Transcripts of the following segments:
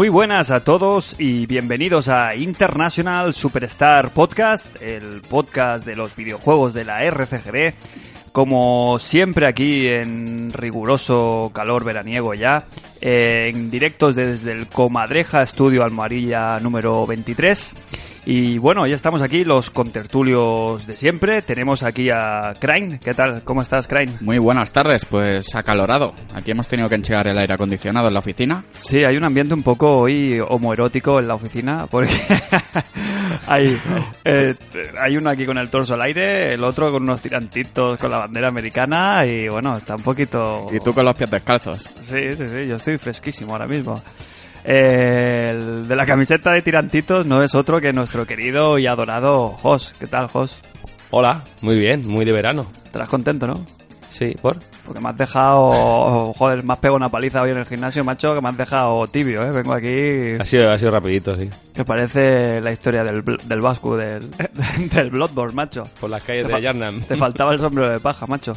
Muy buenas a todos y bienvenidos a International Superstar Podcast, el podcast de los videojuegos de la RCGB. Como siempre aquí en riguroso calor veraniego ya, eh, en directos desde el Comadreja Estudio Almarilla número 23. Y bueno, ya estamos aquí los contertulios de siempre. Tenemos aquí a Crane. ¿Qué tal? ¿Cómo estás, Crane? Muy buenas tardes, pues acalorado. Aquí hemos tenido que enchegar el aire acondicionado en la oficina. Sí, hay un ambiente un poco hoy homoerótico en la oficina, porque hay, eh, hay uno aquí con el torso al aire, el otro con unos tirantitos con la bandera americana y bueno, está un poquito... Y tú con los pies descalzos. Sí, sí, sí, yo estoy fresquísimo ahora mismo. Eh, el de la camiseta de tirantitos no es otro que nuestro querido y adorado Jos. ¿Qué tal, Jos? Hola, muy bien, muy de verano. Estarás contento, ¿no? Sí, ¿por? Porque me has dejado... Joder, me has pegado una paliza hoy en el gimnasio, macho, que me has dejado tibio, ¿eh? Vengo aquí... Ha sido, ha sido rapidito, sí. Que parece la historia del, del Vasco, del, del Bloodborne, macho. Por las calles Te de Yarnam. Te faltaba el sombrero de paja, macho.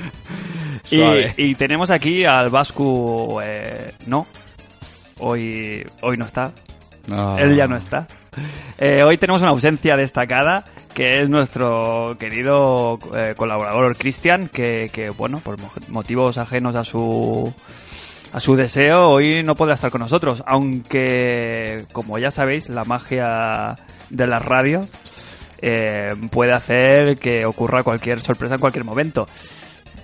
y, y tenemos aquí al Vasco... eh, no. Hoy, hoy no está. No. Él ya no está. Eh, hoy tenemos una ausencia destacada, que es nuestro querido eh, colaborador Cristian, que, que, bueno, por mo- motivos ajenos a su a su deseo, hoy no podrá estar con nosotros, aunque, como ya sabéis, la magia de la radio eh, puede hacer que ocurra cualquier sorpresa en cualquier momento.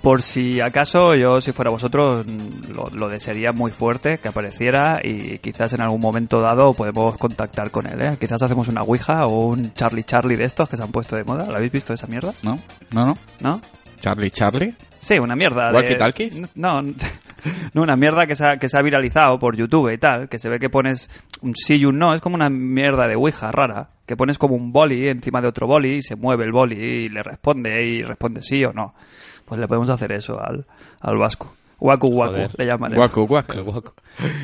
Por si acaso, yo si fuera vosotros mm, lo, lo desearía muy fuerte que apareciera y quizás en algún momento dado podemos contactar con él. ¿eh? Quizás hacemos una Ouija o un Charlie Charlie de estos que se han puesto de moda. ¿Lo habéis visto esa mierda? ¿No? ¿No, no? ¿No? Charlie, Charlie. Sí, una mierda. de- ¿Walkie-talkies? No, no, una mierda que se, ha, que se ha viralizado por YouTube y tal, que se ve que pones un sí y un no, es como una mierda de Ouija rara, que pones como un boli encima de otro boli y se mueve el boli y le responde y responde sí o no. Pues le podemos hacer eso al, al vasco. Waku Waku, Joder. le llaman. ¿eh? Guacu, guacu. El guaco.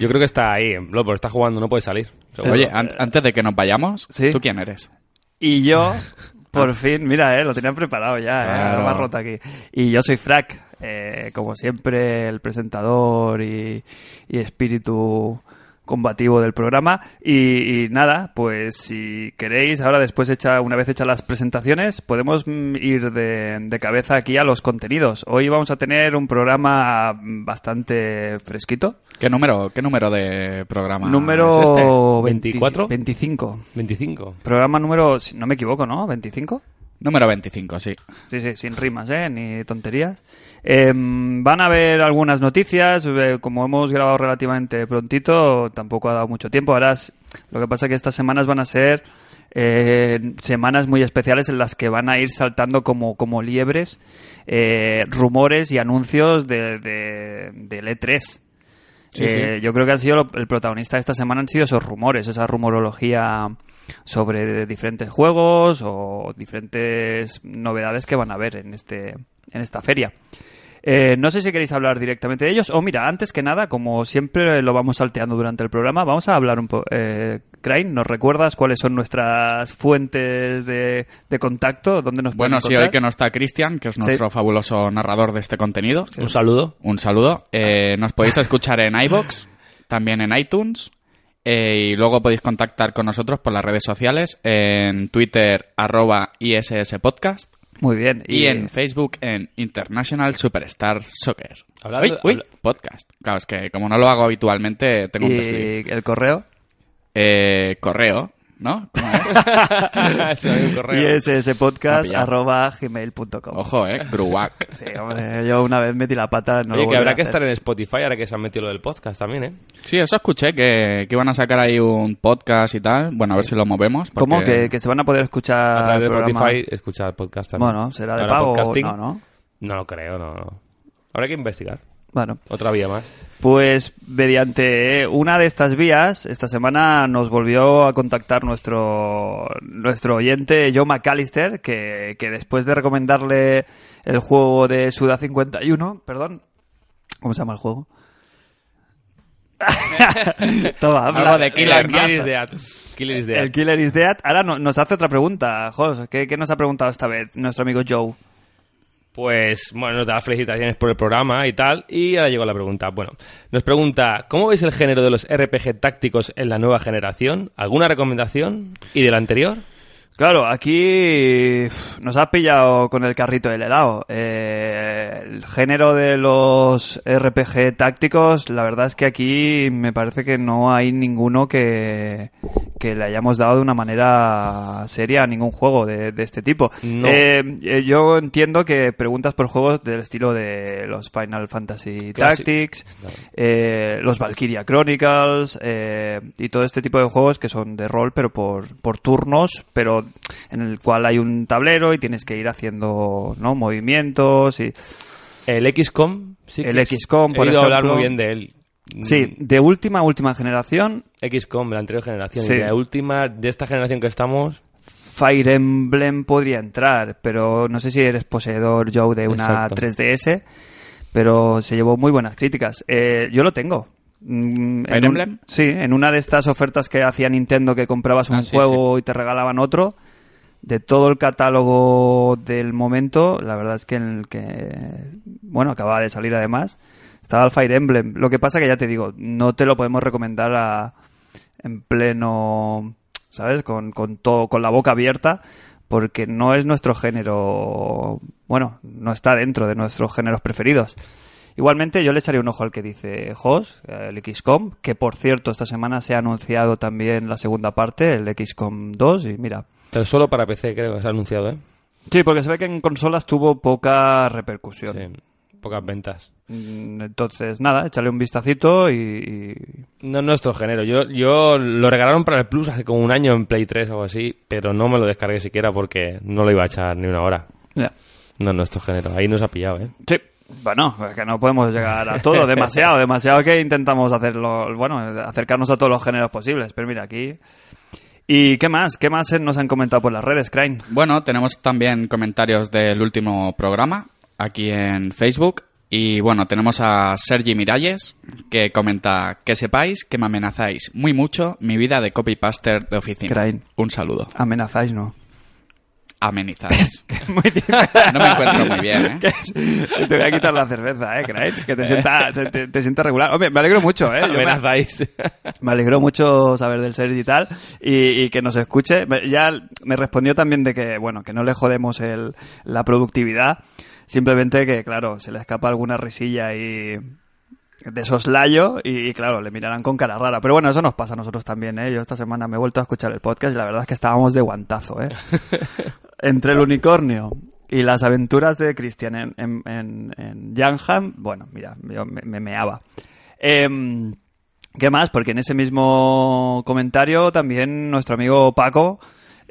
Yo creo que está ahí, en Bloodborne, está jugando, no puede salir. Seguro. Oye, an- antes de que nos vayamos, Sí. ¿tú quién eres? Y yo, por fin, mira, eh, lo tenía preparado ya, eh, Claro. lo más roto aquí. Y yo soy Frack, eh, como siempre, el presentador y, y espíritu combativo del programa. Y, y nada, pues si queréis, ahora después, hecha, una vez hechas las presentaciones, podemos mm, ir de, de cabeza aquí a los contenidos. Hoy vamos a tener un programa bastante fresquito. ¿Qué número, qué número de programa Número es este? 20 ¿24? 25. 25. Programa número, si no me equivoco, ¿no? ¿25? Número 25, sí. Sí, sí, sin rimas, ¿eh? Ni tonterías. Eh, van a haber algunas noticias. eh, como hemos grabado relativamente prontito, tampoco ha dado mucho tiempo. Ahora, es- lo que pasa es que estas semanas van a ser eh, semanas muy especiales en las que van a ir saltando como, como liebres eh, rumores y anuncios de, de, del E3. Sí, sí. Yo creo que ha sido lo- el protagonista de esta semana han sido esos rumores, esa rumorología sobre diferentes juegos o diferentes novedades que van a haber en este en esta feria. Eh, no sé si queréis hablar directamente de ellos o mira, antes que nada, como siempre lo vamos salteando durante el programa, vamos a hablar un poco. Eh, Crane, ¿nos recuerdas cuáles son nuestras fuentes de, de contacto? ¿Dónde nos Bueno, sí, hoy que no está Cristian, que es nuestro fabuloso narrador de este contenido. Un saludo. Un saludo. Eh, nos podéis escuchar en iBox, también en iTunes. Eh, y luego podéis contactar con nosotros por las redes sociales en Twitter, arroba ISS Podcast. Muy bien. Y en Facebook en International Superstar Soccer. Hablando- uy, uy, habla- podcast. Claro, es que como no lo hago habitualmente, tengo un y el correo. Eh, correo, ¿no? ¿Cómo es? Sí, hay un correo. Y podcast arroba gmail.com. Ojo, eh, Gruac. Sí, hombre, yo una vez metí la pata. No lo que habrá que estar en Spotify ahora que se han metido lo del podcast también, ¿eh? Sí, eso escuché, que, que iban a sacar ahí un podcast y tal. Bueno, a ver si lo movemos. porque- ¿Cómo? ¿Que, que se van a poder escuchar A través de? Spotify escuchar el podcast también. Bueno, será de pago no, ¿no? No lo creo, no, no. Habrá que investigar. Bueno, Otra vía más. pues mediante una de estas vías, esta semana nos volvió a contactar nuestro, nuestro oyente Joe McAllister, que, que después de recomendarle el juego de Suda 51, perdón, ¿cómo se llama el juego? Toma, Algo de Killer. Killer is Dead. Killer is Dead. El Killer is Dead. Ahora no- nos hace otra pregunta, Jos. ¿Qué, qué nos ha preguntado esta vez nuestro amigo Joe? Pues, bueno, nos da felicitaciones por el programa y tal. Y ahora llegó la pregunta. Bueno, nos pregunta, ¿cómo veis el género de los RPG tácticos en la nueva generación? ¿Alguna recomendación? ¿Y del anterior? Claro, aquí nos ha pillado con el carrito del helado. Eh, el género de los RPG tácticos, la verdad es que aquí me parece que no hay ninguno que, que le hayamos dado de una manera seria a ningún juego de, de este tipo. No. Eh, eh, yo entiendo que preguntas por juegos del estilo de los Final Fantasy Classic. Tactics, eh, los Valkyria Chronicles eh, y todo este tipo de juegos que son de rol pero por, por turnos pero en el cual hay un tablero y tienes que ir haciendo ¿no? movimientos y El XCOM, sí. que El XCOM, por He oído hablar muy bien de él. sí de última última generación XCOM, la anterior generación. Sí. Y de la última, de esta generación que estamos, Fire Emblem podría entrar pero no sé si eres poseedor Joe de una Exacto. 3DS pero se llevó muy buenas críticas Eh, yo lo tengo Mm, ¿Fire en un- Emblem? Sí, en una de estas ofertas que hacía Nintendo que comprabas un Ah, sí, juego y te regalaban otro, de todo el catálogo del momento, la verdad es que en el que, bueno, acababa de salir además, estaba el Fire Emblem. Lo que pasa que ya te digo, no te lo podemos recomendar a- en pleno, ¿sabes? Con, con todo, con la boca abierta, porque no es nuestro género, bueno, no está dentro de nuestros géneros preferidos. Igualmente, yo le echaré un ojo al que dice Jos, el XCOM, que por cierto, esta semana se ha anunciado también la segunda parte, el XCOM 2, y mira. pero solo para PC creo que se ha anunciado, ¿eh? Sí, porque se ve que en consolas tuvo poca repercusión. Sí, pocas ventas. Mm, Entonces, nada, échale un vistacito y... y- No es nuestro género. Yo, yo lo regalaron para el Plus hace como un año en Play 3 o algo así, pero no me lo descargué siquiera porque no lo iba a echar ni una hora. ya. No es nuestro género. Ahí nos ha pillado, ¿eh? Sí. Bueno, es que no podemos llegar a todo, demasiado, demasiado que intentamos hacerlo, bueno, acercarnos a todos los géneros posibles, pero mira, aquí... ¿Y qué más? ¿Qué más nos han comentado por las redes, Crane? Bueno, tenemos también comentarios del último programa aquí en Facebook. Y bueno, tenemos a Sergi Miralles que comenta que sepáis que me amenazáis muy mucho mi vida de copypaster de oficina. Crane. Un saludo. Amenazáis, ¿no? Difícil. No me encuentro muy bien, ¿eh? Te voy a quitar la cerveza, ¿eh, Crane? Que te sienta, te, te- sienta regular. Hombre, me alegro mucho, ¿eh? Yo me- Amenazáis. Me alegró mucho saber del Sergi y tal y, y que nos escuche. Ya me respondió también de que, bueno, que no le jodemos el, la productividad, simplemente que, claro, se le escapa alguna risilla y de soslayo y, y, claro, le mirarán con cara rara. Pero bueno, eso nos pasa a nosotros también, ¿eh? Yo esta semana me he vuelto a escuchar el podcast y la verdad es que estábamos de guantazo, ¿eh? Entre el unicornio y las aventuras de Christian en, en, en, en bueno, mira, yo me, me meaba. Em, ¿Qué más? Porque en ese mismo comentario también nuestro amigo Paco.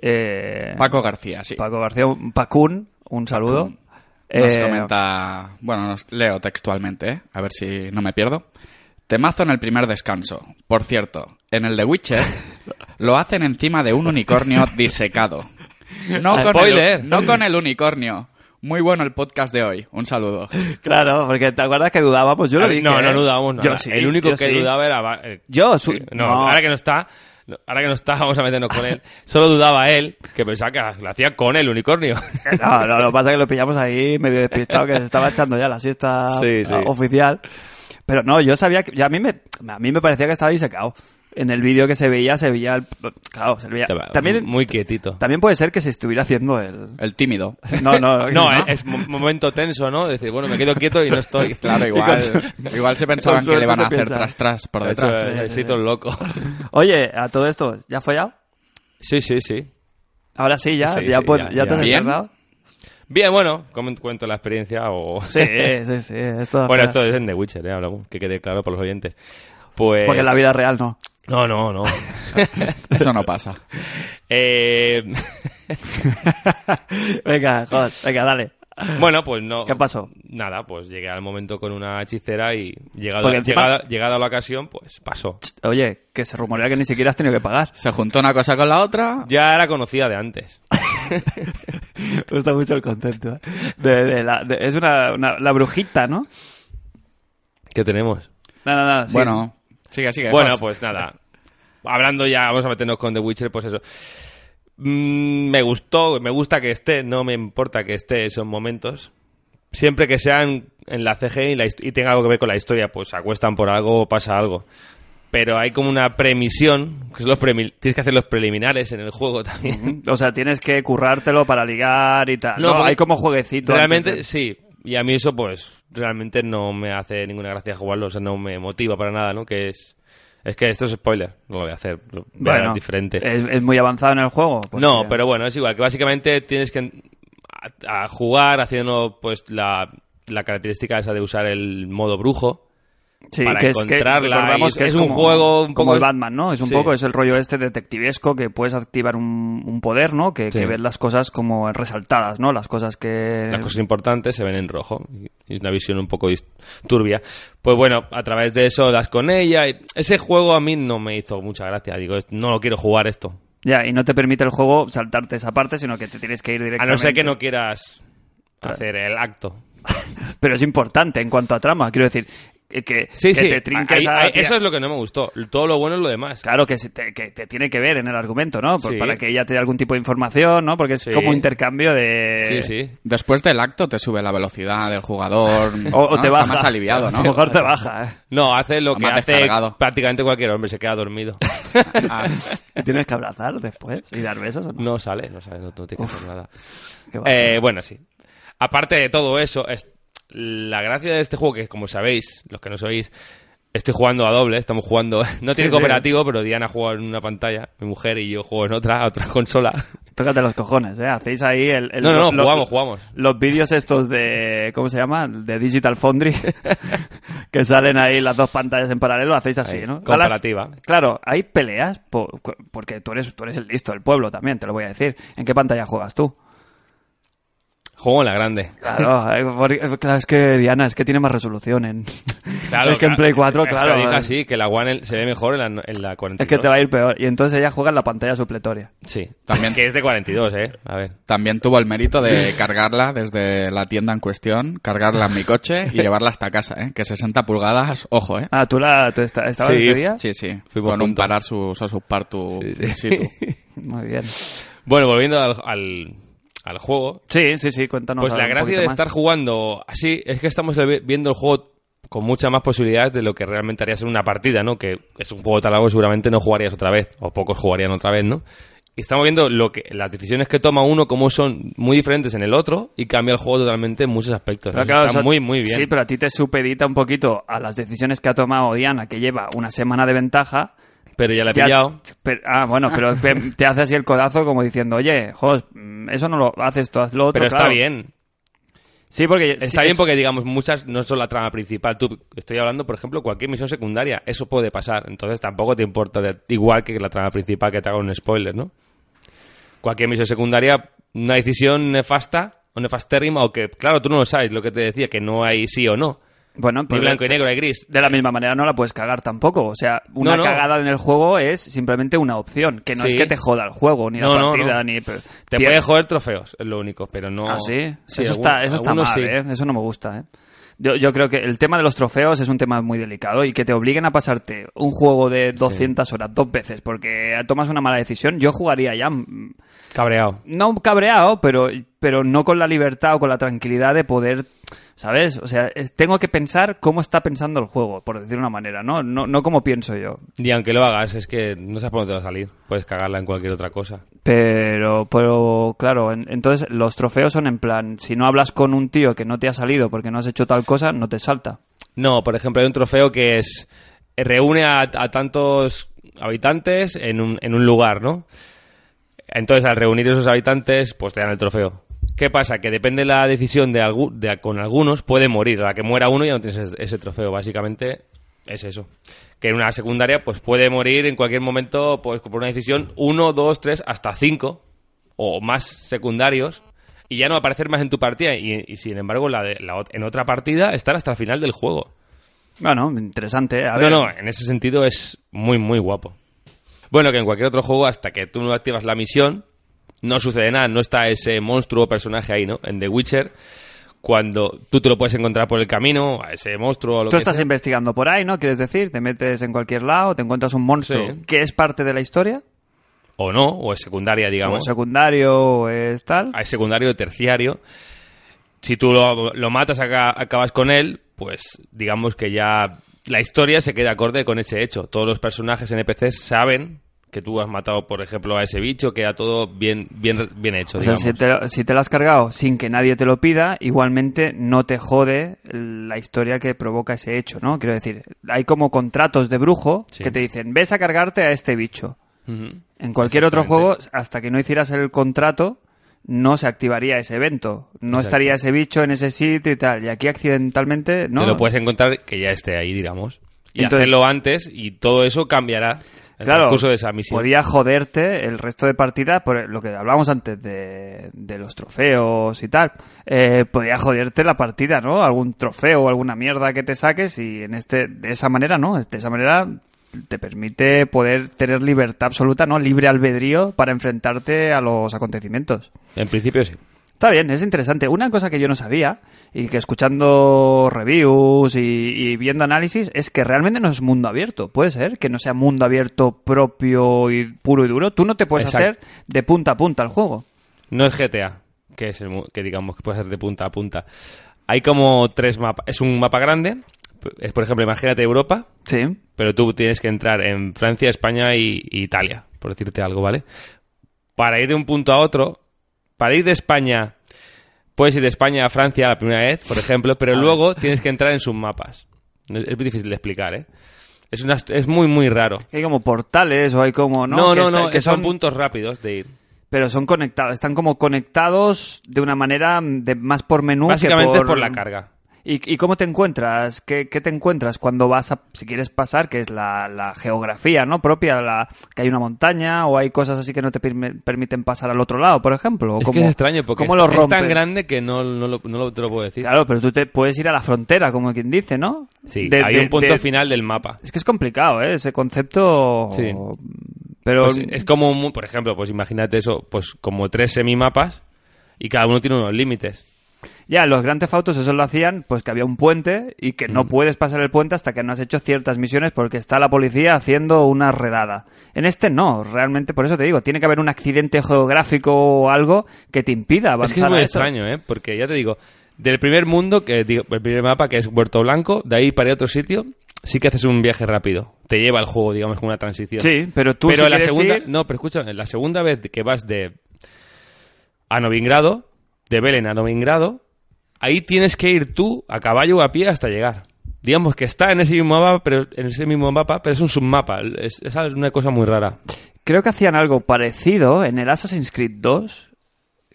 eh, Paco García, sí. Paco García, un Pacún, un saludo. Pacún. Nos Eh, comenta, bueno, nos leo textualmente, ¿eh? a ver si no me pierdo. Temazo en el primer descanso. Por cierto, en el de Witcher lo hacen encima de un unicornio disecado. No con, Spoiler. el, no con el unicornio. Muy bueno el podcast de hoy. Un saludo. Claro, porque te acuerdas que dudábamos. Yo lo A ver, dije. no, ¿eh? no dudábamos nada. Yo sí. el único yo que sí. dudaba era... Eh, Yo, su- sí, no, no. ahora que no está... no, Ahora que no está, vamos a meternos con él. Solo dudaba él, que pensaba que lo hacía con el unicornio. No, no, lo que pasa es que lo pillamos ahí medio despistado, que se estaba echando ya la siesta Sí, sí. ah, oficial. Pero no, yo sabía que. a, mí me, a mí me parecía que estaba disecado. En el vídeo que se veía, se veía. el- claro, se veía. También, Muy quietito. también puede ser que se estuviera haciendo el. El tímido. No, no, No, es mo- momento tenso, ¿no? Decir, bueno, me quedo quieto y no estoy. Claro, igual, igual se pensaban que le van a hacer piensa. tras tras por Eso, detrás. eh, se hizo el loco. Oye, a todo esto, ¿ya fue ya? Sí, sí, sí. Ahora sí, ya. Sí, ya, sí, pues- ya, ya te has Bien. encerrado. Bien, bueno, como cuento la experiencia o... Sí, sí, sí. Esto, Bueno, esto es en The Witcher, ¿eh? Hablamos, que quede claro por los oyentes. Pues... Porque en la vida real no. No, no, no. Eso no pasa. Eh, venga, joder, venga, dale. bueno, pues no. ¿Qué pasó? Nada, pues llegué al momento con una hechicera y llegado, encima- llegada, llegada la ocasión, pues pasó. Oye, que se rumorea que ni siquiera has tenido que pagar. Se juntó una cosa con la otra. Ya era conocida de antes. Me gusta mucho el concepto. ¿eh? De, de la, de- es una, una- la brujita, ¿no? ¿Qué tenemos? Nada, nada. sí. Bueno, Sigue, sigue. Bueno, pues nada. Hablando ya, vamos a meternos con The Witcher, pues eso. Mm, me gustó, me gusta que esté, no me importa que esté esos momentos. Siempre que sean en la CG y, la y tenga algo que ver con la historia, pues acuestan por algo o pasa algo. Pero hay como una premisión, que son los tienes que hacer los preliminares en el juego también. O sea, tienes que currártelo para ligar y tal. No, hay como jueguecito. Realmente, de- sí. Y a mí eso, pues, realmente no me hace ninguna gracia jugarlo, o sea, no me motiva para nada, ¿no? Que es... Es que esto es spoiler, no lo voy a hacer, lo voy a Bueno, ver diferente. Es, es muy avanzado en el juego. porque- No, pero bueno, es igual, que básicamente tienes que a, a jugar haciendo pues la, la característica esa de usar el modo brujo. Sí, para que es, que encontrarla es un como- juego un como poco- el Batman, ¿no? Es un Sí. poco, es el rollo este detectivesco que puedes activar un, un poder, ¿no? Que, Sí. que ves las cosas como resaltadas, ¿no? Las cosas que... Las cosas importantes se ven en rojo. Y es una visión un poco turbia. Pues bueno, a través de eso das con ella. ese juego a mí no me hizo mucha gracia. Digo, no lo quiero jugar esto. Ya, y no te permite el juego saltarte esa parte, sino que te tienes que ir A directamente. no ser que no quieras hacer el acto. Pero es importante en cuanto a trama, quiero decir, que, que, Sí, que sí. te trinques ahí- a la ahí- tía. eso es lo que no me gustó. Todo lo bueno es lo demás. Claro que, se te, que te tiene que ver en el argumento, ¿no? Por- Sí. Para que ella te dé algún tipo de información, ¿no? Porque es Sí. como un intercambio de... Sí, sí. Después del acto te sube la velocidad del jugador. O, o ¿no? te Está baja. más aliviado, A ¿no? lo mejor te baja, ¿eh? No, hace lo que hace descargado. prácticamente cualquier hombre, se queda dormido. Ah, Y tienes que abrazar después y dar besos, ¿o no? No sale, no sale, no, no tiene que hacer nada. Eh, bueno, sí. Aparte de todo eso, es la gracia de este juego, que como sabéis, los que no sabéis, estoy jugando a doble, estamos jugando, no tiene Sí, sí. cooperativo, pero Diana juega en una pantalla, mi mujer, y yo juego en otra, a otra consola. Tócate los cojones, ¿eh? Hacéis ahí el... el- No, no, no, lo- jugamos, jugamos. Los vídeos estos de... ¿Cómo se llama? De Digital Foundry. que salen ahí las dos pantallas en paralelo. Hacéis así, Ahí, ¿no? comparativa. Las- Claro, hay peleas po- porque tú eres, tú eres el listo del pueblo también, te lo voy a decir. ¿En qué pantalla juegas tú? Juego en la grande. Claro, eh, porque- claro, es que Diana, es que tiene más resolución en... Claro, es que en Play 4, Eso claro. dije así, que la One se ve mejor en la, en la 42. Es que te va a ir peor. Y entonces ella juega en la pantalla supletoria. Sí. También. Que es de 42, ¿eh? A ver. También tuvo el mérito de cargarla desde la tienda en cuestión, cargarla en mi coche y llevarla hasta casa, ¿eh? Que 60 pulgadas, ojo, ¿eh? Ah, ¿tú, la, tú esta- estabas Sí, ese día? Sí, sí. Fuimos Con un parar su, su partu Sí, sí. Muy bien. Bueno, volviendo al, al, al juego, Sí, sí, sí, cuéntanos. Pues la gracia de más. estar jugando así es que estamos vi- viendo el juego con muchas más posibilidades de lo que realmente haría ser una partida, ¿no? Que es un juego tan largo que seguramente no jugarías otra vez, o pocos jugarían otra vez, ¿no? Y estamos viendo lo que las decisiones que toma uno, cómo son muy diferentes en el otro, y cambia el juego totalmente en muchos aspectos. Pero claro, está eso- muy, muy bien. Sí, pero a ti te supedita un poquito a las decisiones que ha tomado Diana, que lleva una semana de ventaja. Pero ya la he pillado. pero- ah, bueno, pero te, hace así el codazo como diciendo, oye, Jos, mm, eso no lo haces tú, hazlo otro. Pero está claro". bien. Sí, porque... Está sí, bien es- porque, digamos, muchas no son la trama principal. Tú, estoy hablando, por ejemplo, cualquier misión secundaria. Eso puede pasar. Entonces tampoco te importa, de- igual que la trama principal que te haga un spoiler, ¿no? Cualquier misión secundaria, una decisión nefasta o nefastérrima, o que, claro, tú no lo sabes, lo que te decía, que no hay sí o no. Bueno, Ni pues blanco y negro, hay gris. De la misma manera no la puedes cagar tampoco. O sea, una No, no. cagada en el juego es simplemente una opción, que no es que te joda el juego, ni No, la partida, ni... Te Pier- puede joder trofeos, es lo único, pero no... Ah, sí. Sí, eso algún- está, eso está mal, sí. ¿eh? Eso no me gusta, ¿eh? Yo, yo creo que el tema de los trofeos es un tema muy delicado y que te obliguen a pasarte un juego de 200 horas dos veces porque tomas una mala decisión, yo jugaría ya, mm, Cabreado. no cabreado, pero, pero no con la libertad o con la tranquilidad de poder, ¿sabes? O sea, tengo que pensar cómo está pensando el juego, por decir una manera, ¿no? No, no como pienso yo. Y aunque lo hagas, es que no sabes por dónde te va a salir. Puedes cagarla en cualquier otra cosa. Pero, pero claro, en- entonces los trofeos son en plan, si no hablas con un tío que no te ha salido porque no has hecho tal cosa, no te salta. No, por ejemplo, hay un trofeo que es reúne a, a tantos habitantes en un, en un lugar, ¿no? Entonces, al reunir esos habitantes, pues te dan el trofeo. ¿Qué pasa? Que depende de la decisión de, algu- de con algunos, puede morir. A la que muera uno ya no tienes ese, trofeo. Básicamente es eso. Que en una secundaria, pues puede morir en cualquier momento, pues por una decisión, uno, dos, tres, hasta cinco o más secundarios. Y ya no aparecer más en tu partida. Y, y, sin embargo, la de, la, en otra partida, estar hasta el final del juego. Bueno, interesante. ¿eh? A No, ver. no, en ese sentido es muy, muy guapo. Bueno, que en cualquier otro juego, hasta que tú no activas la misión, no sucede nada, no está ese monstruo o personaje ahí, ¿no? En The Witcher, cuando tú te lo puedes encontrar por el camino, a ese monstruo o lo Tú que estás sea. investigando por ahí, ¿no? Quieres decir, te metes en cualquier lado, te encuentras un monstruo Sí. que es parte de la historia, O no, o es secundaria, o digamos. es secundario, o es tal. hay secundario, terciario. Si tú lo, lo matas, aca- acabas con él, pues digamos que ya la historia se queda acorde con ese hecho. Todos los personajes NPCs saben que tú has matado, por ejemplo, a ese bicho, queda todo bien, bien, bien hecho, O sea, digamos. si te, lo- si te lo has cargado sin que nadie te lo pida, igualmente no te jode la historia que provoca ese hecho, ¿no? Quiero decir, hay como contratos de brujo Sí. que te dicen, ves a cargarte a este bicho. En cualquier otro juego, hasta que no hicieras el contrato, no se activaría ese evento. No Exacto. estaría ese bicho en ese sitio y tal. Y aquí accidentalmente, ¿no? Te lo puedes encontrar que ya esté ahí, digamos. Y Entonces- hacerlo antes y todo eso cambiará el Claro, de esa misión. podría joderte el resto de partida por lo que hablábamos antes de, de los trofeos y tal. Eh, podría joderte la partida, ¿no? Algún trofeo o alguna mierda que te saques y en este de esa manera, ¿no? De esa manera te permite poder tener libertad absoluta, ¿no? Libre albedrío para enfrentarte a los acontecimientos. En principio sí. Está bien, es interesante. Una cosa que yo no sabía y que escuchando reviews y, y viendo análisis es que realmente no es mundo abierto. Puede ser que no sea mundo abierto propio y puro y duro. Tú no te puedes Exacto. hacer de punta a punta el juego. No es GTA, que es el que digamos que puede ser de punta a punta. Hay como tres mapas. Es un mapa grande. Es, por ejemplo, imagínate Europa, Sí. pero tú tienes que entrar en Francia, España y, y Italia, por decirte algo, ¿vale? Para ir de un punto a otro, para ir de España, puedes ir de España a Francia la primera vez, por ejemplo, pero luego tienes que entrar en sus mapas. Es, es muy difícil de explicar, ¿eh? Es, una, es muy, muy raro. Hay como portales o hay como... No, No, que no, que son son puntos rápidos de ir. Pero son conectados. Están como conectados de una manera de más por menú Básicamente que es por la carga. ¿Y, y cómo te encuentras? ¿Qué, qué te encuentras cuando vas a, si quieres pasar, que es la, la geografía, ¿no? Propia, la, que hay una montaña o hay cosas así que no te permi- permiten pasar al otro lado, por ejemplo? ¿O Es que es extraño porque cómo es, lo es tan grande que no, no, lo, no lo- te lo puedo decir. Claro, pero tú te puedes ir a la frontera, como quien dice, ¿no? Sí, De- hay de- un punto de- final del mapa. Es que es complicado, ¿eh? Ese concepto... Sí. Pero... Pues es como, un- por ejemplo, pues imagínate eso, pues como tres semimapas y cada uno tiene unos límites. Ya, los Grand Theft Autos eso lo hacían, pues que había un puente y que Mm. no puedes pasar el puente hasta que no has hecho ciertas misiones porque está la policía haciendo una redada. En este no, realmente, por eso te digo, tiene que haber un accidente geográfico o algo que te impida avanzar Es que es muy a extraño, ¿eh? Porque ya te digo, del primer mundo, que digo, el primer mapa que es Puerto Blanco, de ahí para ir a otro sitio, sí que haces un viaje rápido. Te lleva el juego, digamos, con una transición. Sí, pero tú pero si la segunda, ir- no, pero escucha, la segunda vez que vas de a Novingrado, de Belén a Novingrado, ahí tienes que ir tú a caballo o a pie hasta llegar. Digamos que está en ese mismo mapa, pero en ese mismo mapa, pero es un submapa. Es, es una cosa muy rara. Creo que hacían algo parecido en el Assassin's Creed 2,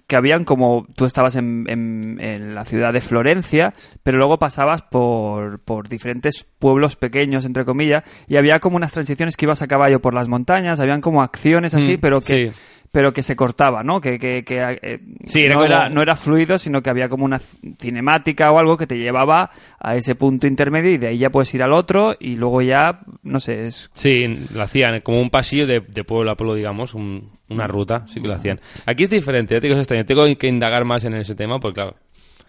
que habían como tú estabas en, en- en la ciudad de Florencia, pero luego pasabas por, por diferentes pueblos pequeños, entre comillas, y había como unas transiciones que ibas a caballo por las montañas, habían como acciones así, Mm, pero que... sí. Pero que se cortaba, ¿no? Que, que, que, eh, Sí, no, era, no era fluido, sino que había como una cinemática o algo que te llevaba a ese punto intermedio y de ahí ya puedes ir al otro y luego ya, no sé, es Sí, lo hacían como un pasillo de, de pueblo a pueblo, digamos, un- una ruta, sí que lo hacían. Aquí es diferente, ya te digo, es extraño. Tengo que indagar más en ese tema, porque claro,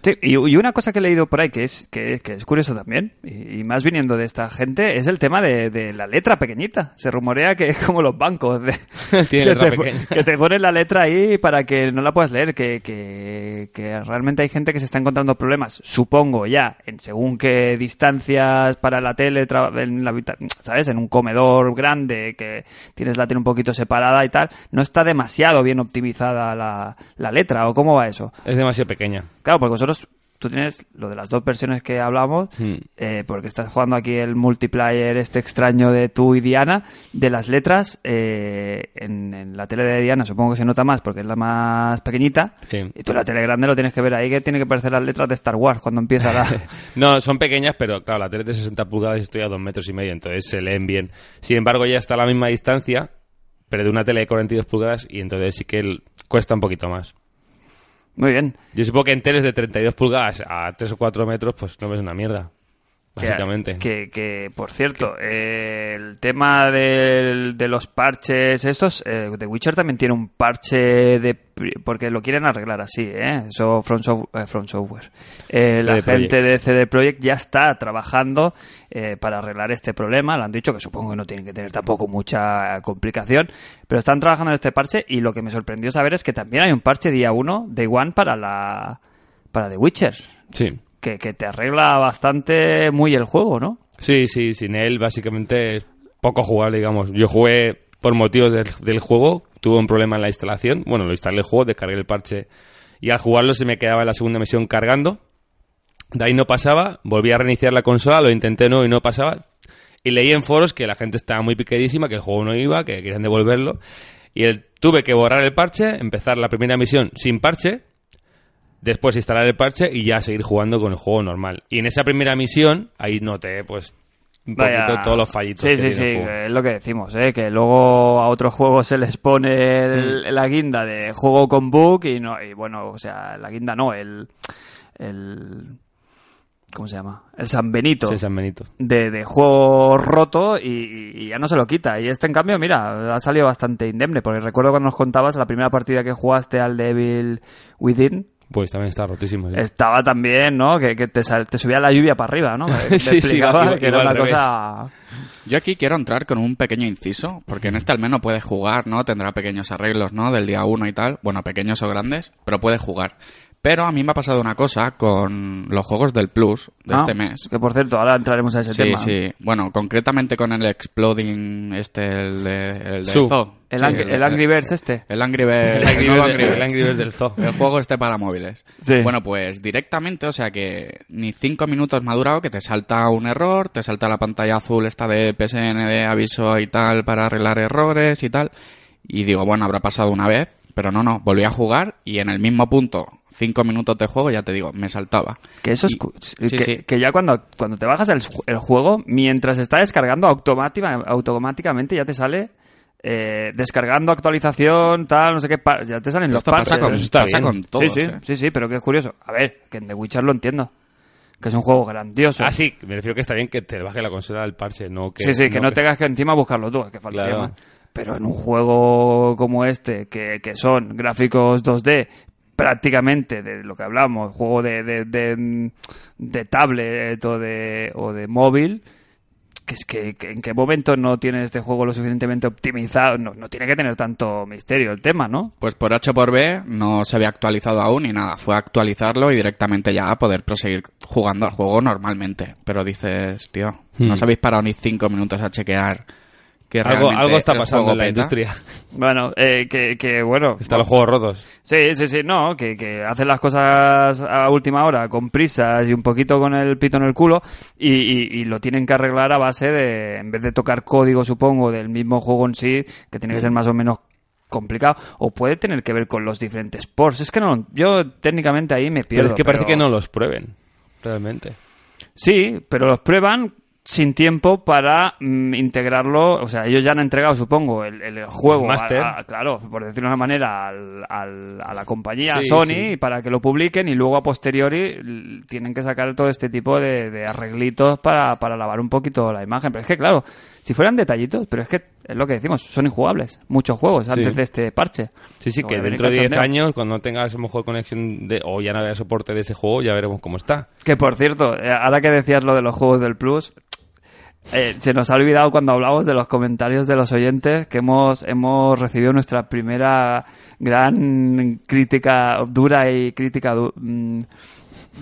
Sí, y, y una cosa que he leído por ahí que es, que, que es curioso también, y, y más viniendo de esta gente, es el tema de, de la letra pequeñita. Se rumorea que es como los bancos, de, que, letra te, pequeña. que te ponen la letra ahí para que no la puedas leer, que, que, que realmente hay gente que se está encontrando problemas, supongo ya, en según qué distancias para la tele, en la, ¿sabes? En un comedor grande, que tienes la tele un poquito separada y tal, no está demasiado bien optimizada la, la letra, ¿o cómo va eso? es demasiado pequeña. Claro, porque vosotros, tú tienes lo de las dos versiones que hablamos, Hmm. eh, porque estás jugando aquí el multiplayer este extraño de tú y Diana, de las letras, eh, en, en la tele de Diana supongo que se nota más porque es la más pequeñita, Sí. y tú en la tele grande lo tienes que ver ahí que tiene que parecer las letras de Star Wars cuando empieza la... No, son pequeñas, pero claro, la tele de 60 pulgadas estoy a 2 metros y medio, entonces se leen bien. Sin embargo, ya está a la misma distancia, pero de una tele de 42 pulgadas, y entonces sí que el- cuesta un poquito más. Muy bien. Yo supongo que en teles de 32 pulgadas a 3 o 4 metros, pues no ves una mierda. Básicamente. Que, que, por cierto, eh, el tema del- de los parches estos, eh, The Witcher también tiene un parche de... Porque lo quieren arreglar así, ¿eh? Eso From, Sof- eh, From Software. Eh, la gente de CD Projekt ya está trabajando eh, para arreglar este problema. Lo han dicho que supongo que no tienen que tener tampoco mucha complicación, pero están trabajando en este parche y lo que me sorprendió saber es que también hay un parche día 1, Day One, para la para The Witcher Sí. Que, te arregla bastante muy el juego, ¿no? Sí, sí, sin él básicamente poco jugable, digamos. Yo jugué por motivos del, juego, tuve un problema en la instalación. Bueno, lo instalé el juego, descargué el parche y al jugarlo se me quedaba la segunda misión cargando. De ahí no pasaba, volví a reiniciar la consola, lo intenté no y no pasaba. Y leí en foros que la gente estaba muy piquedísima, que el juego no iba, que querían devolverlo. Y tuve que borrar el parche, empezar la primera misión sin parche, después instalar el parche y ya seguir jugando con el juego normal. Y en esa primera misión, ahí noté, pues, un Vaya. poquito todos los fallitos. Sí, que sí, sí, es lo que decimos, ¿eh? que luego a otros juegos se les pone Mm. el- la guinda de juego con bug y no y bueno, o sea, la guinda no, el el ¿cómo se llama? El San Benito. Sí, San Benito. de, de juego roto y, y ya no se lo quita. Y este, en cambio, mira, ha salido bastante indemne, porque recuerdo cuando nos contabas la primera partida que jugaste al Devil Within, Pues también está rotísimo. ¿sí? estaba también, ¿no? Que, que te, sal- te subía la lluvia para arriba, ¿no? Me Sí, sí, igual- que era una cosa... Yo aquí quiero entrar con un pequeño inciso, porque en este al menos puedes jugar, ¿no? Tendrá pequeños arreglos, ¿no? Del día 1 y tal. Bueno, pequeños o grandes, pero puedes jugar. Pero a mí me ha pasado una cosa con los juegos del Plus de Ah, este mes. Que por cierto, ahora entraremos a ese Sí, tema. sí. Bueno, concretamente con el Exploding, este, el de, el de. Zoo. El, Sí, Angry, el Angry Birds este. El Angry Birds. El Angry el nuevo Birds Angry del- Birds. el Angry Birds del zoo. El juego este para móviles. Sí. Bueno, pues directamente, o sea que ni cinco minutos me ha durado que te salta un error, te salta la pantalla azul esta de PSN de aviso y tal para arreglar errores y tal. Y digo, bueno, habrá pasado una vez, pero no, no, volví a jugar y en el mismo punto, cinco minutos de juego, ya te digo, me saltaba. Que eso es Y- sí, que, sí. que ya cuando, cuando te bajas el, ju- el juego, mientras está descargando automática- automáticamente ya te sale eh, descargando actualización, tal, no sé qué, ya te salen los pasa parches. con, está pasa bien. con todos, sí, sí, ¿eh? sí, sí, pero que es curioso. A ver, que en The Witcher lo entiendo. Que es un juego grandioso. Ah, sí, me refiero que está bien que te baje la consola del parche, no que... sí, sí, que no, tengas que encima buscarlo tú, es que faltaría Claro. más. Pero en un juego como este, que, que son gráficos 2D, prácticamente de lo que hablamos, juego de, de, de, de tablet o de, o de móvil, que es que, que en qué momento no tiene este juego lo suficientemente optimizado, no, no tiene que tener tanto misterio el tema, ¿no? Pues por H por B no se había actualizado aún ni nada. Fue actualizarlo y directamente ya poder proseguir jugando al juego normalmente. Pero dices, tío, no Hmm. os habéis parado ni cinco minutos a chequear que Algo, realmente algo está pasando en la peta. industria. Bueno, eh, que, que bueno. Están los juegos rotos. Sí, sí, sí, no, que, que hacen las cosas a última hora, con prisas y un poquito con el pito en el culo, y, y- y lo tienen que arreglar a base de, en vez de tocar código, supongo, del mismo juego en sí, que tiene que ser más o menos complicado, o puede tener que ver con los diferentes ports. Es que no, yo técnicamente ahí me pierdo. Pero es que parece pero- que no los prueben, realmente. Sí, pero los prueban sin tiempo para mm, integrarlo. O sea, ellos ya han entregado, supongo, el, el juego, a- a- claro, por decirlo de una manera, al- al- a la compañía Sí, Sony sí. para que lo publiquen y luego a posteriori tienen que sacar todo este tipo de, de arreglitos para, para lavar un poquito la imagen. Pero es que, claro, si fueran detallitos, pero es que es lo que decimos, son injugables muchos juegos Sí. antes de este parche. Sí, sí, que dentro de 10 cachondeo. años, cuando tengas mejor conexión de, o ya no haya soporte de ese juego, ya veremos cómo está. Que por cierto, eh, ahora que decías lo de los juegos del Plus, eh, se nos ha olvidado cuando hablamos de los comentarios de los oyentes que hemos, hemos recibido nuestra primera gran crítica dura y crítica du- mm,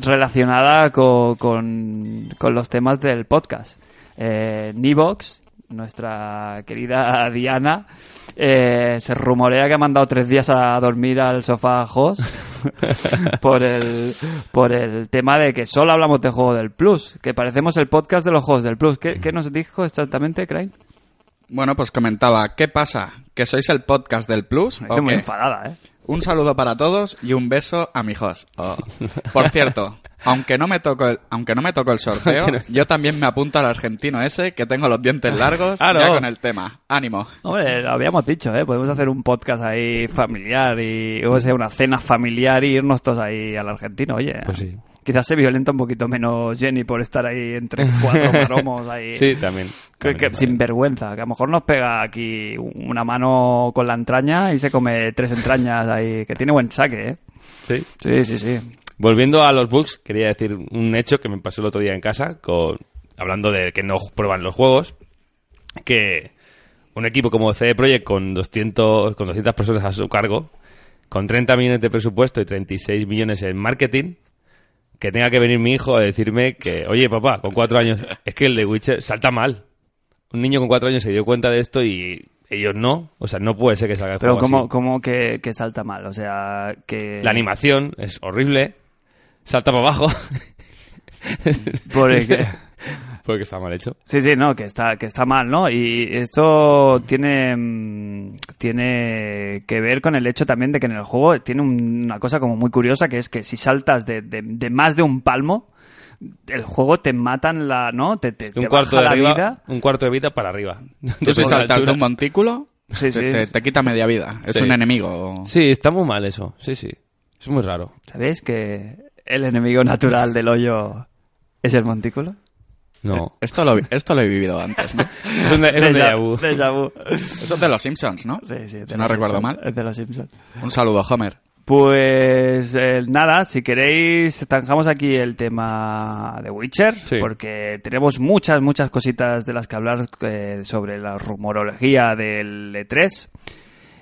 relacionada co- con, con los temas del podcast. Eh, Nivox, nuestra querida Diana, eh, se rumorea que ha mandado tres días a dormir al sofá Jos por el por el tema de que solo hablamos de juego del Plus, que parecemos el podcast de los juegos del Plus. ¿Qué, qué nos dijo exactamente, Crane? Bueno, pues comentaba, ¿qué pasa? ¿Que sois el podcast del Plus? Estoy ¿O muy enfadada, ¿eh? Un saludo para todos y un beso a mi host. Oh. Por cierto, aunque no me tocó el, aunque no me tocó el sorteo, yo también me apunto al argentino ese que tengo los dientes largos Claro. ya con el tema. Ánimo. Hombre, lo habíamos dicho, ¿eh? Podemos hacer un podcast ahí familiar y, o sea, una cena familiar y irnos todos ahí al argentino, oye. Pues sí. Quizás se violenta un poquito menos Jenny por estar ahí entre cuatro maromos ahí. Sí, también. Que- sin vergüenza, que a lo mejor nos pega aquí una mano con la entraña y se come tres entrañas ahí, que tiene buen saque, ¿eh? Sí. Sí, sí, sí. Volviendo a los bugs, quería decir un hecho que me pasó el otro día en casa, con hablando de que no prueban los juegos, que un equipo como CD Projekt con 200, con 200 personas a su cargo, con 30 millones de presupuesto y 36 millones en marketing, que tenga que venir mi hijo a decirme que, oye papá, con cuatro años, es que el de Witcher salta mal. Un niño con cuatro años se dio cuenta de esto y ellos no. O sea, no puede ser que salga el Pero como, así. como que, que salta mal, o sea, que... La animación es horrible, salta para abajo. Porque... Porque está mal hecho. Sí, sí, no, que está, que está mal, ¿no? Y esto tiene, mm, tiene que ver con el hecho también de que en el juego tiene un- una cosa como muy curiosa, que es que si saltas de, de- de más de un palmo, el juego te matan la, ¿no? Te, te, De te un cuarto baja de la arriba, vida. un cuarto de vida para arriba. Tú De si saltas de un montículo, Sí, te, sí. te- te quita media vida. Es Sí. un enemigo. Sí, está muy mal eso. Sí, sí. Es muy raro. ¿Sabéis que el enemigo natural del hoyo es el montículo? No. Esto lo, esto lo he vivido antes, ¿no? Es un, es un déjà vu. Déjà vu. Eso es de los Simpsons, ¿no? Sí, sí. de Si no recuerdo Simpsons. mal. Es de los Simpsons. Un saludo, Homer. Pues eh, nada, si queréis, zanjamos aquí el tema de Witcher, Sí. porque tenemos muchas, muchas cositas de las que hablar eh, sobre la rumorología del E3.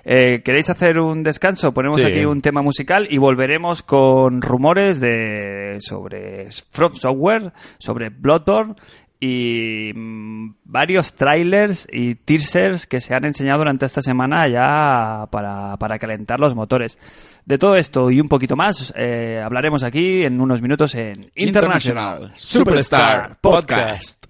Eh, ¿Queréis hacer un descanso? Ponemos Sí. aquí un tema musical y volveremos con rumores de sobre From Software, sobre Bloodborne y mm, varios trailers y teasers que se han enseñado durante esta semana ya para, para calentar los motores. De todo esto y un poquito más eh, hablaremos aquí en unos minutos en International, Superstar Podcast.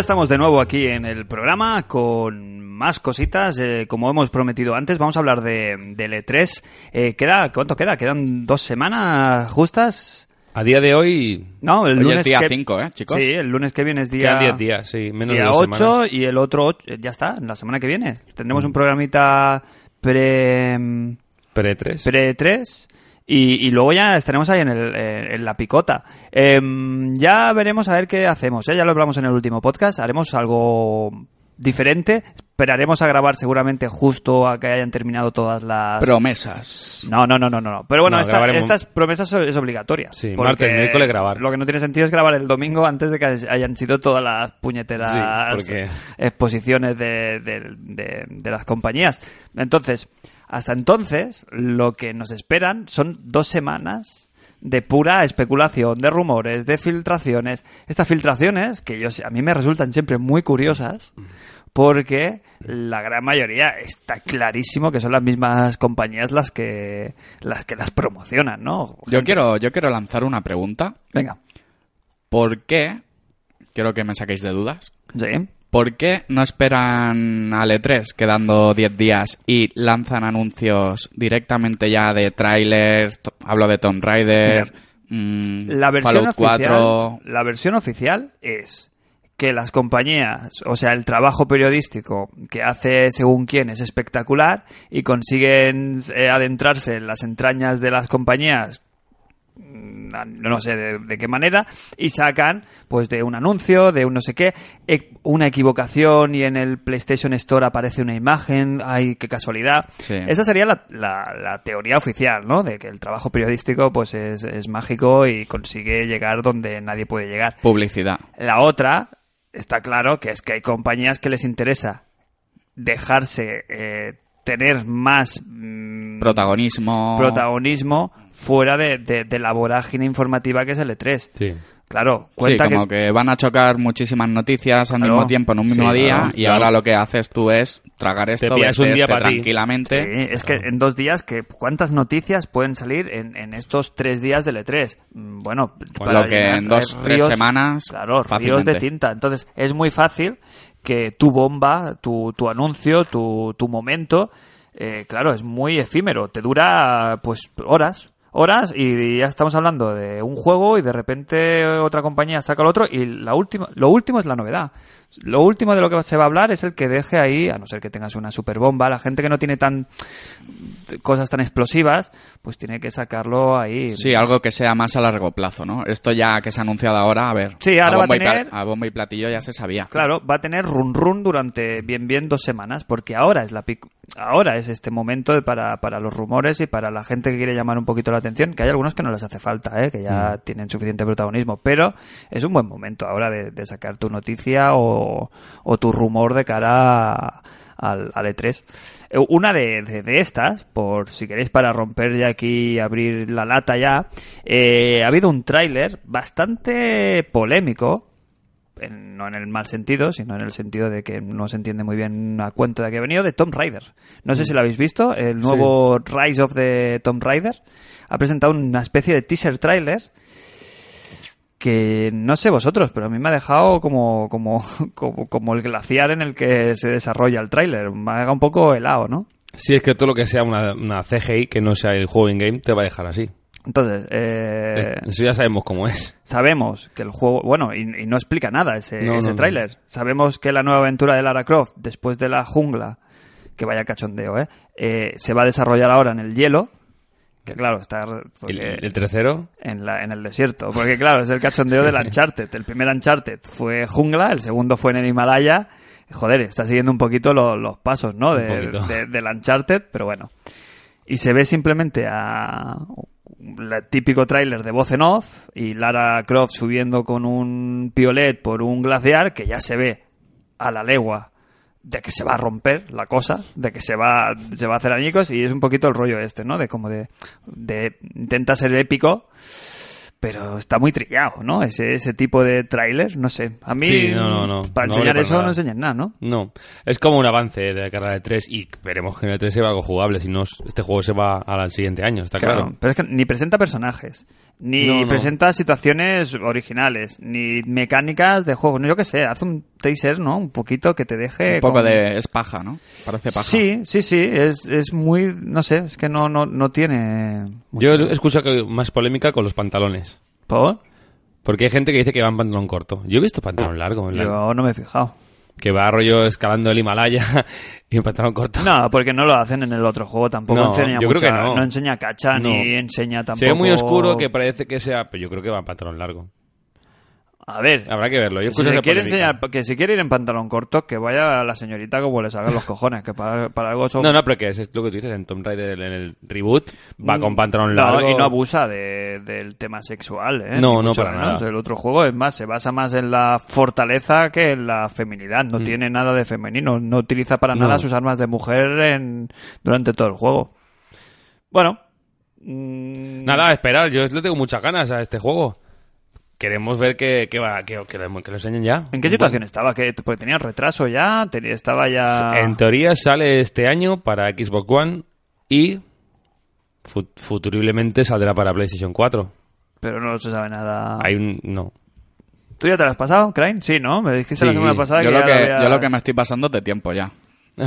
Ya estamos de nuevo aquí en el programa con más cositas. eh, como hemos prometido antes, vamos a hablar de, del E3. Eh, queda, ¿Cuánto queda? ¿Quedan dos semanas justas? A día de hoy No, el Hoy lunes es día que... 5, ¿eh, chicos? Sí, el lunes que viene es día... quedan 10 días, sí, menos día dos 8 semanas. y el otro 8, ya está, la semana que viene. Tendremos Mm. un programita pre... Pre 3. Pre 3 y, y luego ya estaremos ahí en, el, eh, en la picota. Em, ya veremos a ver qué hacemos. ¿eh? Ya lo hablamos en el último podcast. Haremos algo diferente. Esperaremos a grabar seguramente justo a que hayan terminado todas las... Promesas. No, no, no, no, no. no. Pero bueno, No, esta- grabaremos- estas promesas son- es obligatoria. Sí, martes, miércoles grabar. Lo que no tiene sentido es grabar el domingo antes de que hayan sido todas las puñeteras Sí, porque- exposiciones de, de- de- de las compañías. Entonces, hasta entonces, lo que nos esperan son dos semanas de pura especulación, de rumores, de filtraciones. Estas filtraciones, que yo, a mí me resultan siempre muy curiosas, porque la gran mayoría está clarísimo que son las mismas compañías las que las que las promocionan, ¿no? Yo quiero, yo quiero lanzar una pregunta. Venga, ¿Por qué? Quiero que me saquéis de dudas. sí. ¿Por qué no esperan al E3 quedando 10 días y lanzan anuncios directamente ya de trailers? Hablo de Tomb Raider, mm, La versión Fallout oficial, 4. la versión oficial es que las compañías, o sea, el trabajo periodístico que hace según quién es espectacular y consiguen eh, adentrarse en las entrañas de las compañías no sé de, de qué manera y sacan pues de un anuncio de un no sé qué e- una equivocación y en el PlayStation Store aparece una imagen ay qué casualidad Sí. esa sería la, la- la teoría oficial no de que el trabajo periodístico pues es, es mágico y consigue llegar donde nadie puede llegar Publicidad. la otra está claro que es que hay compañías que les interesa dejarse eh, tener más mm, Protagonismo. protagonismo fuera de, de- de la vorágine informativa que es el E3. Sí. Claro, Sí, cuenta como que... que... van a chocar muchísimas noticias al Claro. mismo tiempo en un mismo Sí, día claro, y claro. ahora lo que haces tú es tragar esto, verte un día este para ti. tranquilamente. Sí, es que en dos días, que ¿cuántas noticias pueden salir en, en estos tres días del E3? Mm, Bueno, Pues lo que en dos, tres semanas, Claro, ríos fácilmente. de tinta. Entonces, es muy fácil que tu bomba, tu, tu anuncio, tu, tu momento, eh, claro, es muy efímero. Te dura, pues, horas. Horas y ya estamos hablando de un juego y de repente otra compañía saca el otro y la última, lo último es la novedad. Lo último de lo que se va a hablar es el que deje ahí, a no ser que tengas una super bomba, la gente que no tiene tan cosas tan explosivas, pues tiene que sacarlo ahí. Sí, algo que sea más a largo plazo, ¿no? Esto ya que se ha anunciado ahora, a ver. Sí, ahora a va a bombo, y tener- a bombo y platillo ya se sabía. Claro, va a tener run run durante bien bien dos semanas, porque ahora es la pic- ahora es este momento de- para, para los rumores y para la gente que quiere llamar un poquito la atención, que hay algunos que no les hace falta, ¿eh? que ya tienen suficiente protagonismo, pero es un buen momento ahora de, de sacar tu noticia o, o tu rumor de cara a- al, al E3. Eh, Una de, de- de estas, por si queréis para romper ya aquí y abrir la lata ya, eh, ha habido un tráiler bastante polémico, en- no en el mal sentido, sino en el sentido de que no se entiende muy bien a cuento de que ha venido de Tomb Raider. No sé si lo habéis visto, el nuevo Rise of the Tomb Raider ha presentado una especie de teaser trailer que no sé vosotros, pero a mí me ha dejado como, como, como, como el glaciar en el que se desarrolla el tráiler. Me ha dejado un poco helado, ¿no? Sí, es que todo lo que sea una, una CGI que no sea el juego in-game te va a dejar así. Entonces, eh, Es- Eso ya sabemos cómo es. sabemos que el juego, bueno, y, y no explica nada ese, No, ese no, no. tráiler. Sabemos que la nueva aventura de Lara Croft, después de la jungla, que vaya cachondeo, ¿eh? Eh, se va a desarrollar ahora en el hielo, que claro, está El, tercero, en, la, en el desierto, porque claro, es el cachondeo del Uncharted. El primer Uncharted fue jungla, el segundo fue en el Himalaya. Joder, está siguiendo un poquito lo- los pasos, ¿no? Un De- poquito. de- del Uncharted, pero bueno. Y se ve simplemente a el típico tráiler de voz en off y Lara Croft subiendo con un piolet por un glaciar que ya se ve a la legua de que se va a romper la cosa, de que se va, se va a hacer añicos y es un poquito el rollo este, ¿no? De como de, de intenta ser épico, pero está muy trillado, ¿no? Ese, ese tipo de trailers, no sé. A mí, Sí, no, no, no. para enseñar eso nada. no enseñan nada, ¿no? no. Es como un avance de la carrera de 3 y veremos que en el 3 se va algo jugable. Si no, este juego se va al siguiente año, está claro. Pero es que ni presenta personajes, ni presenta situaciones originales, ni mecánicas de juego. No, yo qué sé, hace un teaser, ¿no? Un poquito que te deje... Un poco con- de... es paja, ¿no? Parece paja. Sí, sí, sí, es, es muy... No sé, es que no, no, no tiene... Yo he escuchado que más polémica con los pantalones. ¿Por? Porque hay gente que dice que va en pantalón corto. Yo he visto pantalón largo. en la- Yo no me he fijado. Que va rollo escalando el Himalaya y en pantalón corto. No, porque no lo hacen en el otro juego. Tampoco No, enseña yo creo que no. enseña cacha No. ni enseña tampoco... Se ve muy oscuro que parece que sea... Pero yo creo que va en pantalón largo. A ver, Habrá que verlo. Yo se quiere polémica. enseñar, que si quiere ir en pantalón corto, que vaya a la señorita como le salgan los cojones, que para, para algo son... No, no, pero que es lo que tú dices en Tomb Raider en el reboot. Va con pantalón Mm, No, largo. y no abusa de- del tema sexual, ¿eh? No, no, para menos. nada. El otro juego, es más, se basa más en la fortaleza que en la feminidad. No tiene nada de femenino. No utiliza para Mm. No. nada sus armas de mujer en, durante todo el juego. Bueno. mm, Nada, a esperar. Yo le tengo muchas ganas a este juego. Queremos ver que, que va, que, que lo que lo enseñen ya. ¿En qué situación estaba? que Porque tenía retraso ya, tenía- estaba ya... En teoría sale este año para Xbox One y fu- futuriblemente saldrá para PlayStation 4. Pero no se sabe nada. Hay un... No. ¿Tú ya te lo has pasado, Crane? Sí, ¿no? Me dijiste la semana pasada Yo que lo ya que, había- yo lo que me estoy pasando es de tiempo ya.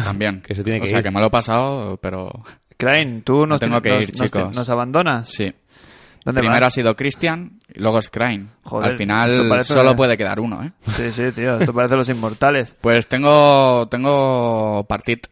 También. Que se tiene que o sea, ir. que me lo he pasado, pero Crane, tú nos, tengo que nos- ir, nos- chicos. nos abandonas. sí. ¿Dónde Primero vas? ha sido Christian y luego Scrine. Joder, Al final solo puede quedar uno, ¿eh? Sí, sí, tío. Esto parece los inmortales. Pues tengo tengo partit.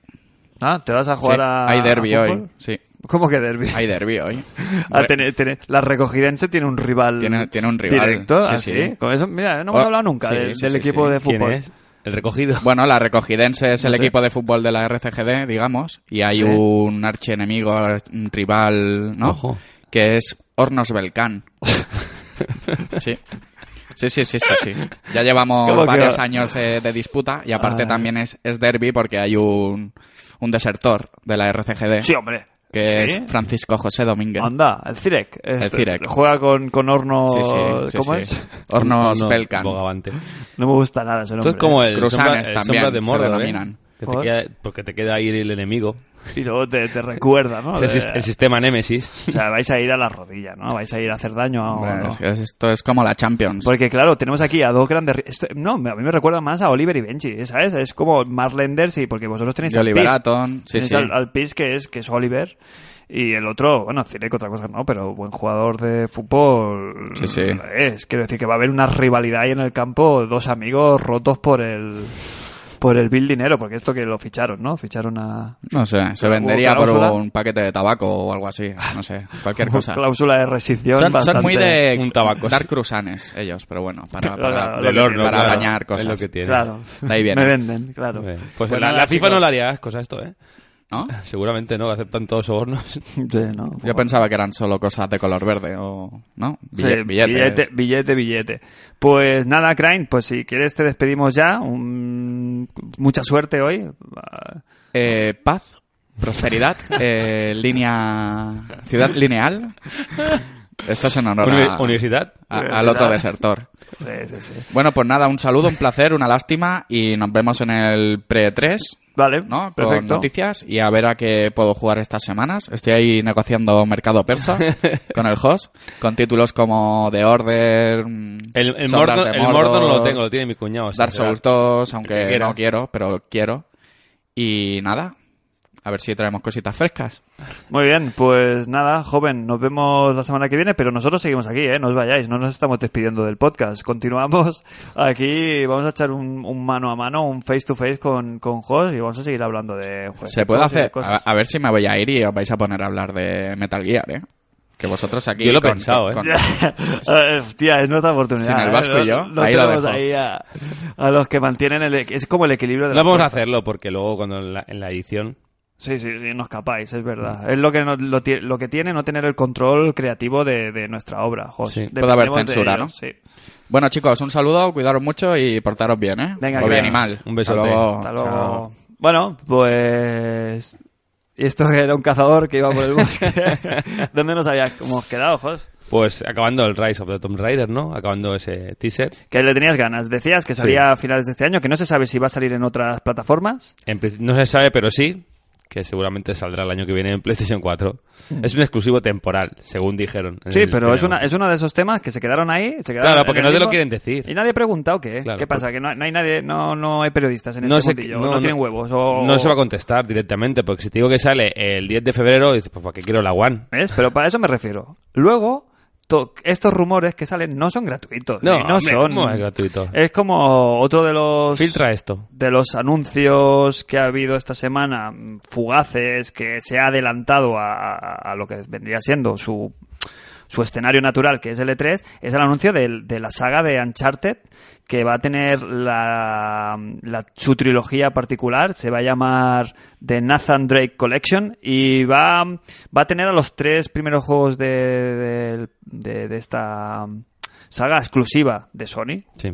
Ah, ¿te vas a jugar Sí, a Hay derby a hoy. Sí, ¿Cómo que derby? hay derby hoy. Ah, tiene- tiene- la recogidense tiene un rival Tiene- tiene un rival. directo, Sí, ¿ah, sí. Con eso, mira, no hemos Oh, hablado nunca sí, del, sí, del sí, equipo sí. de ¿Quién fútbol. es? El recogido. Bueno, la Recogidense es el No sé. equipo de fútbol de la RCGD, digamos, y hay Sí. un archienemigo, un rival, ¿no? Ojo. Que es Hornos Belkan. sí. Sí, sí, sí, sí, sí. Ya llevamos ¿Cómo que varios va? años eh, de disputa y aparte Ah. también es, es derby porque hay un, un desertor de la RCGD Sí, hombre. que ¿Sí? es Francisco José Domínguez. Anda, el Cirec. Este, Cirec. Juega con, con horno... Sí, sí, sí, ¿Cómo sí. es? Hornos. Bogavante. No me gusta nada ese Esto nombre. es como el Cruzanes sombra, el también sombra de se Mordor, ¿eh? denominan. Que te queda- porque te queda ahí el enemigo. Y luego te, te recuerda, ¿no? Es el, De- el sistema Nemesis. O sea, vais a ir a la rodilla, ¿no? Vais a ir a hacer daño a... Hombre, ¿no? es que es- esto es como la Champions. Porque claro, tenemos aquí a dos grandes... ri- esto- no, a mí me recuerda más a Oliver y Benji, ¿sabes? Es como Marlenders y porque vosotros tenéis Y al Oliver. Atom, sí, sí. Al, al Piz, que es, que es Oliver y el otro, bueno, Cirec otra cosa no, pero buen jugador de fútbol Sí, sí. es. Quiero decir que va a haber una rivalidad ahí en el campo, dos amigos rotos por el por el bill dinero, porque esto que lo ficharon, ¿no? Ficharon a No sé, se ¿Hubo vendería por un paquete de tabaco o algo así. No sé, cualquier cosa. cláusula de rescisión Son, son bastante- muy de Un tabaco, dar cruzanes ellos, pero bueno, para, para, lo Del que horno, para claro. dañar cosas. Es lo que tiene. Claro. De ahí viene. Me venden, claro. Pues, Pues la, la FIFA chicos. no le haría ascos a esto, ¿eh? ¿No? Seguramente no, que aceptan todos sobornos. Sí, ¿no? Yo pensaba que eran solo cosas de color verde o... ¿No? Bille- billete, billete, billete. Pues nada, Crane, pues si quieres te despedimos ya. Un- Mucha suerte hoy. Eh, paz, prosperidad, eh, línea... Ciudad lineal. Esto es en honor Uni- a- Universidad. a- al otro desertor. Sí, sí, sí. Bueno, pues nada, un saludo, un placer, una lástima y nos vemos en el pre-3 Vale, ¿no? Con perfecto. noticias y a ver a qué puedo jugar estas semanas. Estoy ahí negociando mercado persa con el host, con títulos como The Order, mm, El, el, Mordor, de el Mordor no lo tengo, lo tiene mi cuñado. Dark Souls 2, que aunque no quiero, pero quiero. Y nada, a ver si traemos cositas frescas. Muy bien, pues nada, joven, nos vemos la semana que viene, pero nosotros seguimos aquí, ¿eh? No os vayáis, no nos estamos despidiendo del podcast. Continuamos aquí, vamos a echar un, un mano a mano, un face to face con, con Jos y vamos a seguir hablando de juegos. Se puede hacer. A, Cosas. a ver si me voy a ir y os vais a poner a hablar de Metal Gear, ¿eh? Que vosotros aquí. Yo lo he con- pensado, ¿eh? con- Eh, Hostia, es nuestra oportunidad. Sin el ¿eh? Vasco y yo, No, ahí lo ahí a, a los que mantienen el... Es como el equilibrio de No la vamos a fuerza. hacerlo porque luego cuando en la, en la edición... Sí, sí, sí, no escapáis, es verdad. Es lo que, no- lo, lo que tiene no tener el control creativo de, de nuestra obra, Jos. Sí. Puede haber censura, ¿no? Sí. Bueno, chicos, un saludo, cuidaros mucho y portaros bien, ¿eh? Venga, bien y mal. Un besote. Hasta luego. Hasta luego. Chao. Bueno, pues... Y esto era un cazador que iba por el bosque. ¿Dónde nos habíamos quedado, Jos? Pues acabando el Rise of the Tomb Raider, ¿no? Acabando ese teaser. Que le tenías ganas. Decías que salía a finales de este año, que no se sabe si va a salir en otras plataformas. En no se sabe, pero sí, que seguramente saldrá el año que viene en PlayStation 4. Es un exclusivo temporal, según dijeron. Sí, pero es, una, es uno de esos temas que se quedaron ahí. Se quedaron Claro, porque no te lo quieren decir. Y nadie ha preguntado qué. Claro, ¿Qué pasa? porque- Que no, no hay nadie, no, no hay periodistas en no este sé- mundillo, no- no, tienen huevos. O... No se va a contestar directamente, porque si te digo que sale el 10 de febrero, dices, pues ¿para qué quiero la One? ¿Ves? Pero para eso me refiero. Luego, estos rumores que salen no son gratuitos. No, no hombre, son. ¿cómo es gratuito? Es como otro de los. Filtra esto. de los anuncios que ha habido esta semana, fugaces, que se ha adelantado a, lo que vendría siendo su, su escenario natural, que es el E3, es el anuncio del- de, la saga de Uncharted, que va a tener la, la- su trilogía particular, se va a llamar The Nathan Drake Collection, y va, va a tener a los tres primeros juegos de, de- de- de esta saga exclusiva de Sony, Sí.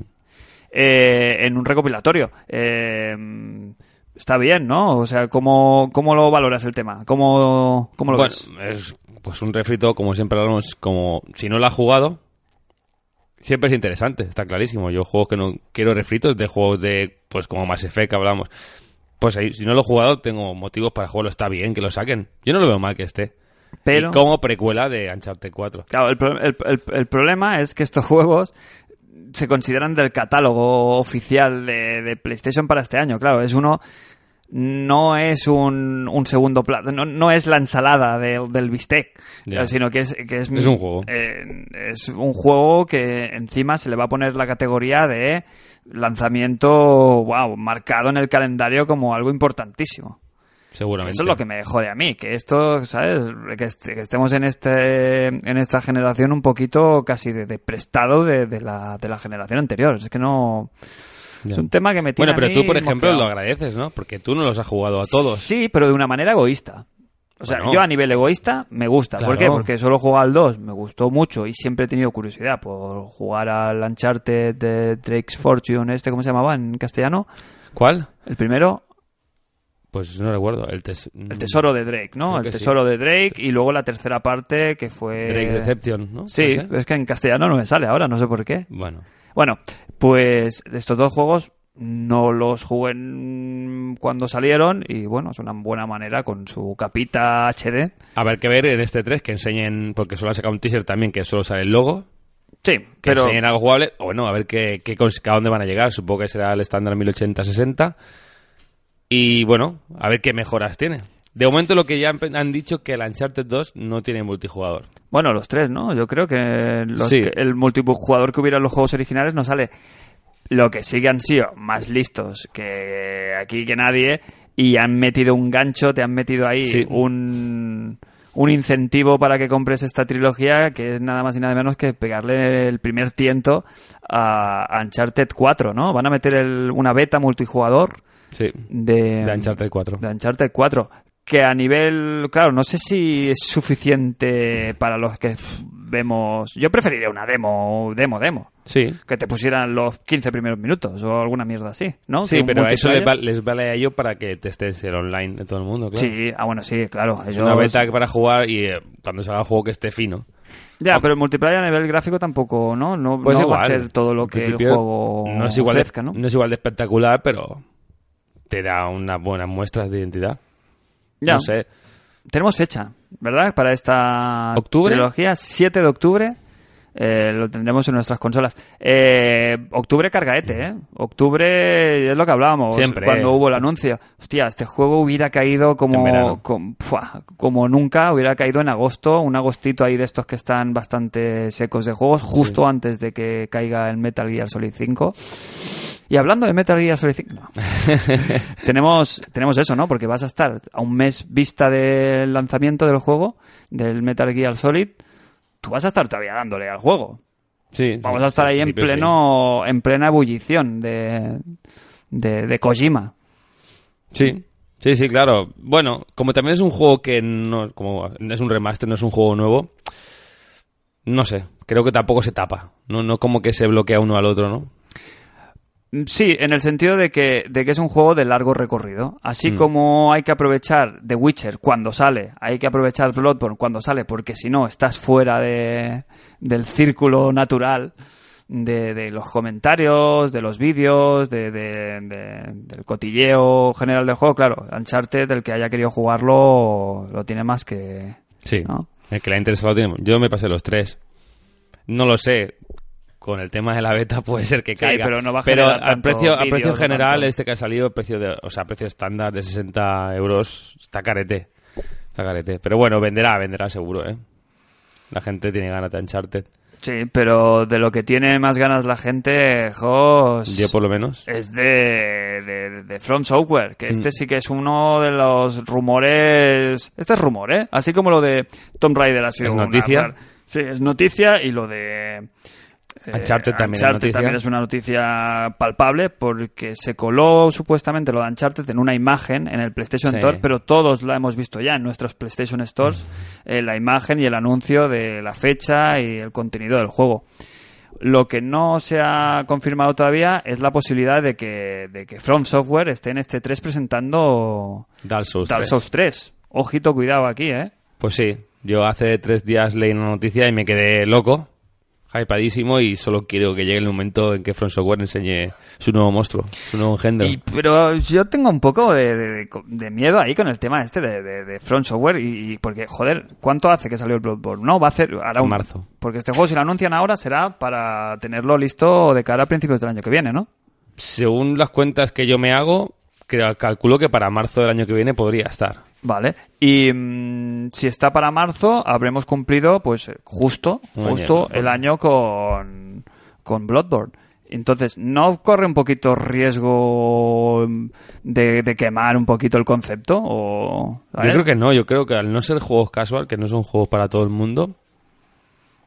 eh, en un recopilatorio. Eh, está bien, ¿no? O sea, ¿cómo, cómo lo valoras el tema? ¿Cómo, cómo lo bueno, ves? es pues un refrito, como siempre hablamos, como si no lo ha jugado, siempre es interesante, está clarísimo. Yo juegos que no quiero refritos de juegos de, pues como Mass Effect que hablamos. Pues ahí, si no lo he jugado, tengo motivos para jugarlo. Está bien que lo saquen. Yo no lo veo mal que esté. Pero, Y como precuela de Uncharted 4. claro, el- el- el problema es que estos juegos se consideran del catálogo oficial de, de PlayStation para este año. Claro, es uno no es un, un segundo plato, no, no es la ensalada de- del bistec, Ya. sino que es, que es, Es un juego. eh, es un juego que encima se le va a poner la categoría de lanzamiento, wow, marcado en el calendario como algo importantísimo. Seguramente. Eso es lo que me jode a mí, que esto, ¿sabes? Que, est- que estemos en este en esta generación un poquito casi de, de prestado de, de la, de la generación anterior. Es que no... Ya. Es un tema que me tiene Bueno, pero a tú, por ejemplo, mosqueado. lo agradeces, ¿no? Porque tú no los has jugado a todos. Sí, pero de una manera egoísta. O sea, Bueno. yo a nivel egoísta me gusta. ¿Por Claro. qué? Porque solo he jugado al 2, me gustó mucho y siempre he tenido curiosidad por jugar al Uncharted de Drake's Fortune, este, ¿cómo se llamaba en castellano? ¿Cuál? El primero, Pues no recuerdo. El, tes- el tesoro de Drake, ¿no? Creo El que sí. tesoro de Drake y luego la tercera parte que fue... Drake's Deception, ¿no? Sí, ¿Puede ser? es que en castellano no me sale ahora, no sé por qué. Bueno. Bueno, pues estos dos juegos no los jugué cuando salieron y bueno, es una buena manera con su capita HD. Habrá que ver en este 3 que enseñen, porque solo han sacado un teaser también que solo sale el logo, Sí, que pero enseñen algo jugable. O bueno, a ver qué, qué, a dónde van a llegar. Supongo que será el estándar 1080-60. Y bueno, a ver qué mejoras tiene. De momento lo que ya han, dicho que el Uncharted 2 no tiene multijugador. bueno, los tres, ¿no? Yo creo que, los Sí. que- el multijugador que hubiera en los juegos originales no sale. Lo que sí que han sido más listos que aquí que nadie y han metido un gancho, te han metido ahí Sí. un, un incentivo para que compres esta trilogía que es nada más y nada menos que pegarle el primer tiento a, a Uncharted 4, ¿no? Van a meter el- una beta multijugador Sí, de, de Uncharted 4. de Uncharted 4. Que a nivel, claro, no sé si es suficiente para los que vemos. Yo preferiría una demo, demo, demo. Sí, Que te pusieran los 15 primeros minutos o alguna mierda así, ¿no? sí pero a eso les, va- les vale a ellos para que testes el online de todo el mundo, claro. Sí, ah, bueno, sí, claro. Es ellos- una beta para jugar y eh, cuando salga el juego que esté fino. Ya, pero el multiplayer a nivel gráfico tampoco, ¿no? No, Pues no igual. va a ser todo lo que el juego no es igual ofrezca, de, ¿no? es igual de espectacular, pero te da unas buenas muestras de identidad. Ya. No sé. Tenemos fecha, ¿verdad? Para esta ¿Octubre? trilogía, 7 de octubre. Eh, lo tendremos en nuestras consolas. Eh, octubre cargaete, ¿eh? Octubre es lo que hablábamos Siempre. cuando hubo el anuncio. Hostia, este juego hubiera caído como, como nunca, hubiera caído en agosto, un agostito ahí de estos que están bastante secos de juegos, justo antes de que caiga el Metal Gear Solid 5. Y hablando de Metal Gear Solid 5, no. tenemos, tenemos eso, ¿no? Porque vas a estar a un mes vista del lanzamiento del juego, del Metal Gear Solid, tú vas a estar todavía dándole al juego. Sí, Vamos sí, a estar sí, ahí en sí. pleno, en plena ebullición de, de, de Kojima. Sí. Sí, sí, claro. Bueno, como también es un juego que no, como es un remaster, no es un juego nuevo, no sé, creo que tampoco se tapa. No, no como que se bloquea uno al otro, ¿no? Sí, en el sentido de que, de que es un juego de largo recorrido. Así Mm. como hay que aprovechar The Witcher cuando sale, hay que aprovechar Bloodborne cuando sale, porque si no estás fuera de, del círculo natural de, de los comentarios, de los vídeos, de, de- de- del cotilleo general del juego. Claro, Uncharted, el que haya querido jugarlo, lo tiene más que... Sí. ¿no? El que la interesa lo tiene. Yo me pasé los tres. No lo sé. Con el tema de la beta puede ser que Sí, caiga. pero no va a Pero al precio, precio general, tanto. este que ha salido, precio de, o sea, precio estándar de 60 euros, está carete. Está carete. Pero bueno, venderá, venderá seguro, ¿eh? La gente tiene ganas de Uncharted. Sí, pero de lo que tiene más ganas la gente, Jos, Yo por lo menos. es de, de, de From Software, que Mm. este sí que es uno de los rumores... Este es rumor, ¿eh? Así como lo de Tomb Raider ha sido ¿Es noticia? Sí, es noticia y lo de... eh, Uncharted también es Uncharted noticia. también es una noticia palpable porque se coló supuestamente lo de Uncharted en una imagen en el PlayStation Sí. Store, pero todos la hemos visto ya en nuestros PlayStation Stores, Mm. eh, la imagen y el anuncio de la fecha y el contenido del juego. Lo que no se ha confirmado todavía es la posibilidad de que, de que From Software esté en este 3 presentando Dark Souls Dark 3. Souls 3. Ojito, cuidado aquí, ¿eh? Pues sí, yo hace tres días leí una noticia y me quedé loco, hypadísimo y solo quiero que llegue el momento en que From Software enseñe su nuevo monstruo, su nuevo engendro. Y- pero yo tengo un poco de, de- de miedo ahí con el tema este de, de, de Front Software y, y porque, joder, ¿cuánto hace que salió el Bloodborne? No, va a hacer... Hará un, En marzo. Porque este juego si lo anuncian ahora será para tenerlo listo de cara a principios del año que viene, ¿no? Según las cuentas que yo me hago, calculo que para marzo del año que viene podría estar. Vale. Y mm, si está para marzo, habremos cumplido, pues, justo, justo el año con, con Bloodborne. Entonces, ¿no corre un poquito riesgo mm, de, de quemar un poquito el concepto? O, Yo creo que no, yo creo que al no ser juegos casual, que no son juegos para todo el mundo,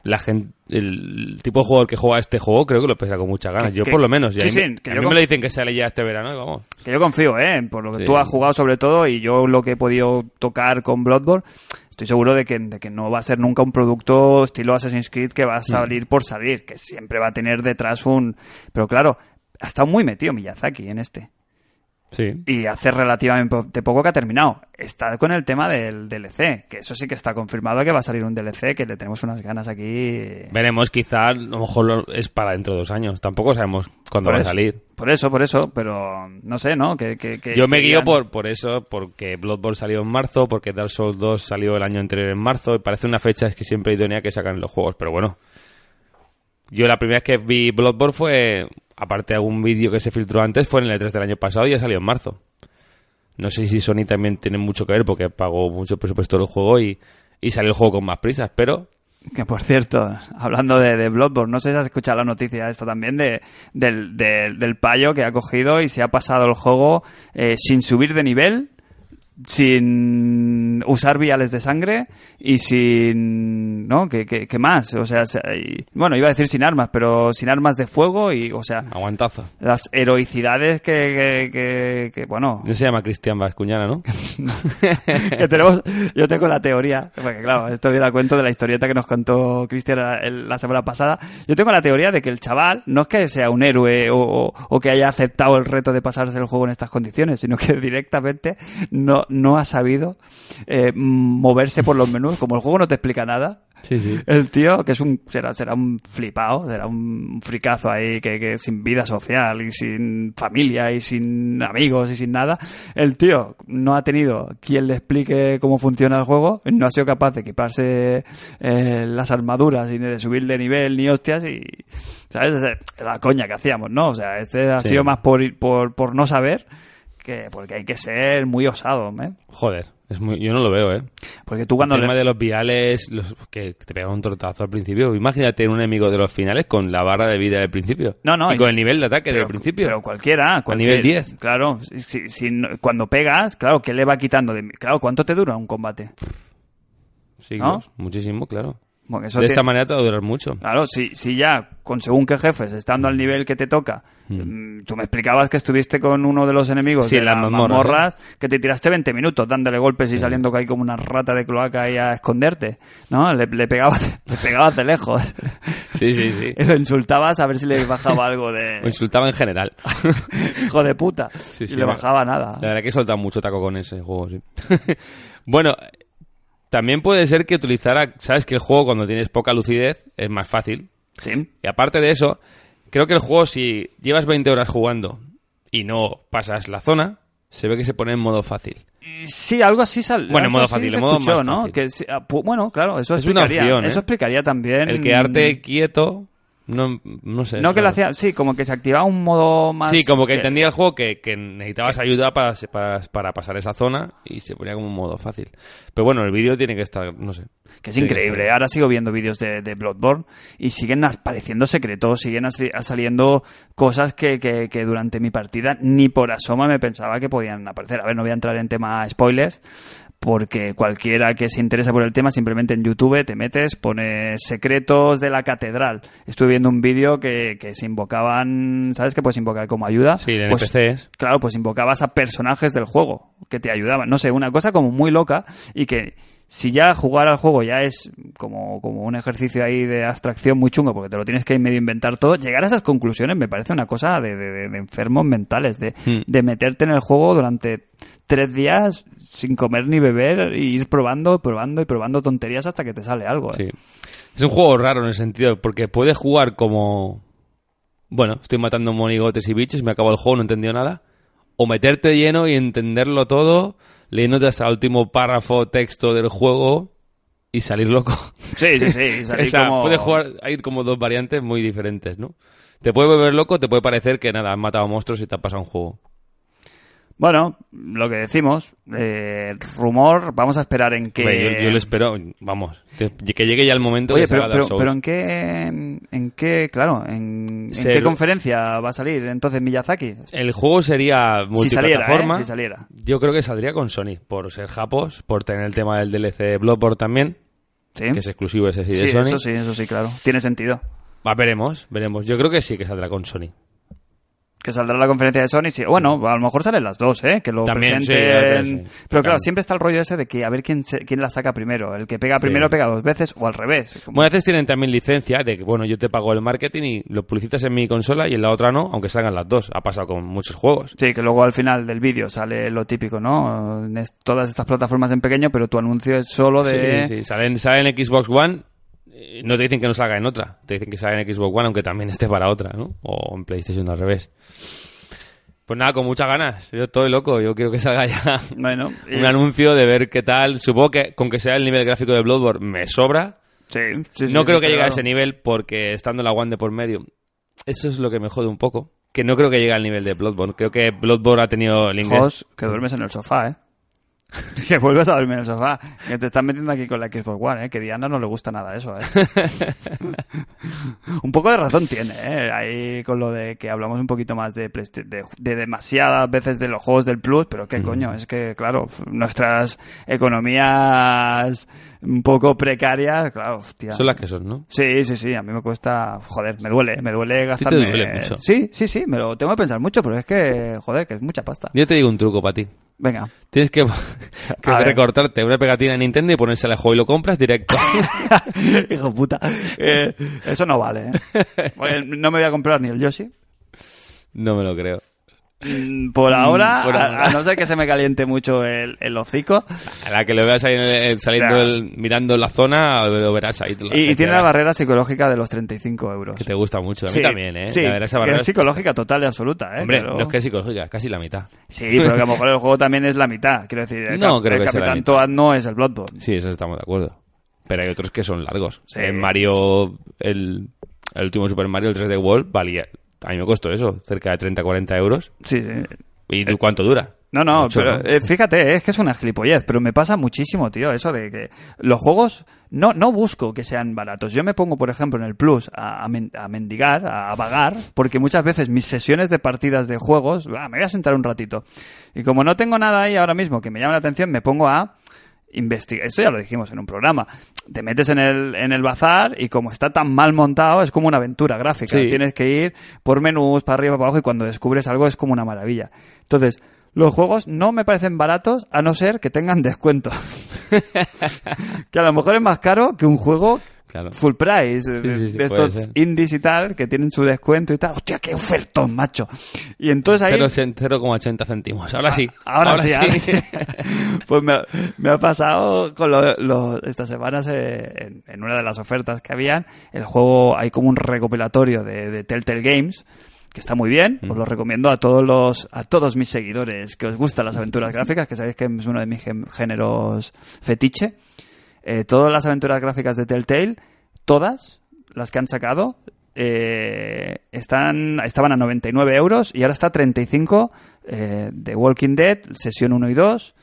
la gente, el tipo de jugador que juega este juego creo que lo pesa con muchas ganas. Que- yo que- por lo menos. Sí, a mí, sí, que a mí me lo dicen que sale ya este verano y vamos. Que yo confío, ¿eh? Por lo que Sí. tú has jugado sobre todo y yo lo que he podido tocar con Bloodborne, estoy seguro de que, de que no va a ser nunca un producto estilo Assassin's Creed que va a salir por salir, que siempre va a tener detrás un... Pero claro, ha estado muy metido Miyazaki en este. Sí. Y hace relativamente poco que ha terminado. Está con el tema del DLC, que eso sí que está confirmado que va a salir un DLC, que le tenemos unas ganas aquí... Veremos, quizá a lo mejor es para dentro de dos años. Tampoco sabemos cuándo Por va a salir. Por eso, por eso, pero no sé, ¿no? Que, que- que- Yo me guío por, por eso, porque Bloodborne salió en marzo, porque Dark Souls 2 salió el año anterior en marzo, y parece una fecha es que siempre idónea que sacan los juegos, pero bueno. Yo la primera vez que vi Bloodborne fue, aparte de algún vídeo que se filtró antes, fue en el E3 del año pasado y ya salió en marzo. No sé si Sony también tiene mucho que ver porque pagó mucho presupuesto del juego y, y salió el juego con más prisas, pero Que por cierto, hablando de, de Bloodborne, no sé si has escuchado la noticia esta también de, del, del, del payo que ha cogido y se ha pasado el juego eh, sin subir de nivel, sin usar viales de sangre y sin... ¿No? ¿Qué, qué, qué más? O sea, y- bueno, iba a decir sin armas, pero sin armas de fuego y, o sea, aguantazo. las heroicidades que, que, que- que, bueno, No se llama Cristian Vascuñana, ¿no? que tenemos, yo tengo la teoría, porque claro, esto viene a cuento de la historieta que nos contó Cristian la semana pasada. Yo tengo la teoría de que el chaval no es que sea un héroe o, o- o que haya aceptado el reto de pasarse el juego en estas condiciones, sino que directamente no, no ha sabido eh, moverse por los menús. Como el juego no te explica nada, Sí, sí. el tío, que es un será, será un flipado, será un fricazo ahí que, que sin vida social y sin familia y sin amigos y sin nada. El tío no ha tenido quien le explique cómo funciona el juego, no ha sido capaz de equiparse eh, las armaduras y de subir de nivel ni hostias y ¿sabes? Es la coña que hacíamos, ¿no? O sea, este ha Sí. sido más por, por, por no saber que porque hay que ser muy osado, ¿eh? Joder, es muy, yo no lo veo, ¿eh? Porque tú cuando el tema le- de los viales, los, que te pegan un tortazo al principio. Imagínate un enemigo de los finales con la barra de vida del principio. No, no, Y y- con el nivel de ataque pero, del principio. Pero cualquiera. A cualquier- nivel 10. Claro, si, si no- cuando pegas, claro, ¿qué le va quitando? De, claro, ¿cuánto te dura un combate? Siglos, muchísimo, claro. Eso de esta manera te va a durar mucho. Claro, si, si ya, con según qué jefes, estando al nivel que te toca, mm, tú me explicabas que estuviste con uno de los enemigos Sí, de las las mazmorras, que te tiraste 20 minutos dándole golpes y saliendo que hay como una rata de cloaca ahí a esconderte, ¿no? Le, le pegabas, le pegabas de lejos. Sí, sí, sí. y lo insultabas a ver si le bajaba algo de insultaba en general. hijo de puta. Y le bajaba nada. La verdad que he soltado mucho taco con ese juego, sí. bueno, también puede ser que utilizara... Sabes que el juego cuando tienes poca lucidez es más fácil. Sí. Y aparte de eso, creo que el juego si llevas 20 horas jugando y no pasas la zona, se ve que se pone en modo fácil. Sí, algo así sal... Bueno, en modo fácil, se en modo escuchó, más ¿no? fácil. Que sí, ah, bueno, claro, eso Es una explicaría, opción, ¿eh? eso explicaría también El quedarte quieto No, no sé. No que lo hacía, sí, como que se activaba un modo más... Sí, como que entendía el juego que, que necesitabas ayuda para, para, para pasar esa zona y se ponía como un modo fácil. Pero bueno, el vídeo tiene que estar, no sé. Que es que increíble. estar- Ahora sigo viendo vídeos de, de Bloodborne y siguen apareciendo secretos, siguen saliendo cosas que, que- que durante mi partida ni por asoma me pensaba que podían aparecer. A ver, no voy a entrar en tema spoilers porque cualquiera que se interese por el tema simplemente en YouTube te metes, pones secretos de la catedral. Estuve viendo un vídeo que, que se invocaban, ¿sabes? Que puedes invocar como ayuda. Sí, de Pues, NPCs. Claro, pues invocabas a personajes del juego que te ayudaban. No sé, una cosa como muy loca y que si ya jugar al juego ya es como, como un ejercicio ahí de abstracción muy chungo porque te lo tienes que medio inventar todo, llegar a esas conclusiones me parece una cosa de, de- de- de enfermos mentales, de, Hmm. de meterte en el juego durante tres días sin comer ni beber y ir probando, probando y probando tonterías hasta que te sale algo. ¿eh? Sí. Es un juego raro en el sentido, porque puedes jugar como... Bueno, estoy matando monigotes y bichos, me acabo el juego, no he entendido nada. O meterte de lleno y entenderlo todo, leyéndote hasta el último párrafo texto del juego y salir loco. Sí, sí, sí. salir o sea, como- puedes jugar, hay como dos variantes muy diferentes, ¿no? Te puede volver loco, te puede parecer que nada, has matado monstruos y te ha pasado un juego. Bueno, lo que decimos, eh, rumor, vamos a esperar en que... Yo, yo lo espero, vamos, que llegue ya el momento Oye, que pero, Dark pero, pero en qué, en qué, claro, en, qué conferencia va a salir entonces Miyazaki? El juego sería Si saliera, multiplataforma. ¿eh? Si saliera. Yo creo que saldría con Sony, por ser japos, por tener el tema del DLC de Bloodborne también, Sí, que es exclusivo ese sí de Sí, Sony. eso sí, eso sí, claro. Tiene sentido. Va, veremos, veremos. Yo creo que sí que saldrá con Sony. Que saldrá la conferencia de Sony, sí. Bueno, a lo mejor salen las dos, ¿eh? Que lo También, presenten... sí. Pero claro, Claro. siempre está el rollo ese de que a ver quién, se- quién la saca primero. El que pega primero pega dos veces o al revés. Como- Bueno, a veces tienen también licencia de que, bueno, yo te pago el marketing y lo publicitas en mi consola y en la otra no, aunque salgan las dos. Ha pasado con muchos juegos. Sí, que luego al final del vídeo sale lo típico, ¿no? Es- todas estas plataformas en pequeño, pero tu anuncio es solo de... Sí, sí, salen, salen en Xbox One, no te dicen que no salga en otra, te dicen que salga en Xbox One, aunque también esté para otra, ¿no? O en PlayStation al revés. Pues nada, con muchas ganas. Yo estoy loco, yo quiero que salga ya Bueno, un anuncio de ver qué tal. Supongo que con que sea el nivel gráfico de Bloodborne me sobra. Sí, sí, sí, no sí, creo que llegue a ese nivel porque estando la One de por medio. Eso es lo que me jode un poco. Que no creo que llegue al nivel de Bloodborne. Creo que Bloodborne ha tenido el inglés. Jos, que duermes en el sofá, ¿eh? que vuelves a dormir en el sofá. Que te están metiendo aquí con la Xbox One, ¿eh? Que Diana no le gusta nada eso, ¿eh? un poco de razón tiene, ¿eh? Ahí con lo de que hablamos un poquito más de, Playsta- de, de demasiadas veces de los juegos del Plus, pero qué coño, es que, claro, nuestras economías un poco precarias, claro, hostia. Son las que son, ¿no? Sí, sí, sí, a mí me cuesta, joder, me duele, me duele te gastarme. duele mucho. Sí, sí, sí, me lo tengo que pensar mucho, pero es que, joder, que es mucha pasta. Yo te digo un truco para ti. Venga. Tienes que, A recortarte una pegatina de Nintendo y ponérsela juego y lo compras directo. Hijo puta. Eh, eso no vale, ¿eh? No me voy a comprar ni el Yoshi. no me lo creo. Mm, Por ahora, por a- ahora. A, no ser que se me caliente mucho el, el hocico. A la que lo veas ahí el- saliendo el- mirando la zona, lo verás ahí. lo- Y, y tiene la barrera psicológica de los 35 euros. Que te gusta mucho. A mí Sí, también, ¿eh? Sí, esa barrera es psicológica total y absoluta, ¿eh? Hombre, Pero- no es que es psicológica, es casi la mitad. Sí, pero que a lo mejor el juego también es la mitad. Quiero decir, el, No Cap- creo que Capitán. Toad no es el Bloodborne. Sí, eso estamos de acuerdo. Pero hay otros que son largos. Sí. En Mario, el, el último Super Mario, el 3D World, valía. A mí me costó eso, cerca de 30-40 euros. Sí, sí. ¿Y cuánto dura? No, no, Mucho, pero ¿no? eh, fíjate, es que es una gilipollez, pero me pasa muchísimo, tío, eso de que los juegos no, no busco que sean baratos. Yo me pongo, por ejemplo, en el Plus a, a men- a mendigar, a, a vagar, porque muchas veces mis sesiones de partidas de juegos, me voy a sentar un ratito. Y como no tengo nada ahí ahora mismo que me llame la atención, me pongo a investigar. Esto ya lo dijimos en un programa. Te metes en el, en el bazar y como está tan mal montado, es como una aventura gráfica. Sí. Tienes que ir por menús, para arriba, para abajo, y cuando descubres algo es como una maravilla. Entonces, los juegos no me parecen baratos a no ser que tengan descuento. que a lo mejor es más caro que un juego Claro. full price, de, Sí, sí, sí, de estos ser. indies y tal, que tienen su descuento y tal. ¡Hostia, qué ofertón, macho! Y entonces ahí... Cero cen- 0,80 céntimos. Ahora sí. Ahora, sí, ahora sí. pues me, me ha pasado con lo, lo- estas semanas eh, en, en una de las ofertas que habían. El juego, hay como un recopilatorio de, de Telltale Games que está muy bien. Os lo recomiendo a todos los a todos mis seguidores que os gustan las aventuras gráficas, que sabéis que es uno de mis géneros fetiche. Eh, todas las aventuras gráficas de Telltale, todas las que han sacado, eh, están, estaban a 99 euros y ahora está a 35 eh, de Walking Dead, sesión 1 y 2,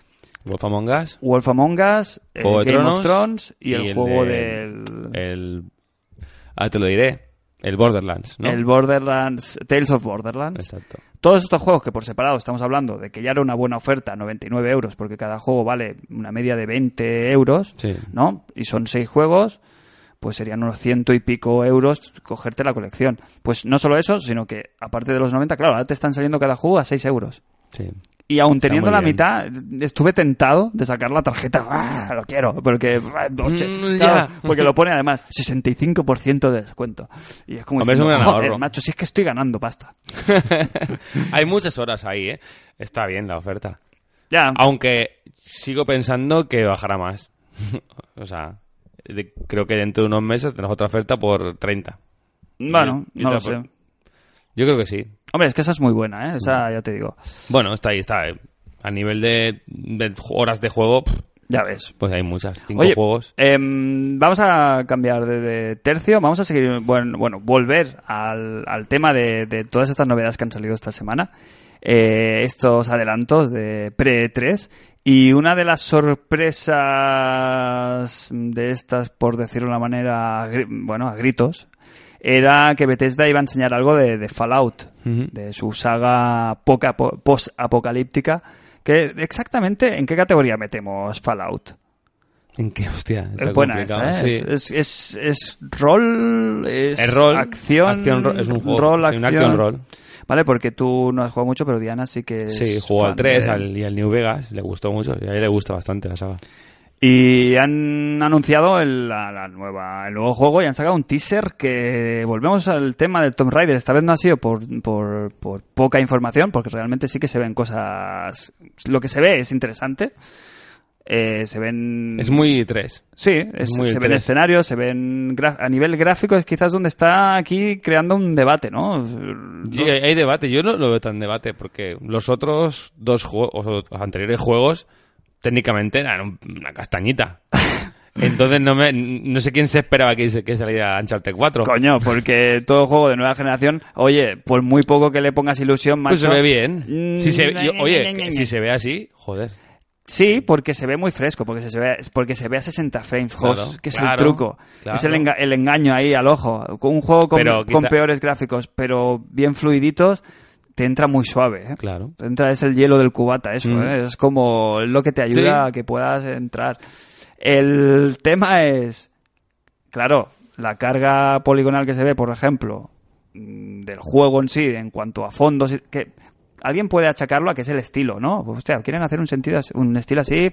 Wolf Among Us, Wolf Among Us, Juego Game Tronos of Thrones y, el, juego de- del... El... Ah, te lo diré. El Borderlands, ¿no? El Borderlands, Tales of Borderlands. Exacto. Todos estos juegos que por separado estamos hablando de que ya era una buena oferta, 99 euros, porque cada juego vale una media de 20 euros, Sí. ¿no? Y son seis juegos, pues serían unos ciento y pico euros cogerte la colección. Pues no solo eso, sino que aparte de los 90, claro, ahora te están saliendo cada juego a 6 euros. Sí. Y aún teniendo la mitad, estuve tentado de sacar la tarjeta. ¡Ah, lo quiero, porque, ah, Mm, claro, porque lo pone además 65% de descuento. Y es como es diciendo, macho, si es que estoy ganando pasta. Hay muchas horas ahí, ¿eh? Está bien la oferta. Ya, Aunque sigo pensando que bajará más. o sea, de- creo que dentro de unos meses tendrás otra oferta por 30. bueno, no lo sé. Yo creo que sí. Hombre, es que esa es muy buena, ¿eh? Esa ya te digo. Bueno, está ahí, está. eh. A nivel de, de horas de juego, pff, Ya ves. pues hay muchas. Cinco Oye, juegos. em, vamos a cambiar de, de tercio, vamos a seguir, bueno, bueno volver al, al tema de, de todas estas novedades que han salido esta semana, eh, estos adelantos de pre-3, y una de las sorpresas de estas, por decirlo de una manera, bueno, a gritos, era que Bethesda iba a enseñar algo de, de Fallout, de su saga poca- po- post-apocalíptica, que exactamente en qué categoría metemos Fallout. ¿En qué? Hostia. está Es buena esta, ¿eh? Sí. Es, es, es, es rol, es, Es rol, acción, acción, es un juego, rol, sí, un acción. action rol. Vale, porque tú no has jugado mucho, pero Diana sí que Sí, jugó al fan 3 de- al, y al New Vegas. Le gustó mucho. Y a él le gusta bastante la saga. Y han anunciado el, la, la nueva, el nuevo juego y han sacado un teaser que volvemos al tema del Tomb Raider. Esta vez no ha sido por, por, por poca información, porque realmente sí que se ven cosas... Lo que se ve es interesante. Eh, se ven... Es muy 3. Sí, es- muy se ven escenarios, se ven a nivel gráfico es quizás donde está aquí creando un debate, ¿no? Sí, hay, hay debate. Yo no lo veo tan debate porque los otros dos juegos, o los anteriores juegos, técnicamente eran un- una castañita. Entonces no me, no sé quién se esperaba que, que saliera Uncharted 4. Coño, porque todo juego de nueva generación, oye, por muy poco que le pongas ilusión, macho, Pues se ve bien. Mm, Si se, yo- oye, si se ve así, joder. Sí, porque se ve muy fresco, porque se ve, porque se ve a 60 frames, Claro, Jos, que es claro, el truco. claro. Es el, enga- el engaño ahí al ojo. Con un juego con, Pero con quizá- peores gráficos, pero bien fluiditos, te entra muy suave. ¿eh? Claro. Te entra, es el hielo del cubata, eso. Mm. ¿eh? Es como lo que te ayuda Sí. a que puedas entrar. El tema es, claro, la carga poligonal que se ve, por ejemplo, mm, del juego en sí, en cuanto a fondos, que alguien puede achacarlo a que es el estilo, ¿no? Pues, hostia, quieren hacer un sentido, un estilo así,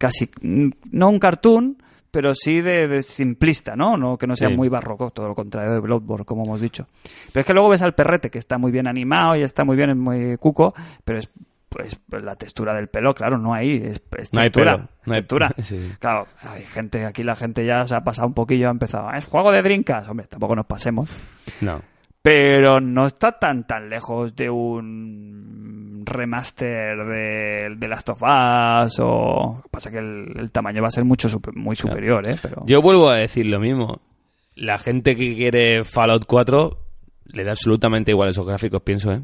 casi, mm, no un cartoon, pero sí de, de simplista, ¿no? no Que no sea Sí. muy barroco, todo lo contrario de Bloodborne, como hemos dicho. Pero es que luego ves al perrete, que está muy bien animado y está muy bien, es muy cuco, pero es pues la textura del pelo, claro, no hay, es, es No hay textura, pelo, no hay- textura. sí. Claro, hay gente, aquí la gente ya se ha pasado un poquillo, ha empezado, "Ah, es juego de drinkas, hombre, tampoco nos pasemos. No. Pero no está tan tan lejos de un remaster de, de Last of Us o... Pasa que el, el tamaño va a ser mucho super- muy superior, ¿eh? Pero... Yo vuelvo a decir lo mismo. La gente que quiere Fallout 4 le da absolutamente igual esos gráficos, pienso, ¿eh?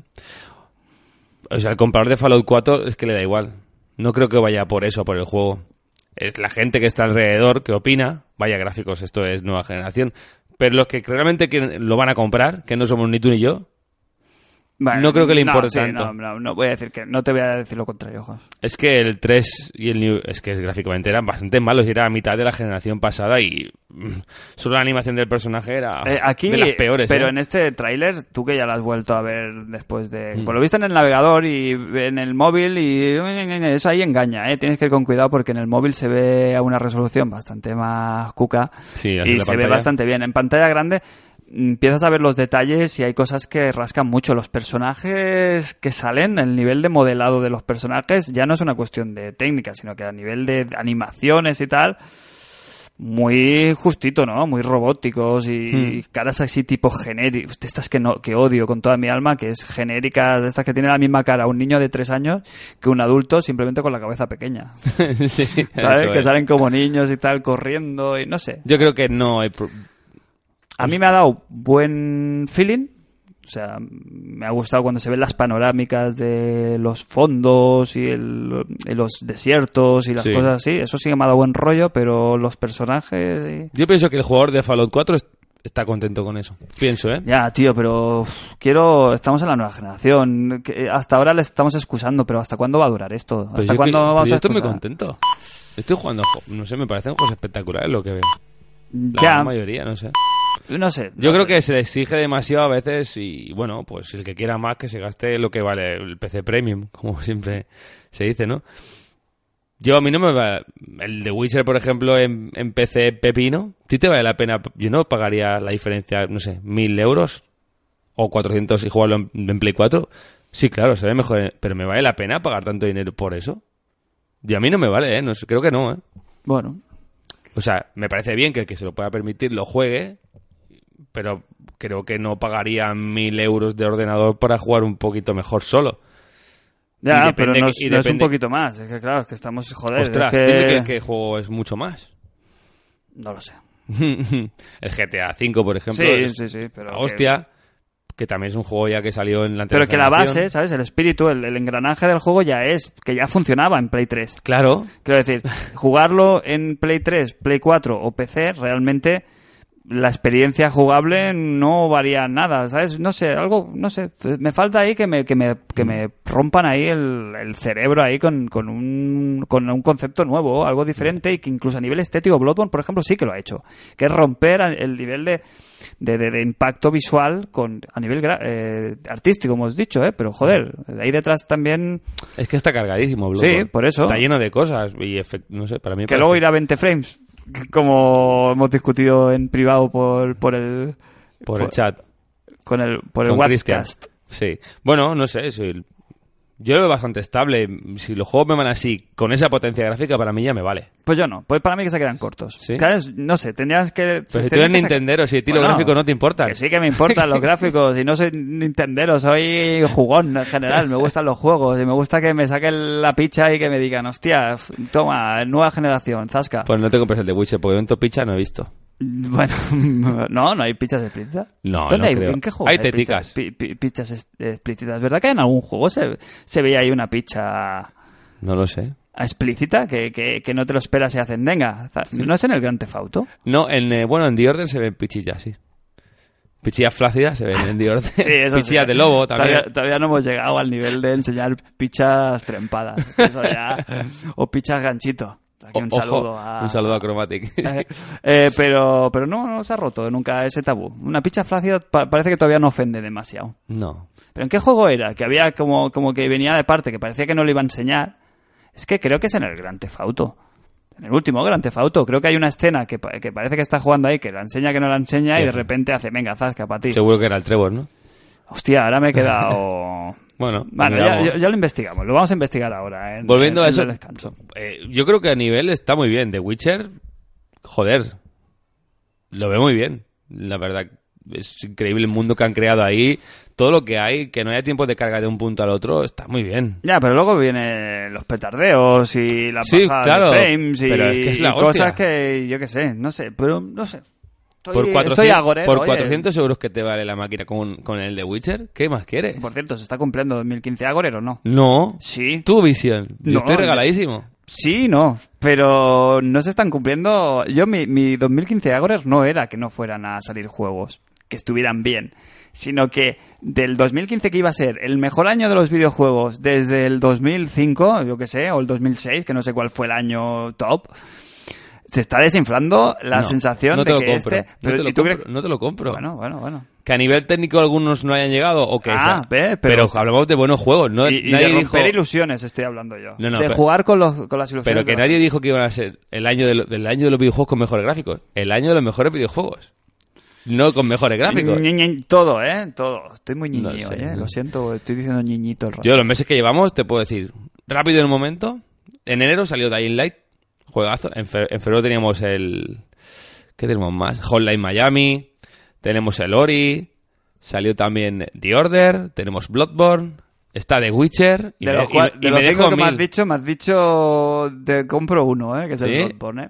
O sea, el comprador de Fallout 4 es que le da igual. No creo que vaya por eso, por el juego. Es la gente que está alrededor que opina, vaya gráficos, esto es nueva generación. Pero los que realmente quieren- lo van a comprar, que no somos ni tú ni yo, Bueno, no creo que le no, importe sí, tanto. No, no, no voy a decir que... No te voy a decir lo contrario, Jos. es que el 3 y el New, es que es, gráficamente eran bastante malos y era a mitad de la generación pasada y mm, solo la animación del personaje era Eh, aquí, de las peores. pero ¿eh? en este tráiler, tú que ya lo has vuelto a ver después de... Mm. Pues lo viste en el navegador y en el móvil y eso ahí engaña, ¿eh? Tienes que ir con cuidado porque en el móvil se ve a una resolución bastante más cuca Sí, y la se ve bastante bien. En pantalla grande empiezas a ver los detalles y hay cosas que rascan mucho. Los personajes que salen, el nivel de modelado de los personajes ya no es una cuestión de técnica, sino que a nivel de animaciones y tal muy justito, ¿no? Muy robóticos y Hmm. caras así tipo genéricas, de estas que no que odio con toda mi alma, que es genéricas, de estas que tienen la misma cara un niño de tres años que un adulto simplemente con la cabeza pequeña, sí, ¿sabes? Que salen como niños y tal corriendo y no sé. Yo creo que no hay... pro- A mí me ha dado buen feeling. O sea, me ha gustado cuando se ven las panorámicas de los fondos y, el- y los desiertos y las Sí. cosas así. Eso sí que me ha dado buen rollo, pero los personajes... y- Yo pienso que el jugador de Fallout 4 es- está contento con eso. Pienso, ¿eh? Ya, tío, pero uf, quiero... Estamos en la nueva generación. que hasta ahora le estamos excusando, pero ¿hasta cuándo va a durar esto? ¿Hasta Pues yo, cuándo que- vamos yo a estoy muy contento. Estoy jugando, no sé, me parecen juegos espectaculares lo que veo. La Ya, mayoría, no sé. No sé. Yo no creo sé. que se le exige demasiado a veces y bueno, pues el que quiera más que se gaste lo que vale el PC Premium, como siempre se dice, ¿no? Yo a mí no me va... El de Witcher, por ejemplo, en, en PC Pepino, ¿a ti te vale la pena? Yo no pagaría la diferencia, no sé, mil euros o 400 y jugarlo en, en Play 4. Sí, claro, se ve mejor, pero ¿me vale la pena pagar tanto dinero por eso? Y a mí no me vale, ¿eh? No creo que no, ¿eh? Bueno, O sea, me parece bien que el que se lo pueda permitir lo juegue, pero creo que no pagaría mil euros de ordenador para jugar un poquito mejor solo. ya, pero no, es, no es un poquito más. Es que claro, es que estamos... Joder, es Ostras, que- dime que, que el juego es mucho más. No lo sé. el GTA V, por ejemplo. Sí, es sí, sí, pero la hostia, que... también es un juego ya que salió en la Pero anterior que la base, ¿sabes? El espíritu, el, el engranaje del juego ya es, que ya funcionaba en Play 3. Claro, Quiero decir, jugarlo en Play 3, Play 4 o PC, realmente la experiencia jugable no varía nada, ¿sabes? No sé, algo, no sé, me falta ahí que me, que me, que me rompan ahí el, el cerebro ahí con, con, un, con un concepto nuevo, algo diferente y que incluso a nivel estético Bloodborne, por ejemplo, sí que lo ha hecho, que es romper el nivel de, de, de- de impacto visual con a nivel gra- eh, artístico, hemos dicho, ¿eh? Pero joder, ahí detrás también es que está cargadísimo. Bloodborne. Sí, por eso. Está lleno de cosas y no sé, para mí... que parece- luego irá a 20 frames, como hemos discutido en privado por, por el Por el chat. con el por el. Watchcast. Sí. Bueno, no sé. si- Yo lo veo bastante estable. Si los juegos me van así, con esa potencia gráfica, para mí ya me vale. Pues yo no, pues para mí que se quedan cortos. ¿Sí? Claro, no sé, tendrías que Pero si tú eres Nintendero, si a ti los Bueno, gráficos no te importan. Que sí que me importan los gráficos y no soy Nintendero, soy jugón en general, me gustan los juegos y me gusta que me saquen la picha y que me digan, hostia, toma, nueva generación, zasca. Pues no te compres el de Witcher, porque dentro picha no he visto. Bueno, no, no hay pichas explícitas. No, ¿Dónde no hay? creo. ¿En qué juego Hay pichas- teticas. pi- pi- pichas es- explícitas? ¿Verdad que en algún juego se, se veía ahí una picha No lo sé. explícita que, que, que no te lo esperas y hacen, venga, ¿no es en el Gran Tefauto? No, en, eh, bueno, en The Order se ven pichillas, sí. Pichillas flácidas se ven en The Order. Sí, eso Pichillas sí. de lobo también. Todavía, todavía no hemos llegado al nivel de enseñar pichas trempadas. Eso ya- o pichas ganchito. Aquí un ojo, saludo a... un saludo a Chromatic. Eh, eh, pero, pero no, no se ha roto nunca ese tabú. Una picha flácida pa- parece que todavía no ofende demasiado. no. ¿Pero en qué juego era? Que había como, como que venía de parte, que parecía que no lo iba a enseñar. Es que creo que es en el Gran Tefauto. En el último Gran Tefauto. Creo que hay una escena que, que parece que está jugando ahí, que la enseña, que no la enseña, y de repente hace, venga, zasca, para ti. Seguro que era el Trevor, ¿no? Hostia, ahora me he quedado... Bueno, ya, ya- ya lo investigamos. Lo vamos a investigar ahora. en- Volviendo en- a eso, descanso. eh, yo creo que a nivel está muy bien. The Witcher, joder, lo veo muy bien. La verdad, es increíble el mundo que han creado ahí. Todo lo que hay, que no haya tiempo de carga de un punto al otro, está muy bien. Ya, pero luego vienen los petardeos y las Sí, claro, de frames y, pero es que es la y cosas que yo qué sé, no sé, pero no sé. Estoy, por 400, estoy agorero, por oye. 400 euros que te vale la máquina con, con el de Witcher, ¿qué más quieres? Por cierto, ¿se está cumpliendo 2015 agorero o no? No. Sí. Tu visión. Yo No, estoy regaladísimo. Sí, no, pero no se están cumpliendo. Yo, mi, mi 2015 Agores no era que no fueran a salir juegos, que estuvieran bien, sino que del 2015 que iba a ser el mejor año de los videojuegos desde el 2005, yo que sé, o el 2006, que no sé cuál fue el año top, se está desinflando la No, sensación no te de lo que compro. este. no, te lo ¿y tú compro crees- no te lo compro. Bueno, bueno, bueno. Que a nivel técnico algunos no hayan llegado o que Ah, ve, pero- hablamos de buenos juegos. No, y, y nadie de dijo, romper ilusiones estoy hablando yo. No, no, de pero- jugar con, los, con las ilusiones. pero que nadie dijo que iban a ser el año de lo- del año de los videojuegos con mejores gráficos. El año de los mejores videojuegos. No con mejores gráficos. Ñi, todo, ¿eh? Todo. Estoy muy No niño, sé, ¿eh? no. Lo siento, estoy diciendo niñito el rato. Yo los meses que llevamos te puedo decir, rápido en un momento, en enero salió Dying Light, juegazo, en, fe- en febrero teníamos el... ¿Qué tenemos más? Hotline Miami, tenemos el Ori, salió también The Order, tenemos Bloodborne, está The Witcher y de me, los, y- de y los me cinco dejo que me has mil. dicho, me has dicho de compro uno, ¿eh? Que es ¿Sí? el Bloodborne, ¿eh?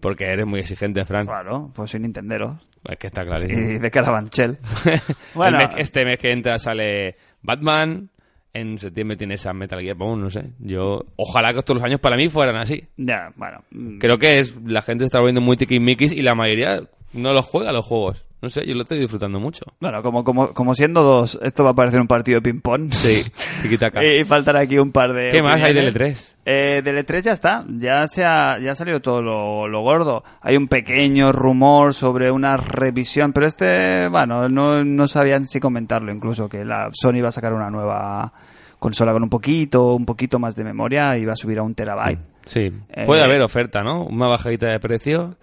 Porque eres muy exigente, Fran. Claro, pues soy Nintendero. Es que está clarísimo. Y de Carabanchel. El bueno, mes- este mes que entra sale Batman. En septiembre tienes a Metal Gear. Vamos, no sé. Yo, ojalá que todos los años para mí fueran así. ya, bueno. mm, Creo que es la gente está volviendo muy tiquismiquis y la mayoría no los juega los juegos. No sé, yo lo estoy disfrutando mucho. Bueno, como, como, como siendo dos, esto va a parecer un partido de ping-pong. Sí, tiquitaca. y faltan aquí un par de. ¿Qué más hay del opiniones. E3? Eh, del E3 ya está, ya se ha, ya ha salido todo lo, lo gordo. Hay un pequeño rumor sobre una revisión, pero este, bueno, no, no sabían si comentarlo incluso, que la Sony va a sacar una nueva consola con un poquito, un poquito más de memoria y va a subir a un terabyte. Sí, Eh, puede haber oferta, ¿no? Una bajadita de precio.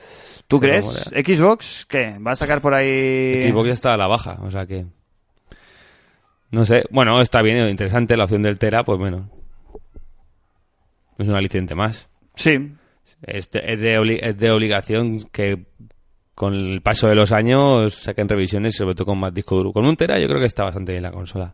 ¿Tú crees? ¿Xbox qué? ¿Va a sacar por ahí...? Xbox ya está a la baja, o sea que... No sé, bueno, está bien, interesante la opción del Tera, pues bueno. Es un aliciente más. Sí, Es de, es de obli- es de obligación que con el paso de los años saquen revisiones, sobre todo con más disco duro. Con un Tera yo creo que está bastante bien la consola.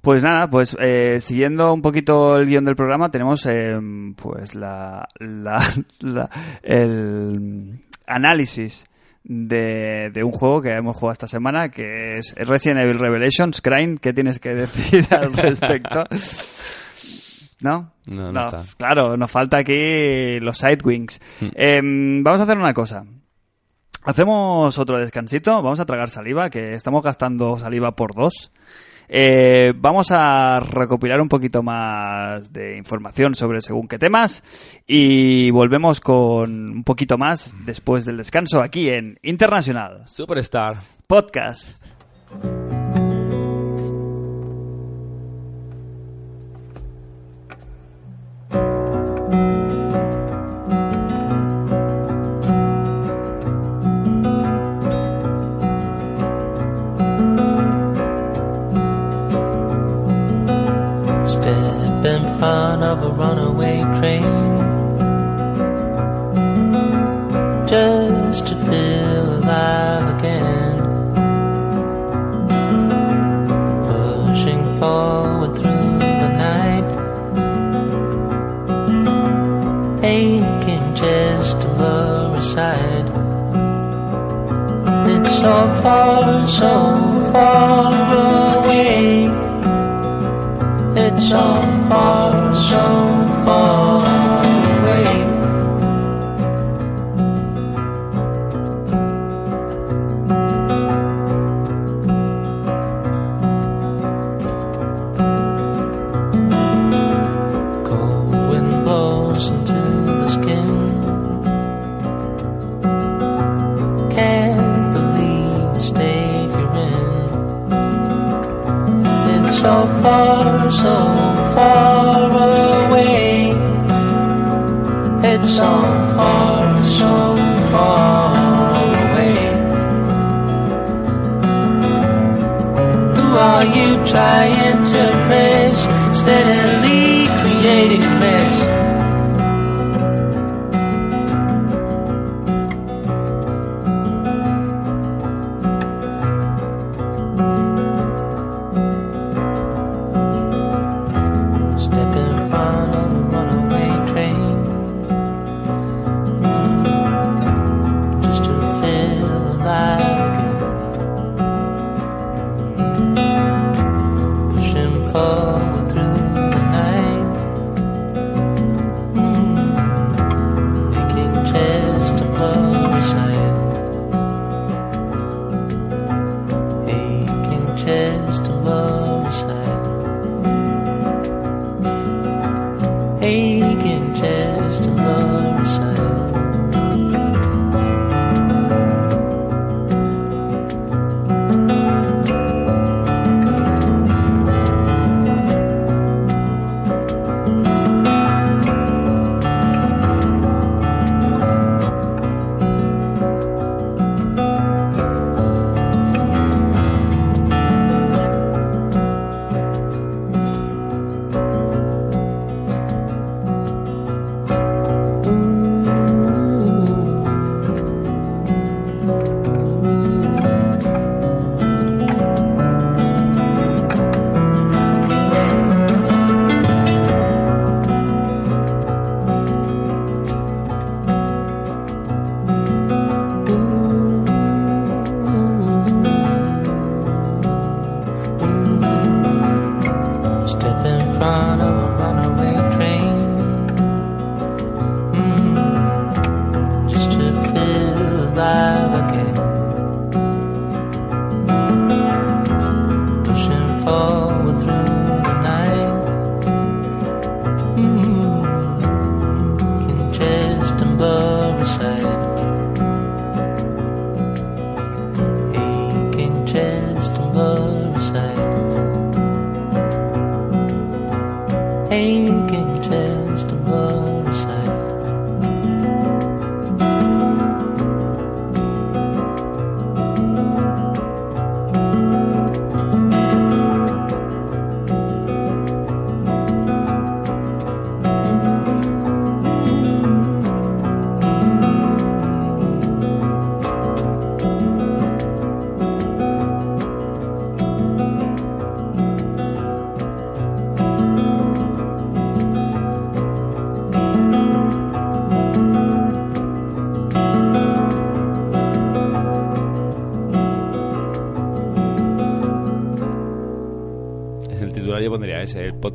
Pues nada, pues eh, siguiendo un poquito el guion del programa, tenemos eh, pues la, la- la- el análisis de, de un juego que hemos jugado esta semana, que es Resident Evil Revelations. Crane, ¿qué tienes que decir al respecto? ¿No? No, no está. Claro, nos falta aquí los Sidewings. Em, vamos a hacer una cosa. Hacemos otro descansito, vamos a tragar saliva, que estamos gastando saliva por dos. Eh, vamos a recopilar un poquito más de información sobre según qué temas y volvemos con un poquito más después del descanso aquí en Internacional Superstar. Podcast. Front of a runaway train just to feel alive again. Pushing forward through the night, aching just to blur aside. It's so far, so far away. It's so far, so so far away. It's so far, so far away. Who are you trying to impress? Steadily creating mess.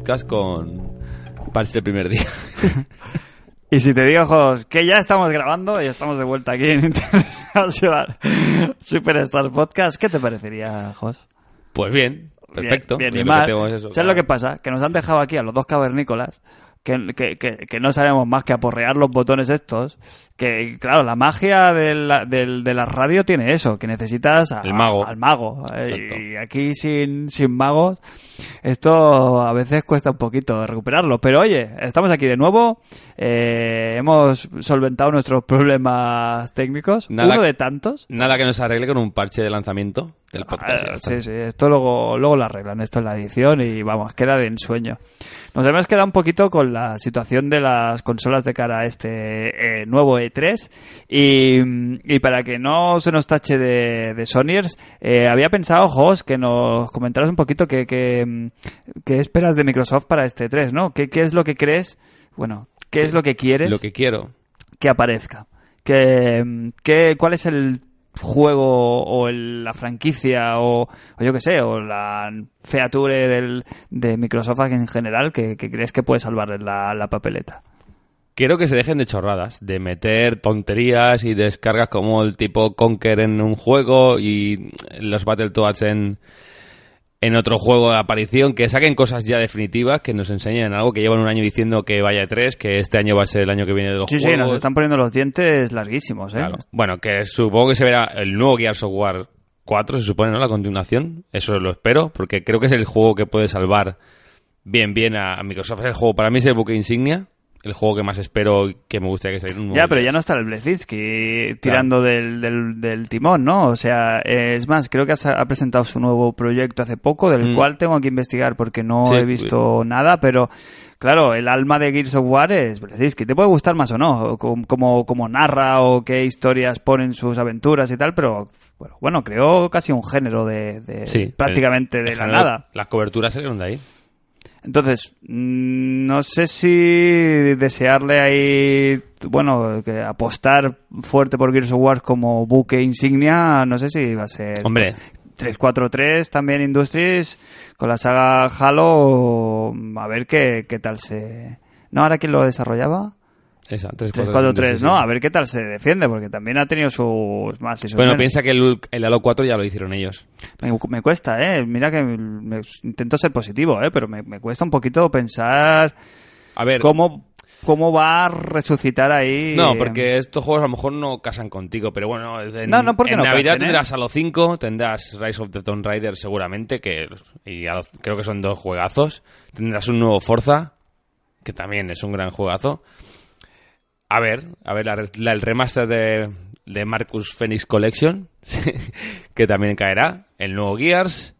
Podcast con del primer día. Y si te digo, Jos, que ya estamos grabando y estamos de vuelta aquí en International Superstar Podcast, ¿qué te parecería, Jos? Pues bien, perfecto. Bien, bien y eso, ¿Sabes claro. lo que pasa? Que nos han dejado aquí a los dos cavernícolas, que, que, que, que no sabemos más que aporrear los botones estos, que claro, la magia de la, de la radio tiene eso, que necesitas a- El mago. al mago. eh, Exacto. Y aquí sin, sin magos, esto a veces cuesta un poquito recuperarlo. Pero oye, estamos aquí de nuevo, eh, hemos solventado nuestros problemas técnicos, Nada- uno de tantos. Nada que nos arregle con un parche de lanzamiento del podcast. Ah, está. sí, sí, esto luego, luego lo arreglan, esto en la edición y vamos, queda de ensueño. Nos hemos quedado un poquito con la situación de las consolas de cara a este eh, nuevo E3 y, y para que no se nos tache de, de Sonyers, eh, había pensado, Jos, que nos comentaras un poquito qué qué- qué esperas de Microsoft para este E3, ¿no? ¿Qué, qué es lo que crees? Bueno, ¿qué es lo que quieres? Lo que quiero. que aparezca. Que, que- ¿Cuál es el juego o la franquicia o, yo qué sé, o la feature del, de Microsoft en general que, que crees que puede salvar la, la papeleta? Quiero que se dejen de chorradas, de meter tonterías y descargas como el tipo Conker en un juego y los Battletoads en, en otro juego de aparición, que saquen cosas ya definitivas, que nos enseñen algo que llevan un año diciendo que vaya a tres, que este año va a ser el año que viene de los Sí, sí, juegos. nos están poniendo los dientes larguísimos, ¿eh? Claro. Bueno, que supongo que se verá el nuevo Gears of War 4, se supone, ¿no? La continuación. Eso lo espero, porque creo que es el juego que puede salvar bien, bien a, a Microsoft. Es el juego, para mí es el buque insignia, el juego que más espero que me gustaría que saliera un Ya, pero ya no está el Blezinski tirando del, del, del timón, ¿no? O sea, eh, es más, creo que ha, presentado su nuevo proyecto hace poco, del Mm. cual tengo que investigar porque no Sí, he visto nada, pero claro, el alma de Gears of War es Blezinski. Te puede gustar más o no, como, como narra o qué historias ponen sus aventuras y tal, pero bueno, bueno creó casi un género de, de- Sí, prácticamente el- de el la género- nada. Las coberturas salieron de ahí. Entonces, mm, no sé si desearle ahí, bueno, que apostar fuerte por Gears of War como buque insignia, no sé si va a ser Hombre, 343 también Industries con la saga Halo, a ver qué, qué tal se... ¿No? ¿Ahora quién lo desarrollaba? Esa, 3, 343, ¿no? A ver qué tal se defiende, porque también ha tenido sus más y sus Bueno, menos. piensa que el, el Halo 4 ya lo hicieron ellos. Me, me cuesta, ¿eh? Mira que me- intento ser positivo, ¿eh? Pero me, me cuesta un poquito pensar A ver, cómo, cómo va a resucitar ahí. No, porque estos juegos a lo mejor no casan contigo, pero bueno, en, No, no, porque en no Navidad casen, ¿eh? tendrás Halo 5, tendrás Rise of the Tomb Raider seguramente, que y Halo- creo que son dos juegazos. Tendrás un nuevo Forza, que también es un gran juegazo. A ver, a ver, la la- el remaster de, de Marcus Phoenix Collection, que también caerá. El nuevo Gears.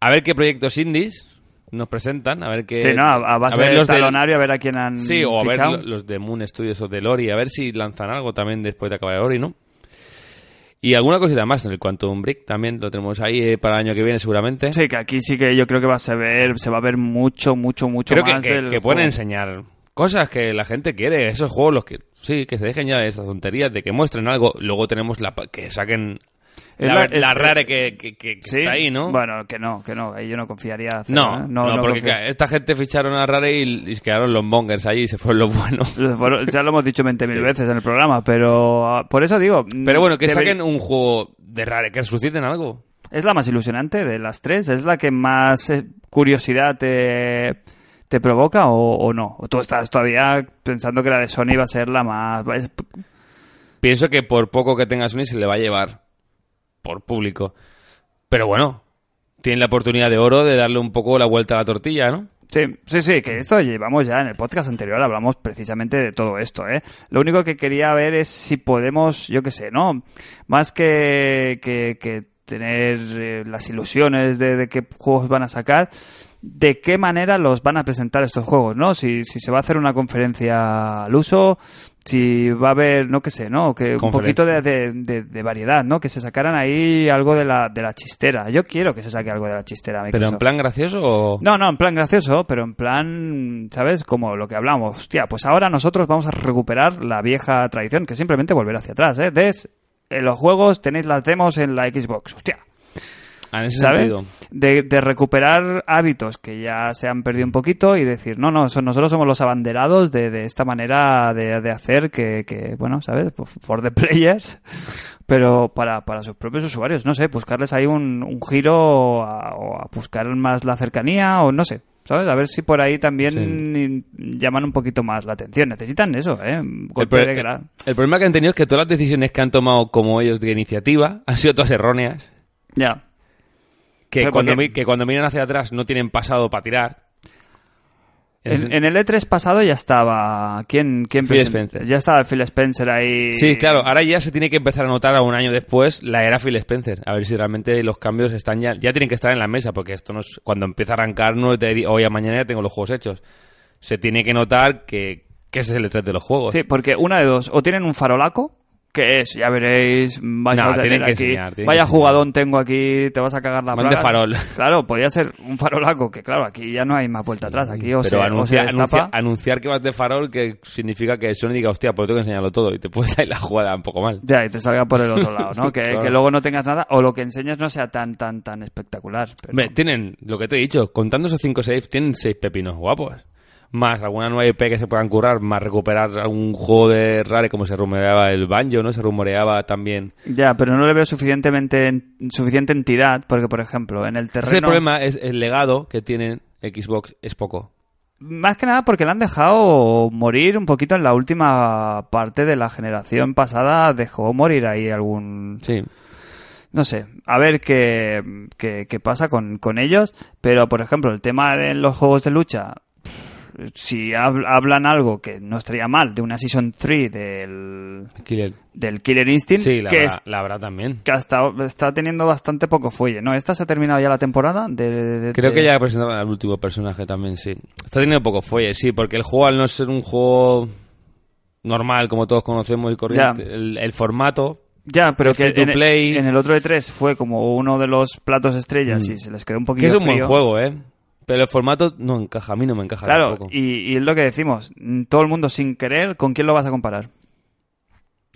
A ver qué proyectos indies nos presentan, a ver qué... Sí, ¿no? A, a base ver de los talonario, a ver a quién han Sí, o a ver fichado. lo- los de Moon Studios o de Lori, a ver si lanzan algo también después de acabar Lori, ¿no? Y alguna cosita más en el Quantum Brick también lo tenemos ahí eh, para el año que viene seguramente. Sí, que aquí sí que yo creo que va a ver, se va a ver mucho, mucho, mucho Creo que, más que, del que pueden enseñar cosas que la gente quiere, esos juegos los que sí, que se dejen ya de estas tonterías de que muestren algo, luego tenemos la pa- que saquen la, la- la es- rare que, que- que- que Sí, está ahí, ¿no? Bueno, que no, que no, yo no confiaría. no, ¿eh? no, porque confío. ca- esta gente ficharon a Rare y, y se quedaron los mongers ahí y se fueron los buenos. Bueno, ya lo hemos dicho 20.000 Sí. veces en el programa, pero ah, por eso digo. mm, Pero bueno, que saquen un juego de Rare, que resuciten algo. Es la más ilusionante de las tres, es la que más eh, curiosidad te, te provoca o, o no. O tú estás todavía pensando que la de Sony va a ser la más. Pienso que por poco que tenga Sony se le va a llevar por público. Pero bueno, tienen la oportunidad de oro de darle un poco la vuelta a la tortilla, ¿no? Sí, sí, sí, que esto llevamos ya en el podcast anterior, hablamos precisamente de todo esto, ¿eh? Lo único que quería ver es si podemos, yo qué sé, ¿no? Más que, que, que tener eh, las ilusiones de, de qué juegos van a sacar, de qué manera los van a presentar estos juegos, ¿no? Si, si se va a hacer una conferencia al uso, si va a haber, no qué sé, ¿no? Que un poquito de, de- de- de variedad, ¿no? Que se sacaran ahí algo de la, de la chistera. Yo quiero que se saque algo de la chistera. Pero en plan gracioso o... No, no, en plan gracioso, pero en plan, ¿sabes? Como lo que hablamos. Hostia, pues ahora nosotros vamos a recuperar la vieja tradición, que simplemente volver hacia atrás, ¿eh? Des, en los juegos tenéis las demos en la Xbox. Hostia. En ese ¿sabes? sentido. De, de recuperar hábitos que ya se han perdido un poquito y decir, no, no, son- nosotros somos los abanderados de, de esta manera de, de hacer que, que, bueno, ¿sabes? Pues For the players, pero para, para sus propios usuarios, no sé, buscarles ahí un, un giro a- o a buscar más la cercanía o no sé. ¿Sabes? A ver si por ahí también llaman un poquito más la atención. Necesitan eso, ¿eh? Golpe de el problema que han tenido es que todas las decisiones que han tomado como ellos de iniciativa han sido todas erróneas. Ya. Que Pero cuando, porque- que cuando miran hacia atrás no tienen pasado para tirar. En, en el E3 pasado ya estaba. ¿Quién, quién Phil? Spencer. Ya estaba Phil Spencer ahí. Sí, claro, ahora ya se tiene que empezar a notar a un año después la era Phil Spencer. A ver si realmente los cambios están ya. Ya tienen que estar en la mesa, porque esto no es. Cuando empieza a arrancar, no di- hoy a mañana ya tengo los juegos hechos. Se tiene que notar que, que ese es el E3 de los juegos. Sí, porque una de dos. O tienen un farolaco, que es, ya veréis, vais No, a tener aquí. enseñar, Vaya jugadón tengo aquí, te vas a cagar la plaga. farol. Claro, podría ser un farolaco, que claro, aquí ya no hay más vuelta atrás. Aquí o, se, Pero o se anuncia- anunciar que vas de farol, que significa que Sony diga, hostia, pues tengo que enseñarlo todo. Y te puedes salir la jugada un poco mal. Ya, y te salga por el otro lado, ¿no? Que, Claro. que luego no tengas nada, o lo que enseñes no sea tan, tan, tan espectacular. pero- Hombre, tienen, lo que te he dicho, contando esos 5 saves, tienen 6 pepinos guapos. Más alguna nueva IP que se puedan currar, más recuperar algún juego de Rare como se rumoreaba el Banjo, ¿no? Se rumoreaba también. Ya, pero no le veo suficientemente suficiente entidad, porque, por ejemplo, en el Ese terreno... problema es el legado que tienen Xbox es poco. Más que nada porque le han dejado morir un poquito en la última parte de la generación pasada. Dejó morir ahí algún... Sí. No sé, a ver qué, qué, qué pasa con, con ellos. Pero, por ejemplo, el tema de los juegos de lucha... Si hab- hablan algo que no estaría mal de una Season 3 del, Killer. del Killer Instinct, Sí, la, que, habrá, es- la habrá también. que hasta está teniendo bastante poco fuelle. ¿No? ¿Esta se ha terminado ya la temporada? De, de- Creo de- que ya presentaron al último personaje también, sí. Está teniendo poco fuelle, sí, porque el juego al no ser un juego normal, como todos conocemos y corriente, el, el formato Ya, pero de que en, en el otro E3 fue como uno de los platos estrellas Mm. y se les quedó un Que poquito es un buen juego, ¿eh? Pero el formato no encaja, a mí no me encaja Claro, tampoco. y, y es lo que decimos, todo el mundo sin querer, ¿con quién lo vas a comparar?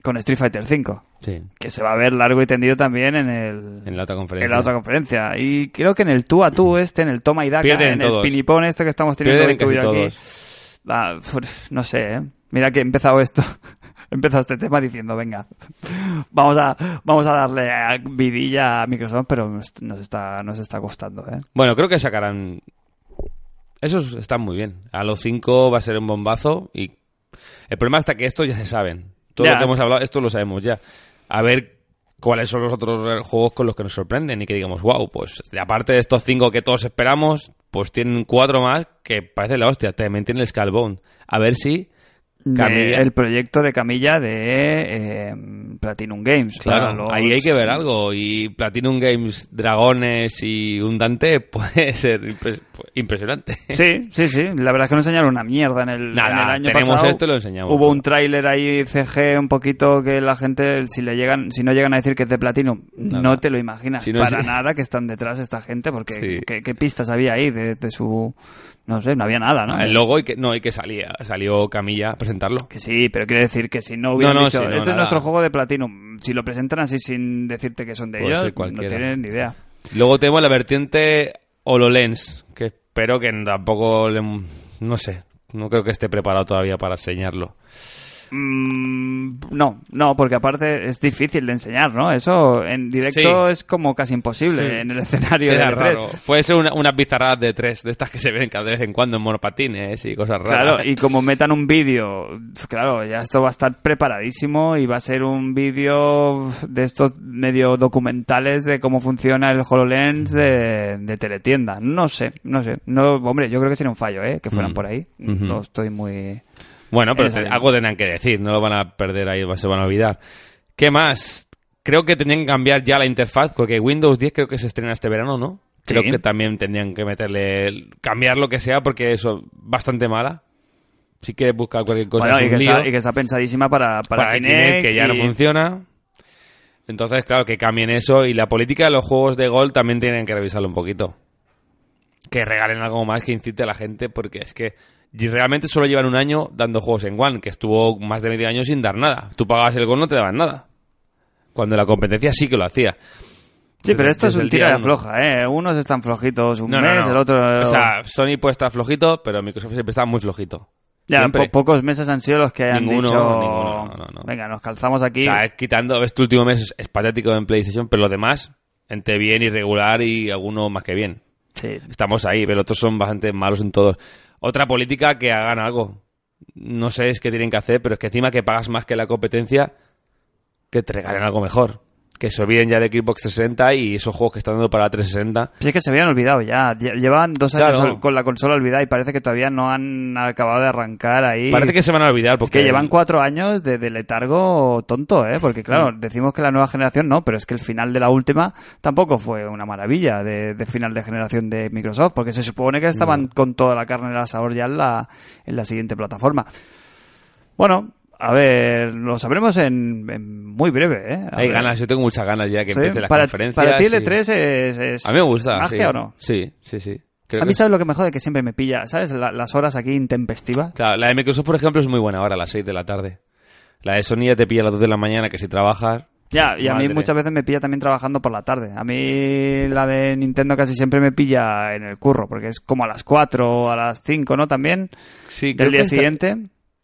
Con Street Fighter V, Sí, que se va a ver largo y tendido también en el en la otra conferencia. en la otra conferencia. Y creo que en el tú a tú este, en el toma y daca, Pierden en todos. el pinipón este que estamos teniendo casi yo aquí, pf, no sé, ¿eh? Mira que he empezado esto, he empezado este tema diciendo, venga, vamos a, vamos a darle a vidilla a Microsoft, pero nos está, nos está costando, ¿eh? Bueno, creo que sacarán... Esos están muy bien. A los 5 va a ser un bombazo y... El problema está que estos ya se saben. Todo Ya. lo que hemos hablado, esto lo sabemos ya. A ver cuáles son los otros juegos con los que nos sorprenden y que digamos, wow, pues de aparte de estos cinco que todos esperamos, pues tienen cuatro más que parece la hostia. También tiene el Skullbone. A ver si... De- el proyecto de Camilla de eh, Platinum Games. Claro, los- ahí hay que ver algo. Y Platinum Games, Dragones y un Dante puede ser impres- impresionante. Sí, sí, sí. La verdad es que no enseñaron una mierda en el, Nada, en el año tenemos pasado. esto y lo enseñamos. Hubo un tráiler ahí CG un poquito que la gente, si le llegan, si no llegan a decir que es de Platinum, Nada. no te lo imaginas Si no para es- nada que están detrás esta gente, porque Sí. ¿qué, qué pistas había ahí de, de su, no sé, no había nada, ¿no? El logo y que no, y que salía, salió Camilla a presentarlo. Que sí, pero quiero decir que si no hubieran No, no, dicho, sí, no, este es nuestro juego de Platinum, si lo presentan así sin decirte que son de Puede ellos, no tienen ni idea. Luego tenemos la vertiente HoloLens, que espero que tampoco le, no sé, no creo que esté preparado todavía para enseñarlo. Mm, no, no, porque aparte es difícil de enseñar, ¿no? Eso en directo Sí. es como casi imposible Sí. en el escenario de Era E3. raro. Puede ser una, unas bizarradas de tres, de estas que se ven cada vez en cuando en monopatines y cosas raras. Claro, y como metan un vídeo, claro, ya esto va a estar preparadísimo y va a ser un vídeo de estos medio documentales de cómo funciona el HoloLens de, de teletienda. No sé, no sé. No, hombre, yo creo que sería un fallo, ¿eh? Que fueran Mm. por ahí. No estoy muy... Bueno, pero te- algo tendrán que decir, no lo van a perder ahí, se van a olvidar. ¿Qué más? Creo que tendrían que cambiar ya la interfaz, porque Windows 10 creo que se estrena este verano, ¿no? Creo Sí. que también tendrían que meterle, cambiar lo que sea, porque eso bastante mala. Si quieres buscar cualquier cosa, Bueno, es y un que, lío. está, y que está pensadísima para, para, para Kinect Kinect, que ya no funciona. Entonces, claro, que cambien eso. Y la política de los juegos de Gold también tienen que revisarlo un poquito. Que regalen algo más que incite a la gente, porque es que y realmente solo llevan un año dando juegos en One, que estuvo más de medio año sin dar nada. Tú pagabas el Gold, no te daban nada. Cuando la competencia sí que lo hacía. Sí, pero Desde- esto es un tira de uno. afloja, ¿eh? Unos están flojitos un No, mes, no. el otro... O sea, Sony puede estar flojito, pero Microsoft siempre está muy flojito. ya, po- pocos meses han sido los que han Ninguno, dicho... ninguno, no, no, no. Venga, nos calzamos aquí. O sea, quitando, este último mes es, patético en PlayStation, pero lo demás, entre bien y regular y alguno más que bien. Sí. Estamos ahí, pero otros son bastante malos en todos. Otra política que hagan algo. No sé es qué tienen que hacer, pero es que encima que pagas más que la competencia, que te regalen algo mejor. Que se olviden ya de Xbox 360 y esos juegos que están dando para 360. Sí, es que se habían olvidado ya. Lle- Llevaban dos años Claro. con la consola olvidada y parece que todavía no han acabado de arrancar ahí. Parece que se van a olvidar porque que llevan cuatro años de, de letargo tonto, ¿eh? Porque claro, decimos que la nueva generación no, pero es que el final de la última tampoco fue una maravilla de, de final de generación de Microsoft, porque se supone que estaban con toda la carne en el asador ya en la, en la siguiente plataforma. Bueno, a ver, lo sabremos en, en muy breve, ¿eh? A Hay ver. ganas, yo tengo muchas ganas ya que Sí, empiece las para, conferencias. para ti el y- E3 es, es A mí me gusta. magia sí. o no? Sí, sí, sí. Creo a mí es- sabes lo que me jode que siempre me pilla, ¿sabes? La- las horas aquí intempestivas. Claro, la de Microsoft, por ejemplo, es muy buena ahora a las 6 de la tarde. La de Sony ya te pilla a las 2 de la mañana, que si trabajas... Ya, y a mí muchas veces me pilla también trabajando por la tarde. A mí la de Nintendo casi siempre me pilla en el curro, porque es como a las 4 o a las 5, ¿no? También, Sí, del día siguiente.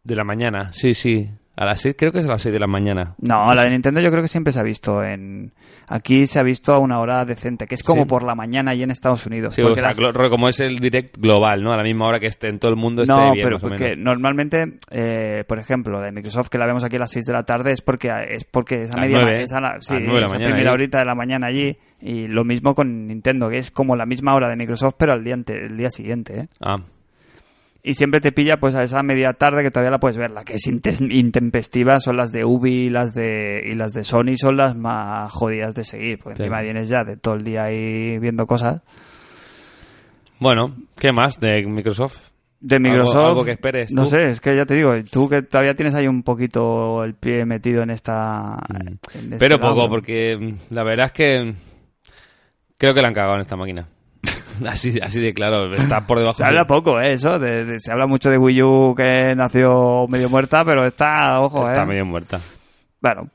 De la mañana, sí, sí. A las 6, creo que es a las 6 de la mañana. No, la de Nintendo yo creo que siempre se ha visto en... Aquí se ha visto a una hora decente, que es como Sí. por la mañana y en Estados Unidos. Sí, o porque sea, las- glo- como es el direct global, ¿no? A la misma hora que esté en todo el mundo esté No, bien, pero más o porque menos. normalmente, eh, por ejemplo, de Microsoft que la vemos aquí a las 6 de la tarde es porque es porque esa A media nueve, esa la- sí, a de la mañana primera allí. horita de la mañana allí y lo mismo con Nintendo que es como la misma hora de Microsoft pero al día ante- el día siguiente, ¿eh? Ah, Y siempre te pilla pues a esa media tarde que todavía la puedes ver, la que es inte- intempestiva son las de Ubi y las de y las de Sony son las más jodidas de seguir, porque encima vienes ya de todo el día ahí viendo cosas. bueno, ¿qué más de Microsoft? De Algo- Microsoft. algo que esperes, No sé, es que ya te digo, tú que todavía tienes ahí un poquito el pie metido en esta. en este Pero poco, lado. porque mm, la verdad es que mm, creo que la han cagado en esta máquina. así, así de claro, está por debajo. Se habla poco, ¿eh? Eso. de- de- se habla mucho de Wii U que nació medio muerta, pero está, ojo, Está ¿eh? medio muerta. Bueno,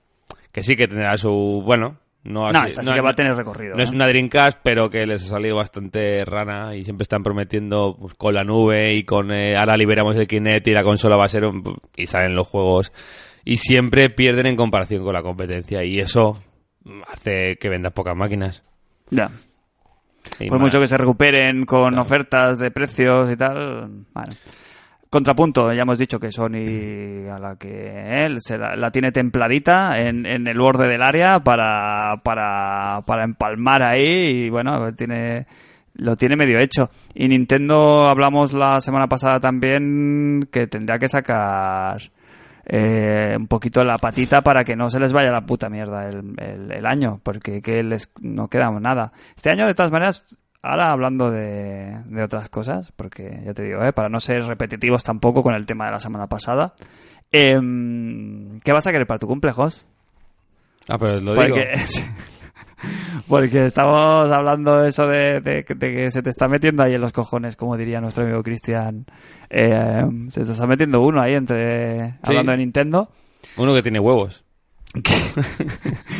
Que sí que tendrá su... Bueno, no, no, esta sí que va a tener recorrido. No es ¿eh? una Dreamcast, pero que les ha salido bastante rana y siempre están prometiendo pues, con la nube y con eh, ahora liberamos el Kinect y la consola va a ser un- y salen los juegos y siempre pierden en comparación con la competencia y eso hace que vendas pocas máquinas. Ya. Y Por mucho que se recuperen con ofertas de precios y tal. Bueno. Contrapunto, ya hemos dicho que Sony a la que él se la, la tiene templadita en, en el borde del área para, para, para empalmar ahí y bueno, tiene lo tiene medio hecho. Y Nintendo hablamos la semana pasada también que tendría que sacar eh, un poquito la patita para que no se les vaya la puta mierda el, el- el año, porque que les no queda nada. Este año, de todas maneras, ahora hablando de, de otras cosas, porque ya te digo, eh, para no ser repetitivos tampoco con el tema de la semana pasada, em, ¿qué vas a querer para tu cumple, Jos? Ah, pero lo digo. Porque, estamos hablando de eso de, de- de que se te está metiendo ahí en los cojones, como diría nuestro amigo Cristian. Eh, se te está metiendo uno ahí entre hablando de Nintendo. Uno que tiene huevos.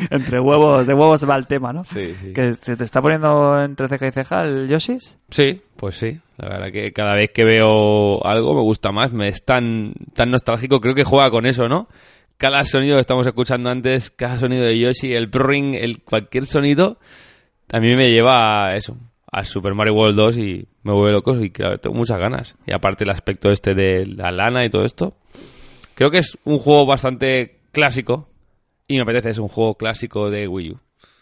entre huevos, de huevos va el tema, ¿no? Sí, sí. Que se te está poniendo entre ceja y ceja el Yoshis. Sí, pues sí. La verdad que cada vez que veo algo me gusta más. Me es tan, tan nostálgico. Creo que juega con eso, ¿no? Cada sonido que estamos escuchando antes, cada sonido de Yoshi, el ring, el cualquier sonido, a mí me lleva a eso, a Super Mario World 2 y me vuelve loco y claro, tengo muchas ganas. Y aparte el aspecto este de la lana y todo esto. Creo que es un juego bastante clásico y me apetece, es un juego clásico de Wii U.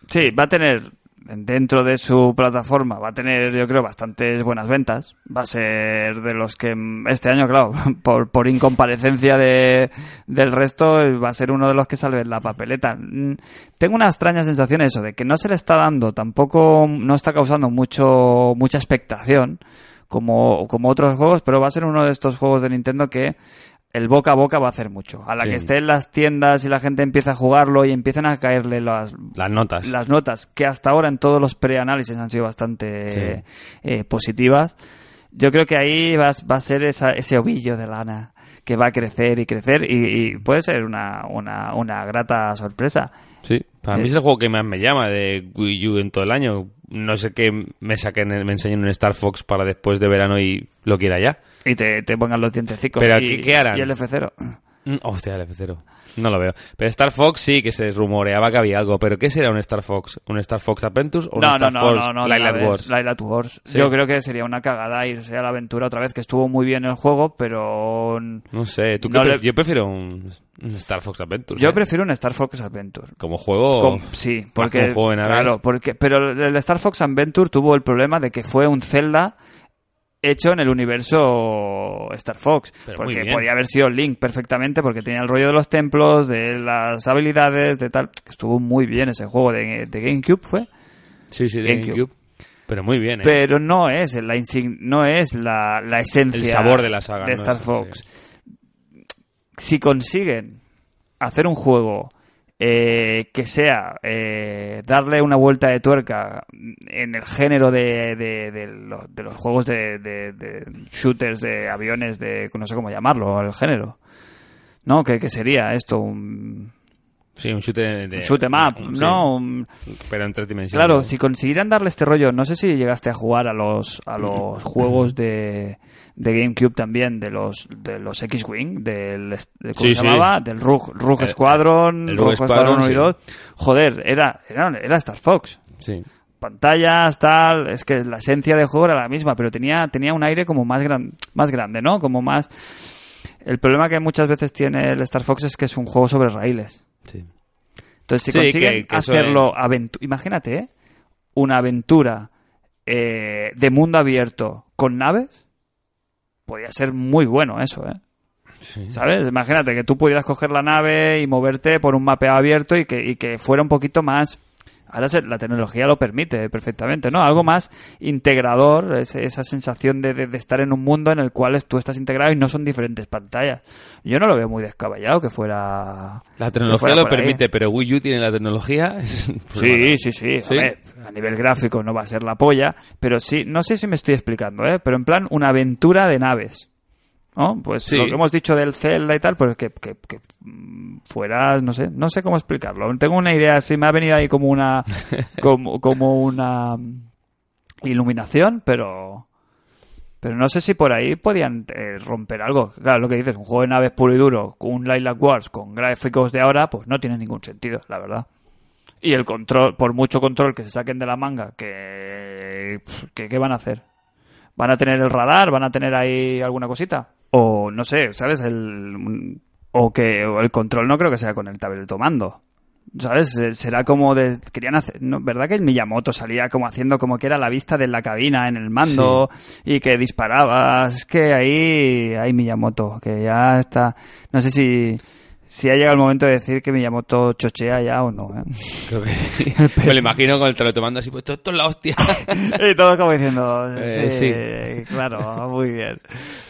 Sí, va a tener dentro de su plataforma, va a tener yo creo bastantes buenas ventas. Va a ser de los que este año, claro, por, por incomparecencia de, del resto, va a ser uno de los que salve la papeleta. Mm, Tengo una extraña sensación eso, de que no se le está dando, tampoco no está causando mucho mucha expectación como, como otros juegos, pero va a ser uno de estos juegos de Nintendo que el boca a boca va a hacer mucho. A la Sí. que esté en las tiendas y la gente empieza a jugarlo y empiezan a caerle las, Las notas. las notas, que hasta ahora en todos los preanálisis han sido bastante Sí. eh, positivas, yo creo que ahí va, va a ser esa- ese ovillo de lana que va a crecer y crecer y, y puede ser una, una, una grata sorpresa. Sí. Para mí Eh, es el juego que más me llama de Wii U en todo el año. No sé qué me saquen, me enseñen un Star Fox para después de verano y lo quiera ya. Y te, te pongan los dientecicos. Pero, y, ¿qué- harán? Y el F0. Mm, Hostia, el F0. No lo veo. Pero Star Fox sí que se rumoreaba que había algo. ¿Pero qué será un Star Fox? ¿Un Star Fox Adventures o un No, no, Star no, Fox no, no, de Light vez, Wars? Light Wars. Sí. Yo creo que sería una cagada irse a la aventura otra vez, que estuvo muy bien el juego, pero No sé, ¿tú qué No le- yo prefiero un, un Star Fox Adventures. yo ¿eh? prefiero un Star Fox Adventure. Como juego... Sí, porque como juego naves. claro, porque pero el Star Fox Adventure tuvo el problema de que fue un Zelda hecho en el universo Star Fox, Pero porque podía haber sido Link perfectamente porque tenía el rollo de los templos, de las habilidades, de tal, estuvo muy bien ese juego de, de GameCube fue, Sí, sí, de GameCube. GameCube. Pero muy bien, ¿eh? pero no es la no es la, la esencia El sabor de la saga, de no Star es- Fox. Si consiguen hacer un juego eh, que sea eh, darle una vuelta de tuerca en el género de, de, de los, de los juegos de, shooters de aviones de no sé cómo llamarlo el género no que, que sería esto un, Sí, un shoot de... un shoot 'em up no pero en tres dimensiones. Claro, si consiguieran darle este rollo, no sé si llegaste a jugar a los a los juegos de, de GameCube también, de los de los X-Wing, del de- ¿cómo Sí, se sí. llamaba? Del Rogue, Rogue El- Squadron, el Rogue Rogue Squadron Squadron, 1 y sí. 2. Joder, era, era, era Star Fox. Sí. Pantallas, tal, es que la esencia del juego era la misma, pero tenía, tenía un aire como más, gran, más grande, ¿no? Como más... El problema que muchas veces tiene el Star Fox es que es un juego sobre raíles. Sí. Entonces, si Sí, consiguen que- que eso hacerlo aventu- imagínate, ¿eh? Una aventura eh, de mundo abierto con naves, podría ser muy bueno eso, ¿eh? Sí. ¿Sabes? Imagínate que tú pudieras coger la nave y moverte por un mapeo abierto y que, y que fuera un poquito más... Ahora se- la tecnología lo permite perfectamente, ¿no? Algo más integrador, esa sensación de, de- de estar en un mundo en el cual tú estás integrado y no son diferentes pantallas. Yo no lo veo muy descabellado que fuera... La tecnología fuera lo ahí. permite, pero Wii U tiene la tecnología. Sí, sí, sí. Hombre, a nivel gráfico no va a ser la polla, pero sí, no sé si me estoy explicando, ¿eh? Pero en plan, una aventura de naves. ¿No? Pues Sí. lo que hemos dicho del Zelda y tal, pues que, que, que, fuera, no sé, no sé cómo explicarlo. Tengo una idea, sí me ha venido ahí como una, como, como una iluminación, pero, pero no sé si por ahí podían eh, romper algo. Claro, lo que dices, un juego de naves puro y duro, con un Lilac Wars, con gráficos de ahora, pues no tiene ningún sentido, la verdad. Y el control, por mucho control que se saquen de la manga, que, que ¿qué van a hacer? ¿Van a tener el radar? ¿Van a tener ahí alguna cosita? O no sé, ¿sabes? El, o que o el control no creo que sea con el tabletomando. ¿Sabes? Eh, Será como de... Querían hacer... ¿no? ¿Verdad que el Miyamoto salía como haciendo como que era la vista de la cabina en el mando y que disparabas? Es que ahí hay Miyamoto, que ya está... No sé si... Si ha llegado el momento de decir que Miyamoto chochea ya o no. ¿eh? Creo que sí. Me lo imagino con el teletomando así, pues esto, esto es la hostia. y todo como diciendo... Eh, sí, claro, muy bien.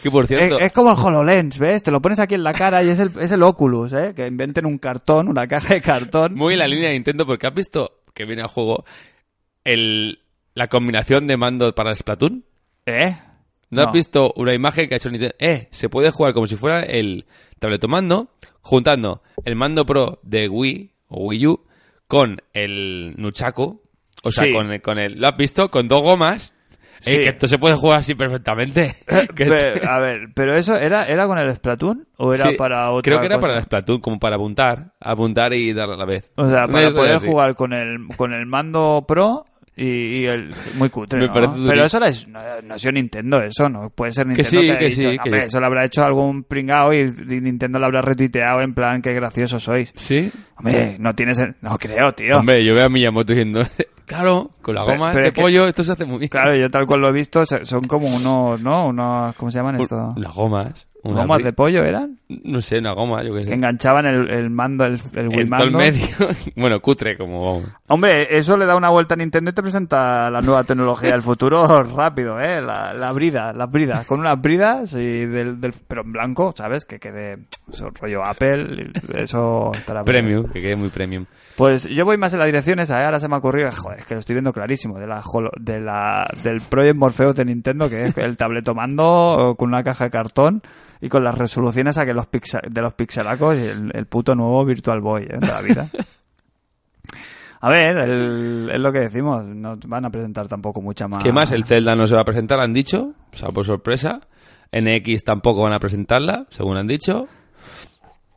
que por Es, cierto, es como el HoloLens, ¿ves? Te lo pones aquí en la cara y es el, es el Oculus, ¿eh? Que inventen un cartón, una caja de cartón. muy en la línea de Nintendo, porque has visto que viene a juego el, la combinación de mando para Splatoon. ¿Eh? ¿No, No. has visto una imagen que ha hecho Nintendo? Eh, se puede jugar como si fuera el tabletomando, juntando el mando Pro de Wii o Wii U con el Nunchaku. O sea, Sí. con, el, con el... ¿Lo has visto? Con dos gomas. Eh, Sí. que esto se puede jugar así perfectamente. A ver, ¿pero eso era, era con el Splatoon o era Sí, para otra Creo que era cosa? para el Splatoon, como para apuntar. Apuntar y dar a la vez. O sea, para poder así. jugar con el, con el mando Pro y, y el... Muy cutre, Me ¿no? parece Pero eso la es- no, no ha sido Nintendo, eso, ¿no? Puede ser Nintendo sí, que dicho, sí, "No, que- hombre, eso lo habrá hecho algún pringao y, y Nintendo lo habrá retuiteado en plan, qué graciosos sois. ¿Sí? Hombre, no tienes... No creo, tío. Hombre, yo veo a Miyamoto diciendo, claro, con la Pero- goma pero de es que- pollo esto se hace muy bien. Claro, yo tal cual lo he visto, son como unos, ¿no? Unos, ¿cómo se llaman esto? Las gomas. Una ¿Gomas de pollo eran? No sé, una goma, yo qué sé. Que enganchaban el, el mando, el, el Wii en todo el mando. medio. bueno, cutre como vamos. Hombre, eso le da una vuelta a Nintendo y te presenta la nueva tecnología del futuro rápido, ¿eh? La, la brida, las bridas. Con unas bridas y del, del, pero en blanco, ¿sabes? Que quede eso, rollo Apple, eso estará bien. Premium, que quede muy premium. Pues yo voy más en la dirección esa, ¿eh? ahora se me ha ocurrido, joder, es que lo estoy viendo clarísimo, de la, de la del Project Morpheus de Nintendo, que es el tabletomando con una caja de cartón y con las resoluciones a que los pixel, de los pixelacos y el, el puto nuevo Virtual Boy ¿eh? de la vida. A ver, el- es lo que decimos, no van a presentar tampoco mucha más. ¿Qué más? El Zelda no se va a presentar, han dicho, o sea, por sorpresa. NX tampoco van a presentarla, según han dicho.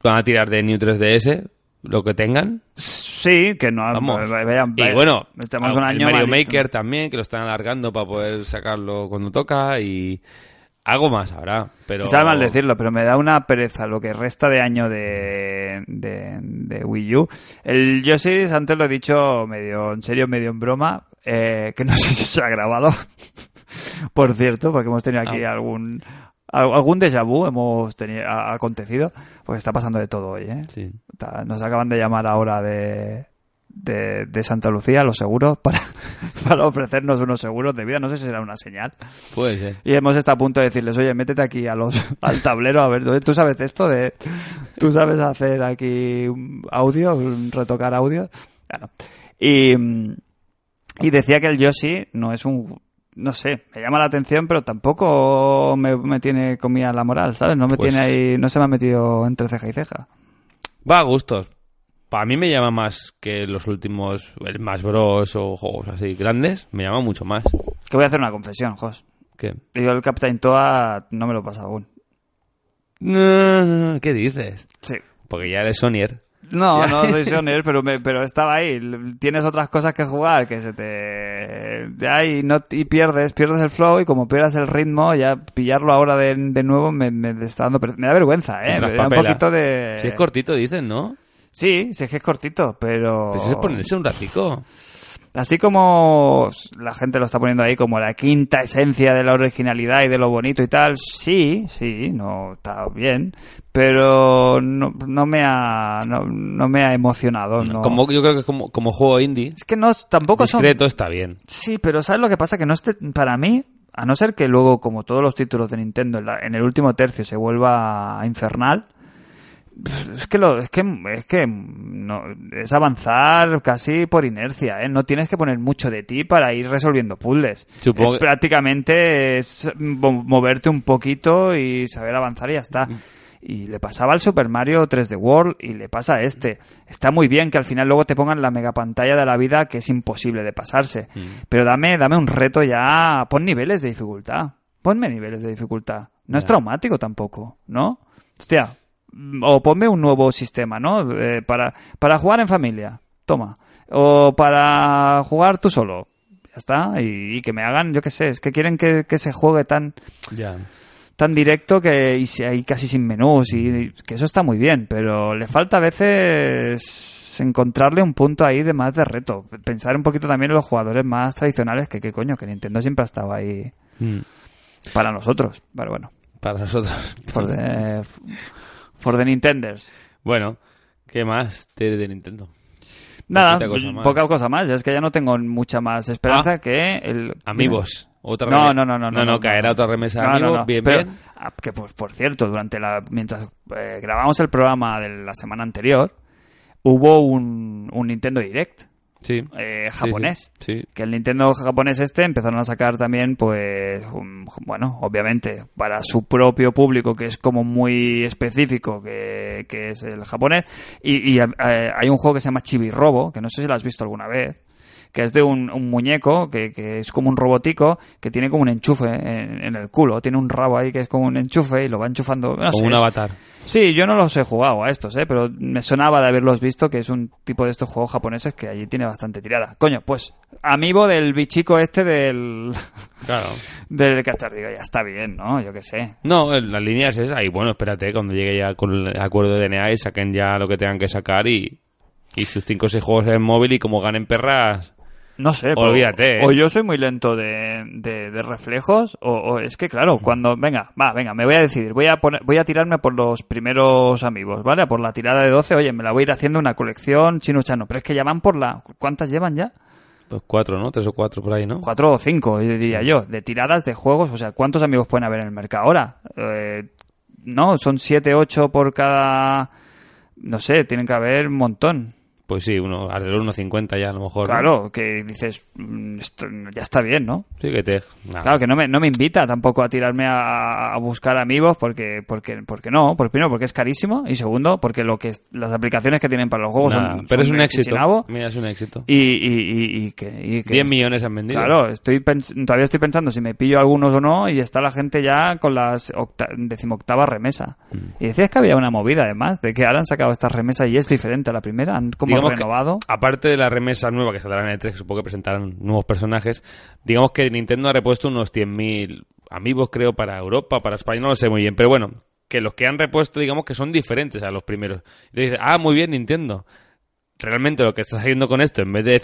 Van a tirar de New 3DS, lo que tengan. Sí, que no. Vamos. vayan- y vayan- bueno, estamos el un año Mario malito. Maker también, que lo están alargando para poder sacarlo cuando toca y algo más habrá, pero... Sabe mal decirlo, pero me da una pereza lo que resta de año de, de, de Wii U. El Yoshi, antes lo he dicho medio en serio, medio en broma, eh, que no sé si se ha grabado, por cierto, porque hemos tenido aquí Ah. algún al- algún déjà vu hemos tenido, ha acontecido, porque está pasando de todo hoy, ¿eh? Sí. Nos acaban de llamar ahora de, de, de Santa Lucía, los seguros, para, para ofrecernos unos seguros de vida. No sé si será una señal. Puede ser. Y hemos estado a punto de decirles, oye, métete aquí a los, al tablero a ver, ¿tú sabes esto de, tú sabes hacer aquí un audio, un retocar audio? Y, y decía que el Yoshi no es un, no sé, me llama la atención, pero tampoco me, me tiene comida la moral, ¿sabes? No me Pues- tiene ahí, no se me ha metido entre ceja y ceja. Va a gustos. Para mí me llama más que los últimos, el Smash Bros. o juegos así grandes, me llama mucho más. Que voy a hacer una confesión, Jos. ¿Qué? Yo el Captain Toa no me lo he pasado aún. No, ¿Qué dices? Sí. Porque ya eres Sonier. No, no soy Sonyer, pero, me, pero estaba ahí. Tienes otras cosas que jugar que se te... Ya y, no, y pierdes, pierdes el flow y como pierdas el ritmo, ya pillarlo ahora de, de nuevo me, me está dando... Me da vergüenza, ¿eh? Me da un poquito de... Si es cortito, dicen, ¿no? Sí, sí es que es cortito, pero... Pues es ponerse un ratico. Así como la gente lo está poniendo ahí como la quinta esencia de la originalidad y de lo bonito y tal, sí, sí, no está bien, pero no, no me ha no, no me ha emocionado. no. Como, yo creo que como, como juego indie, Es que no tampoco son discreto está bien. Sí, pero ¿sabes lo que pasa? Que no esté, para mí, a no ser que luego, como todos los títulos de Nintendo, en, la- en el último tercio se vuelva infernal, es que lo, es que, es que no, es avanzar casi por inercia, ¿eh? No tienes que poner mucho de ti para ir resolviendo puzzles. Supongo Es que- prácticamente es mo- moverte un poquito y saber avanzar y ya está. Y le pasaba al Super Mario 3D World y le pasa a este. Está muy bien que al final luego te pongan la mega pantalla de la vida que es imposible de pasarse. Pero dame, dame un reto ya. Pon niveles de dificultad. Ponme niveles de dificultad. No es traumático tampoco, ¿no? Hostia. Mm, O ponme un nuevo sistema, ¿no? Eh, para, para jugar en familia. Toma. O para jugar tú solo. Ya está. Y, y que me hagan, yo qué sé, es que quieren que, que se juegue tan Ya. tan directo que y casi sin menús y, y que eso está muy bien, pero le falta a veces encontrarle un punto ahí de más de reto. Pensar un poquito también en los jugadores más tradicionales que qué coño, que Nintendo siempre ha estado ahí Mm. para nosotros. Pero bueno, Para nosotros. for the, for the Nintenders. Bueno, ¿qué más de, de Nintendo? Nada, cosa más. poca cosa más. Es que ya no tengo mucha más esperanza Ah, que el... Amigos. Otra No, no, no, no, No, no, caerá otra remesa No, amigos. no. Bien, Pero, bien. ah, que por, por cierto, durante la mientras eh, grabamos el programa de la semana anterior, hubo un, un Nintendo Direct Sí. eh, japonés. Sí. sí. Que el Nintendo japonés este empezaron a sacar también, pues, un- bueno, obviamente, para su propio público, que es como muy específico, que, que es el japonés. Y, y, eh, hay un juego que se llama Chibi Robo, que no sé si lo has visto alguna vez, que es de un, un muñeco que, que es como un robotico que tiene como un enchufe en, en el culo. Tiene un rabo ahí que es como un enchufe y lo va enchufando. no Como sé, un es- avatar. Sí, yo no los he jugado a estos, ¿eh? pero me sonaba de haberlos visto, que es un tipo de estos juegos japoneses que allí tiene bastante tirada. Coño, pues, amigo del bichico este del, Claro. del cacharrigo, ya está bien, ¿no? Yo qué sé. No, la línea es esa. Y bueno, espérate cuando llegue ya con el acuerdo de DNA y saquen ya lo que tengan que sacar y, y sus 5 o 6 juegos en móvil y como ganen perras. No sé. Olvídate, ¿eh? O yo soy muy lento de, de, de reflejos, o, o es que, claro, cuando... Venga, va, venga, me voy a decidir. Voy a, poner, voy a tirarme por los primeros amigos, ¿vale? Por la tirada de 12, oye, me la voy a ir haciendo una colección chino-chano. Pero es que ya van por la... ¿Cuántas llevan ya? Pues cuatro, ¿no? Tres o cuatro por ahí, ¿no? cuatro o cinco, diría yo, de tiradas de juegos. O sea, ¿cuántos amigos pueden haber en el mercado ahora? Eh, no, son siete, ocho por cada... No sé, tienen que haber un montón. Pues sí, uno, alrededor de 1,50 ya a lo mejor. ¿no? Claro, que dices, mm, esto ya está bien, ¿no? Sí, que te. Claro, que no me, no me invita tampoco a tirarme a, a buscar amigos porque, porque, porque no. Primero, porque es carísimo. Y segundo, porque lo que las aplicaciones que tienen para los juegos son. pero es un éxito. Mira, es un éxito. Y, y, y, y que, y que- 10 millones han vendido. Claro, estoy todavía estoy pensando si me pillo algunos o no y está la gente ya con las octa- decimoctava remesa. Mm. Y decías que había una movida además, de que ahora han sacado esta remesa y es diferente a la primera, han como Digamos que, renovado. aparte de la remesa nueva que saldrá en E3, que supongo que presentarán nuevos personajes, digamos que Nintendo ha repuesto unos 100.000 amigos, creo, para Europa, para España, no lo sé muy bien, pero bueno, que los que han repuesto, digamos que son diferentes a los primeros. Dices, ah, muy bien, Nintendo. Realmente lo que estás haciendo con esto, en vez de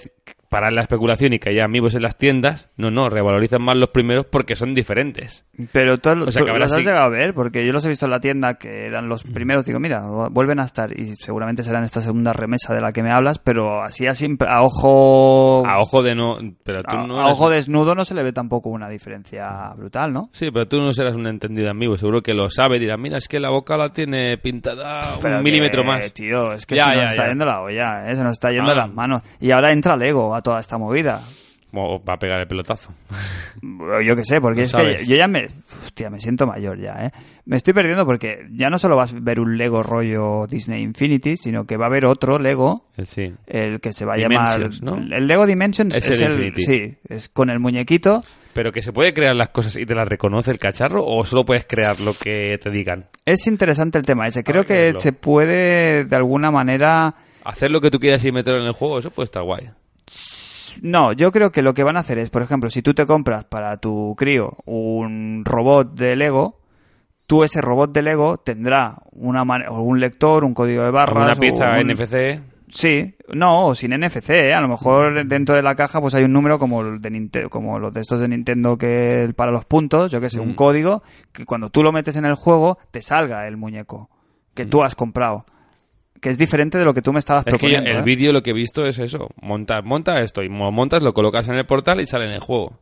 parar la especulación y que haya amigos en las tiendas, no, no, revalorizan más los primeros porque son diferentes. Pero tú, O sea, tú que los has sí- llegado a ver, porque yo los he visto en la tienda que eran los primeros. Digo, mira, vuelven a estar y seguramente serán esta segunda remesa de la que me hablas, pero así a, simple- a ojo. A ojo de no... Pero tú a- no a eres- ojo desnudo no se le ve tampoco una diferencia brutal, ¿no? Sí, pero tú no serás un entendido amigo. Seguro que lo sabe. Dirá, mira, es que la boca la tiene pintada Pero un milímetro más. Tío, es que Ya, se nos ya, está ya. yendo la olla, ¿eh? se nos está yendo Ah. las manos. Y ahora entra Lego a toda esta movida. O va a pegar el pelotazo. Yo qué sé, porque es sabes. que yo ya me... Hostia, me siento mayor ya, ¿eh? Me estoy perdiendo porque ya no solo vas a ver un Lego rollo Disney Infinity, sino que va a haber otro Lego, Sí. el que se va a Dimensions, llamar... ¿no? El Lego Dimensions Es es, el. Sí, es con el muñequito. Pero que se puede crear las cosas y te las reconoce el cacharro o solo puedes crear lo que te digan. Es interesante el tema ese. Creo que que se puede, de alguna manera... Hacer lo que tú quieras y meterlo en el juego, eso puede estar guay. No, yo creo que lo que van a hacer es, por ejemplo, si tú te compras para tu crío un robot de Lego, tú ese robot de Lego tendrá una un lector, un código de barras, Una pieza o un- NFC. Sí, no, o sin NFC, ¿eh? a lo mejor dentro de la caja pues hay un número como el de Ninte- como los de estos de Nintendo que para los puntos, yo que sé, un Mm. código que cuando tú lo metes en el juego te salga el muñeco que tú has comprado, que es diferente de lo que tú me estabas. Es que proponiendo. el ¿eh? vídeo lo que he visto es eso. Monta, monta esto y mo- montas, lo colocas en el portal y sale en el juego.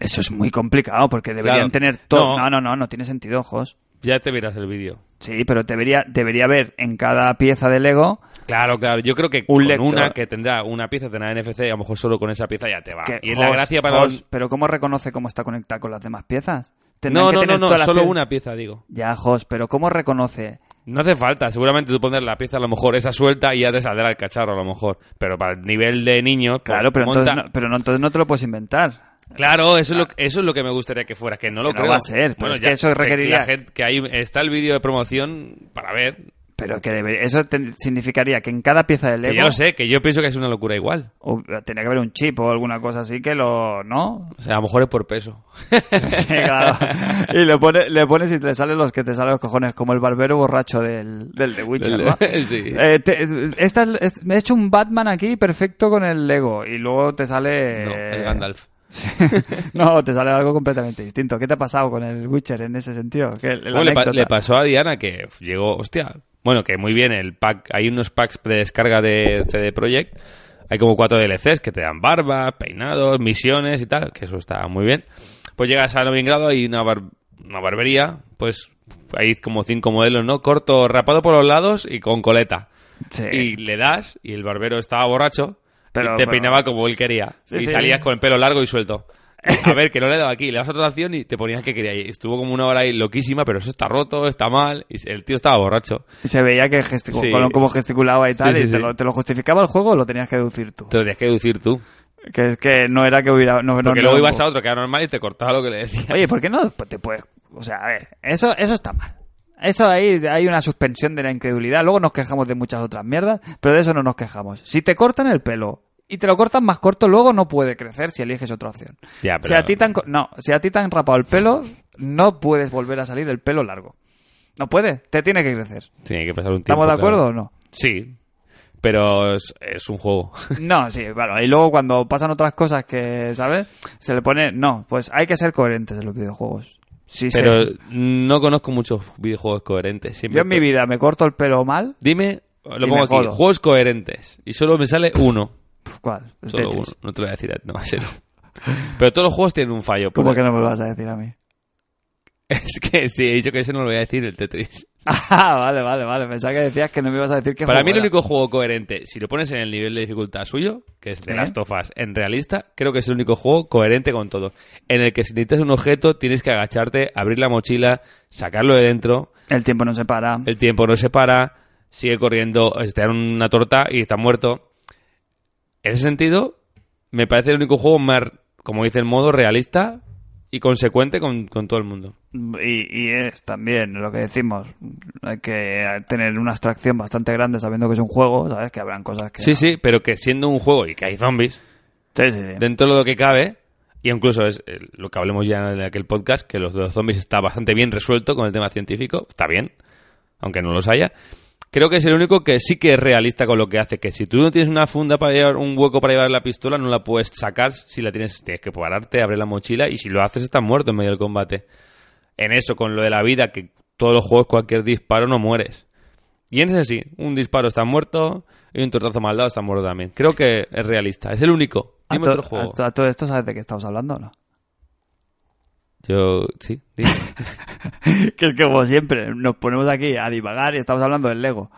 Eso es muy complicado porque deberían Claro. tener todo. No. No. no, no, no, tiene sentido, ojos. Ya te verás el vídeo. Sí, pero debería, debería haber en cada pieza de Lego Claro, claro. Yo creo que Un con lector. una que tendrá una pieza tendrá NFC, a lo mejor solo con esa pieza ya te va. que, y es la gracia para Jos, los... Pero ¿cómo reconoce cómo está conectada con las demás piezas? No, que no, no, no, solo piezas- una pieza, digo. Ya, Jos, pero ¿cómo reconoce? No hace falta, seguramente tú pones la pieza a lo mejor esa suelta y ya te saldrá el cacharro a lo mejor. Pero para el nivel de niño, pues, Claro, pero, monta- entonces, no, pero no, entonces no te lo puedes inventar. Claro, eso es, lo, eso es lo que me gustaría que fuera, que no lo Que no creo. va a ser, pero es que eso requeriría- la gente- que ahí está el vídeo de promoción para ver. Pero que debe- eso te- significaría que en cada pieza de Que Lego ya lo sé, que yo pienso que es una locura igual. o- tenía que haber un chip o alguna cosa así que lo... ¿No? O sea, a lo mejor es por peso. Sí, claro. Y le, pone, le pones y te salen los que te salen los cojones, como el barbero borracho del, del The Witcher, Del- ¿no? sí. Eh, te- esta es- es- me he hecho un Batman aquí perfecto con el Lego y luego te sale... No, es Gandalf. Sí. no, te sale algo completamente distinto. ¿Qué te ha pasado con el Witcher en ese sentido? Que le, pa- le pasó a Diana que llegó, hostia, bueno, que muy bien, el pack, hay unos packs de descarga de CD Projekt, hay como cuatro DLCs que te dan barba, peinados, misiones y tal, que eso está muy bien. Pues llegas a Novigrado y una, bar- una barbería, pues hay como cinco modelos, ¿no? Corto, rapado por los lados y con coleta. Sí. Y le das y el barbero estaba borracho Pero- y te pero- peinaba como él quería. Sí, y sí. salías con el pelo largo y suelto. A ver, que no le he dado aquí. Le das otra acción y te ponías que quería. Y estuvo como una hora ahí loquísima, pero eso está roto, está mal. Y el tío estaba borracho. Y se veía que gesticu- Sí. como gesticulaba y tal, Sí, sí, y te. Lo, te lo justificaba el juego o lo tenías que deducir tú. Te lo tenías que deducir tú. Que es que no era que hubiera... No, Porque no- luego ibas a otro que era normal y te cortaba lo que le decía. Oye, ¿por qué no Pues te puedes... O sea, a ver, eso, eso está mal. Eso ahí hay una suspensión de la incredulidad. Luego nos quejamos de muchas otras mierdas, pero de eso no nos quejamos. Si te cortan el pelo y te lo cortan más corto, luego no puede crecer si eliges otra opción. Ya, Si a ti te han, no, si a ti te han rapado el pelo, no puedes volver a salir el pelo largo. No puede, te tiene que crecer. Tiene que pasar un tiempo. ¿Estamos de claro. acuerdo o no? Sí. Pero es, es un juego. No, sí, bueno, y luego cuando pasan otras cosas que, ¿sabes? Se le pone, no, pues hay que ser coherentes en los videojuegos. Sí, Pero no conozco muchos videojuegos coherentes. Siempre Yo en mi vida me corto el pelo mal. Dime, lo pongo aquí, jodo. juegos coherentes. Y solo me sale uno. ¿Cuál? El Solo Tetris. uno. No te lo voy a decir, no va a ser. Pero todos los juegos tienen un fallo. ¿Cómo que no me lo vas a decir a mí? Es que sí, he dicho que ese no lo voy a decir, el Tetris. Ah, vale, vale, vale. Pensaba que decías que no me ibas a decir que Para mí el único juego coherente, si lo pones en el nivel de dificultad suyo, que es de Sí. las tofas en realista, creo que es el único juego coherente con todo. En el que si necesitas un objeto, tienes que agacharte, abrir la mochila, sacarlo de dentro, El tiempo no se para. el tiempo no se para, sigue corriendo, te dan una torta y está muerto. En ese sentido, me parece el único juego más, como dice el modo, realista y consecuente con, con todo el mundo. Y, y es también lo que decimos. Hay que tener una abstracción bastante grande sabiendo que es un juego, ¿sabes? Que habrán cosas que. Sí, sí, pero que siendo un juego y que hay zombies, Sí, sí, sí. dentro de lo que cabe, y incluso es eh, lo que hablemos ya en aquel podcast, que los de los zombies está bastante bien resuelto con el tema científico, está bien, aunque no los haya. Creo que es el único que sí que es realista con lo que hace, que si tú no tienes una funda para llevar, un hueco para llevar la pistola, no la puedes sacar, si la tienes, tienes que pararte, abrir la mochila, y si lo haces estás muerto en medio del combate. En eso, con lo de la vida, que todos los juegos, cualquier disparo, no mueres. Y en ese sí, un disparo está muerto y un tortazo mal dado está muerto también. Creo que es realista, es el único. A, Dime to- otro juego. a to- a todo esto, ¿sabes de qué estamos hablando o no? Yo, sí, que es que como siempre, nos ponemos aquí a divagar y estamos hablando del Lego.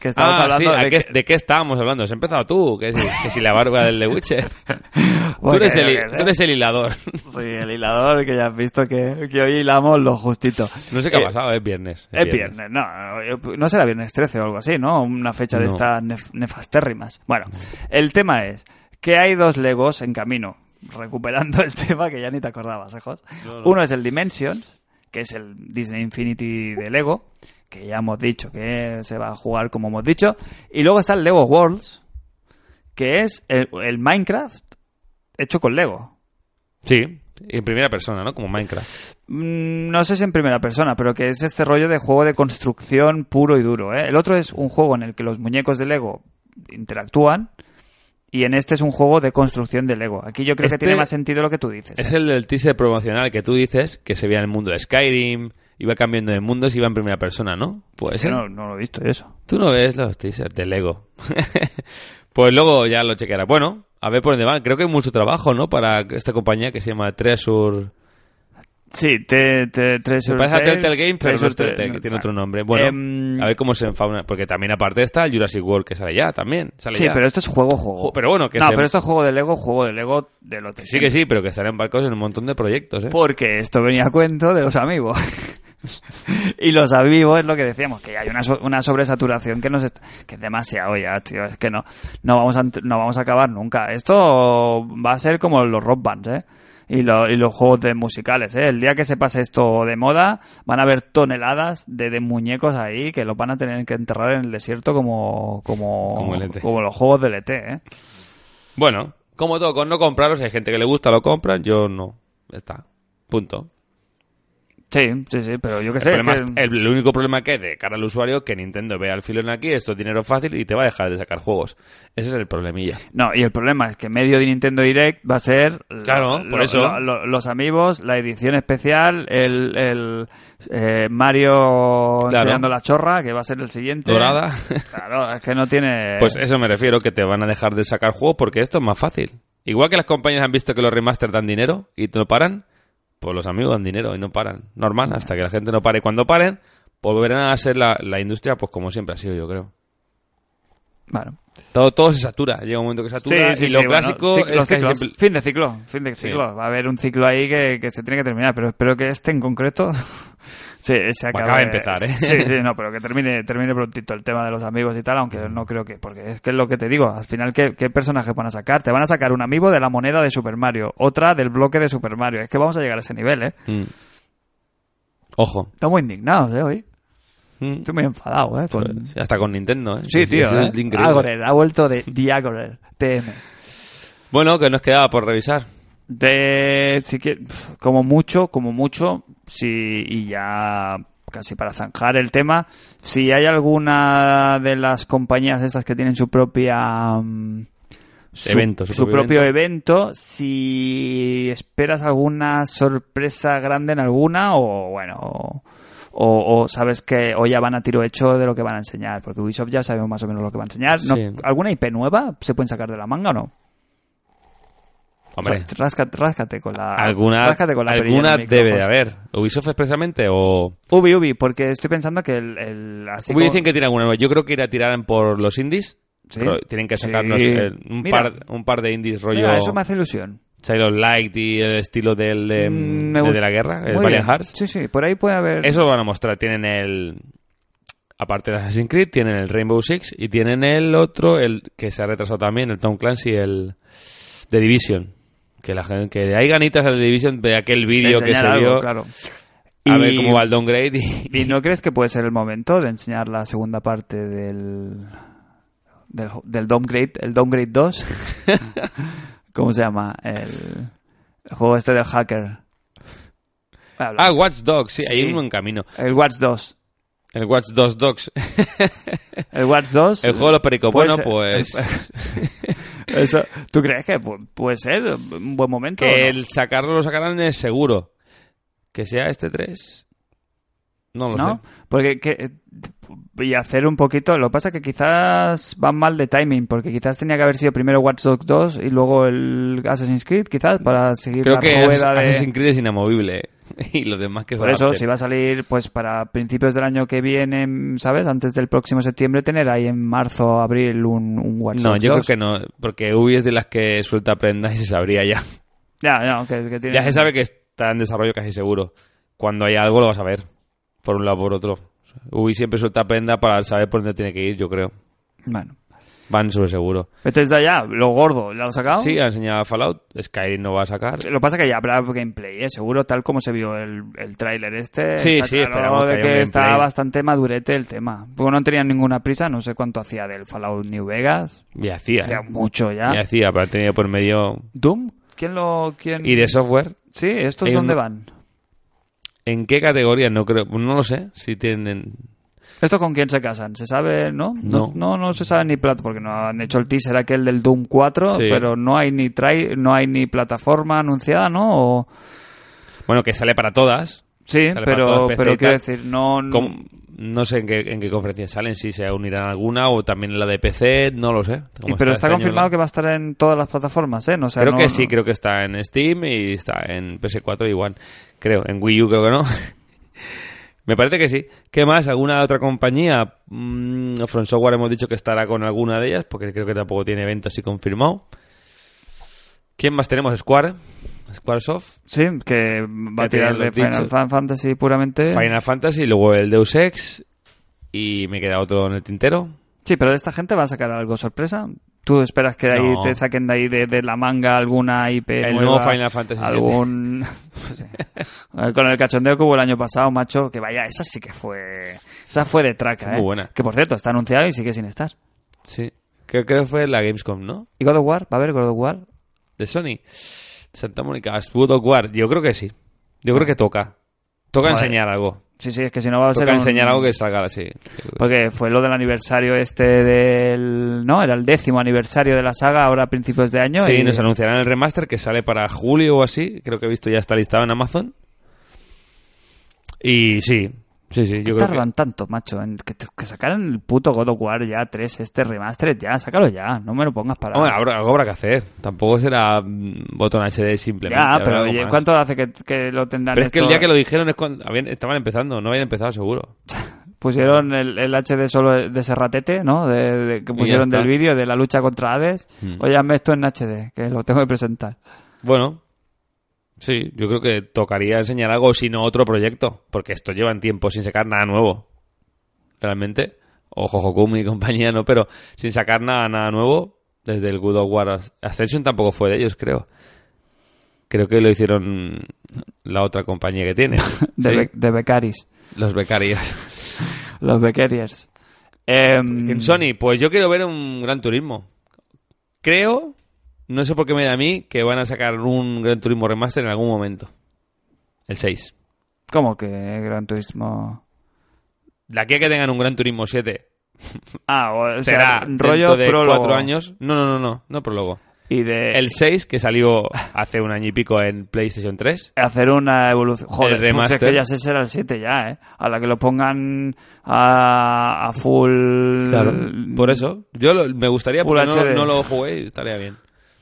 Que estamos ah, hablando sí, ¿a de qué- que- ¿de qué estábamos hablando? Has empezado tú, que si, que si la barba del The Witcher. tú, eres el, tú eres el hilador. Soy el hilador que ya has visto que, que hoy hilamos lo justito. No sé qué ha Eh, pasado, es viernes. Es viernes, no, yo- no será viernes 13 o algo así, ¿no? Una fecha de estas nef- nefastérrimas. Bueno, el tema es que hay dos Legos en camino, recuperando el tema que ya ni te acordabas, ¿eh, Jos? Uno es el Dimensions, que es el Disney Infinity de Lego, que ya hemos dicho que se va a jugar como hemos dicho, y luego está el Lego Worlds, que es el, el Minecraft hecho con Lego. Sí, en primera persona, ¿no? Como Minecraft. Mm, No sé si en primera persona, pero que es este rollo de juego de construcción puro y duro. ¿eh? El otro es un juego en el que los muñecos de Lego interactúan y en este es un juego de construcción de Lego. Aquí yo creo Este que tiene más sentido lo que tú dices. Es ¿eh? el del teaser promocional que tú dices, que se veía en el mundo de Skyrim, iba cambiando de mundos y iba en primera persona, ¿no? Pues no, no lo he visto eso. Tú no ves los teasers de Lego. pues luego ya lo chequearás. Bueno, a ver por dónde van. Creo que hay mucho trabajo, ¿no? Para esta compañía que se llama Treasure. Sí, te, te, Treasure Me parece a Telltale Game, pero no es Telltale, que tiene otro nombre. Bueno, Em, a ver cómo se enfauna. Porque también aparte está el Jurassic World que sale ya también. Sale Sí, ya. pero esto es juego, juego. Jo- pero bueno, que no, se- pero esto es juego de Lego, juego de Lego de lo que Sí que sí, pero que estarán embarcados en un montón de proyectos, ¿eh? Porque esto venía a cuento de los amigos. y los amigos es lo que decíamos, que hay una, so- una sobresaturación que, nos que es demasiado ya, tío. Es que no, no, vamos a, no vamos a acabar nunca. Esto va a ser como los rock bands, ¿eh? Y, lo- y los juegos de musicales, ¿eh? El día que se pase esto de moda, van a haber toneladas de, de muñecos ahí que los van a tener que enterrar en el desierto como, como, Como el ET. como los juegos del ET, ¿eh? Bueno, como todo, con no compraros, hay gente que le gusta, lo compran, yo no. Ya está. Punto. Sí, sí, sí, pero yo qué sé. problema que- el, el único problema que hay de cara al usuario que Nintendo ve al filón aquí, esto es dinero fácil y te va a dejar de sacar juegos. Ese es el problemilla. No, y el problema es que medio de Nintendo Direct va a ser Claro, por eso. lo- lo- los amigos, la edición especial, el, el, eh, Mario Claro. enseñando la chorra, que va a ser el siguiente. Dorada. Claro, es que no tiene... Pues eso me refiero, que te van a dejar de sacar juegos porque esto es más fácil. Igual que las compañías han visto que los remaster dan dinero y no paran, pues los amigos dan dinero y no paran. Normal, hasta que la gente no pare. Cuando paren, volverán a ser la, la industria, pues como siempre ha sido, yo creo. Bueno. Todo, todo se satura, llega un momento que satura y lo clásico es los que siempre- Fin de ciclo, fin de Sí. ciclo. Va a haber un ciclo ahí que, que se tiene que terminar, pero espero que este en concreto se, se acabe. acaba de empezar, ¿eh? Sí, sí, no, pero que termine, termine prontito el tema de los amigos y tal, aunque no creo que, porque es que es lo que te digo, al final, ¿qué, qué personaje van a sacar? Te van a sacar un amigo de la moneda de Super Mario, otra del bloque de Super Mario. Es que vamos a llegar a ese nivel, ¿eh? Mm. Ojo. Estamos indignados, ¿eh? Hoy. Mm. Estoy muy enfadado, ¿eh? Con... Sí, Hasta con Nintendo, ¿eh? Sí, tío, ¿eh? Agorel, ha vuelto de The Agorel, TM. Bueno, que nos quedaba por revisar. De, si que, como mucho, como mucho, si, y ya casi para zanjar el tema, si hay alguna de las compañías estas que tienen su propia mm, su, Evento, su su propio propio evento. si esperas alguna sorpresa grande en alguna o bueno o, o- o sabes que o ya van a tiro hecho de lo que van a enseñar porque Ubisoft ya sabemos más o menos lo que va a enseñar ¿No- alguna IP nueva se pueden sacar de la manga o no Hombre, Ráscate, ráscate con la. alguna, ráscate con la alguna debe de haber. ¿Ubisoft expresamente o...? Ubi, Ubi, porque estoy pensando que el. el así Ubi como- dicen que tiene alguna. Yo creo que irá a tirar por los indies. Sí. Pero tienen que sacarnos Sí. eh, un, Mira. par, un par de indies rollo Mira, eso me hace ilusión. Child of Light y el estilo del de, Mm, de, de la guerra, el Muy Valiant bien. Hearts. Sí, sí, por ahí puede haber. Eso lo van a mostrar. Tienen el. Aparte de Assassin's Creed, tienen el Rainbow Six y tienen el otro, el que se ha retrasado también, el Tom Clancy, el The Division. Que la gente, que hay ganitas al The Division de aquel de vídeo que se algo, vio. claro. A Y- ver cómo va el downgrade y, ¿Y no crees que puede ser el momento de enseñar la segunda parte del. del, del downgrade, el downgrade 2? ¿Cómo se llama? El, el juego este del hacker. Voy a hablar. Ah, Watch Dogs, sí, Sí. hay uno en camino. El Watch 2. El Watch Dogs Dogs. El Watch 2. El juego de los pericos. Bueno, pues. Eso, ¿Tú crees que pu- puede ser un buen momento? Que no? el sacarlo lo sacarán es seguro. Que sea este 3. No lo ¿no? sé. Porque que, y hacer un poquito, lo que pasa que quizás van mal de timing, porque quizás tenía que haber sido primero Watch Dogs 2 y luego el Assassin's Creed, quizás, para seguir Creo la que rueda de... Assassin's Creed es inamovible. Y los demás que Por eso, si va a salir pues para principios del año que viene, ¿sabes? Antes del próximo septiembre, tener ahí en marzo, abril un, un Watch No, Dogs yo creo 2. que no. Porque Ubi es de las que suelta prendas y se sabría ya. Ya, no, que, que tiene- Ya se sabe que está en desarrollo casi seguro. Cuando hay algo lo vas a ver. Por un lado o por otro. Ubi siempre suelta prenda para saber por dónde tiene que ir, yo creo. Bueno. Van sobre seguro. Entonces ya, lo gordo, ¿ya lo sacado? Sí, ha enseñado Fallout. Skyrim no va a sacar. Lo que pasa es que ya habrá gameplay, ¿eh? seguro, tal como se vio el, el tráiler este. Sí, sí, claro que de que un está bastante madurete el tema. Porque no tenían ninguna prisa, no sé cuánto hacía del Fallout New Vegas. Y hacía. Hacía ¿eh? mucho ya. Y hacía, pero han tenido por medio. ¿Doom? ¿Quién lo...? Quién... ¿Y de software? Sí, ¿estos dónde un- van? ¿En qué categoría? No creo. No lo sé. Si tienen. ¿Esto con quién se casan? ¿Se sabe, no? No. No, no, se sabe ni plata, porque no han hecho el teaser aquel del Doom 4, Sí. pero no hay ni trai no hay ni plataforma anunciada, ¿no? O- Bueno, que sale para todas. Sí, Sale pero, pero quiero decir, no... ¿Cómo? No sé en qué, en qué conferencia salen, si se unirán a alguna o también en la de PC, no lo sé. Y- pero está está este confirmado la- que va a estar en todas las plataformas, ¿eh? No, o sea, creo no- que sí, creo que está en Steam y está en PS4 igual. Creo, en Wii U creo que no. Me parece que sí. ¿Qué más? ¿Alguna otra compañía? Mm, From Software hemos dicho que estará con alguna de ellas, porque creo que tampoco tiene eventos así confirmado. ¿Quién más tenemos? Square. Squaresoft. Sí, que va a tirar de Final dichos. Fantasy puramente. Final Fantasy, luego el Deus Ex. Y me queda otro en el tintero. Sí, pero esta gente va a sacar algo sorpresa. ¿Tú esperas que de ahí No. te saquen de ahí de, de la manga alguna IP El nueva? nuevo Final Fantasy algún. Con el cachondeo que hubo el año pasado, macho, que vaya, esa sí que fue esa fue de traca, Muy ¿eh? buena. Que por cierto, está anunciado y sigue sin estar. Sí. Creo, creo que fue la Gamescom, ¿no? ¿Y God of War? ¿Va a haber God of War? de Sony. Santa Mónica, of War. Yo creo que sí. Yo creo que toca. Toca Joder. enseñar algo. Sí, sí, es que si no va a ser Toca un- enseñar algo que salga así. Porque fue lo del aniversario este del... No, era el décimo aniversario de la saga, ahora a principios de año. Sí, y... nos anunciarán el remaster que sale para julio o así. Creo que he visto ya está listado en Amazon. Y sí, sí, sí. Yo ¿Qué creo tardan que... tanto, macho? En que, que sacaran el puto God of War ya 3, este remaster ya, sácalo ya, no me lo pongas para... Hombre, habrá- algo habrá que hacer. Tampoco será mm, botón HD simplemente. ya, pero oye. ¿cuánto hace que, que lo tendrán Pero es que el esto? día que lo dijeron es cuando habían- estaban empezando. No habían empezado seguro. Pusieron el, el HD solo de Serratete, ¿no? De, de- que pusieron del vídeo de la lucha contra Hades. Hmm. Oye, hazme esto en HD, que lo tengo que presentar. Bueno, sí, yo creo que tocaría enseñar algo, si no otro proyecto, porque esto llevan tiempo sin sacar nada nuevo. Realmente. O Jojokumi y compañía, no, pero sin sacar nada, nada nuevo, desde el Good of War Ascension tampoco fue de ellos, creo. Creo que lo hicieron la otra compañía que tiene. De, Sí, be- de Becaris. los becarios. Los Becariers. Em, En Sony, pues yo quiero ver un Gran Turismo. Creo, no sé por qué me da a mí, que van a sacar un Gran Turismo Remaster en algún momento. El 6. ¿Cómo que Gran Turismo? La que que tengan un Gran Turismo 7 Ah, o, será sea, rollo de prólogo. cuatro años. No, no, no, no, no prólogo. Y de El 6, que salió hace un año y pico en PlayStation 3. hacer una evolución. Joder, El pues es que ya se será el 7 ya, ¿eh? A la que lo pongan a, a full... Por eso, yo lo- me gustaría, Full porque no, no lo jugué y estaría bien.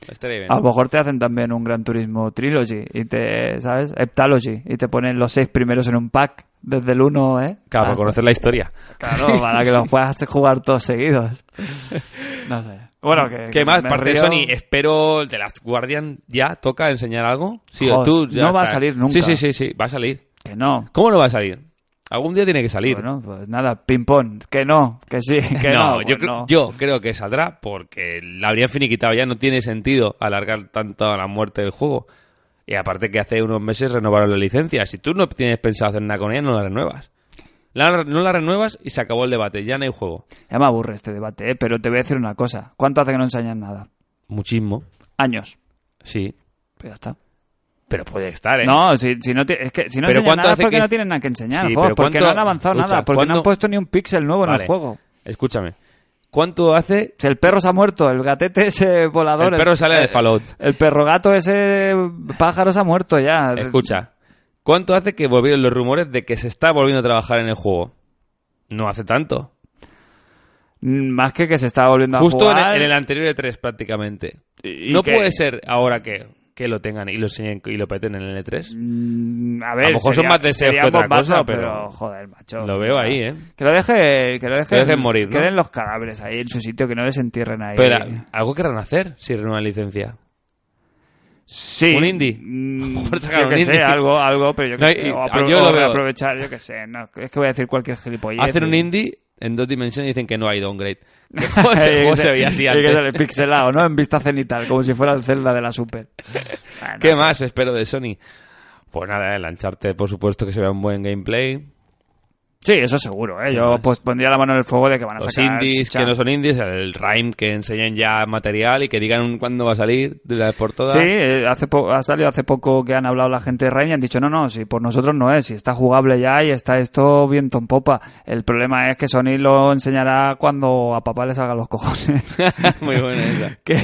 Estaría bien. A lo mejor te hacen también un Gran Turismo Trilogy y te, ¿sabes? Heptalogy y te ponen los seis primeros en un pack desde el 1, ¿eh? Claro, para conocer la historia. Claro, para que los puedas jugar todos seguidos. No sé. Bueno, que... ¿Qué que más? Parte de. Sony, espero The Last Guardian ya toca enseñar algo. Sí, tú ya no va a salir nunca. Sí, sí, sí, sí, va a salir. Que no. ¿Cómo no va a salir? Algún día tiene que salir. Bueno, pues nada, ping-pong. Que no, que sí, que no. no, pues yo, creo, no. yo creo que saldrá porque la habrían finiquitado ya. No tiene sentido alargar tanto la muerte del juego. Y aparte que hace unos meses renovaron la licencia. Si tú no tienes pensado hacer nada con ella, no la renuevas. La- no la renuevas y se acabó el debate. Ya no hay juego. Ya me aburre este debate, ¿eh? pero te voy a decir una cosa. ¿Cuánto hace que no enseñan nada? Muchísimo. Años. Sí. Pues ya está. Pero puede estar, ¿eh? No, si, si no, es que si no Pero enseñan ¿cuánto nada es porque que- no tienen nada que enseñar, Sí, porque ¿cuánto- no han avanzado Escucha, nada, porque no ¿cuándo- han puesto ni un píxel nuevo en el juego. Escúchame. ¿Cuánto hace Si el perro se ha muerto, el gatete ese volador... el perro sale el, de Fallout? El perro gato ese pájaro se ha muerto ya. Escucha. ¿Cuánto hace que volvieron los rumores de que se está volviendo a trabajar en el juego? No hace tanto. Mm, Más que que se está volviendo a Justo en jugar. el, en el anterior E3 prácticamente. Y- y no que- puede ser ahora que, que lo tengan y lo enseñen y lo peten en el E3. Mm, A ver, A lo mejor son sería- más deseos que otra bombazo, cosa, pero... pero- joder, macho. Lo veo ahí, ¿eh? Que lo deje, que lo deje, Que dejen morir, ¿no? Que den los cadáveres ahí en su sitio, que no les entierren ahí. Pero algo querrán hacer si renuevan licencia. Sí. ¿Un indie? Mm, yo que un sé, indie. algo, algo, pero yo que No, sé. y- o apro- yo lo veo. aprovechar, yo que sé. No, es que voy a decir cualquier gilipollez. Hacen un indie en dos dimensiones dicen que no hay downgrade. ¿Cómo ese juego se veía así que antes? sale pixelado, ¿no? En vista cenital, como si fuera el Zelda de la Super. Bueno, ¿Qué más espero de Sony? Pues nada, el Uncharted, por supuesto, que se vea un buen gameplay. Sí, eso seguro, ¿eh? Yo pues pondría la mano en el fuego de que van a Los sacar... indies chicha. que no son indies, el Rhyme que enseñen ya material y que digan cuándo va a salir de una vez por todas. Sí, eh, hace po- ha salido hace poco que han hablado la gente de Rhyme y han dicho, no, no, si por nosotros no es, si está jugable ya y está esto viento en popa. El problema es que Sony lo enseñará cuando a papá le salgan los cojones. Muy buena esa. ¿Qué,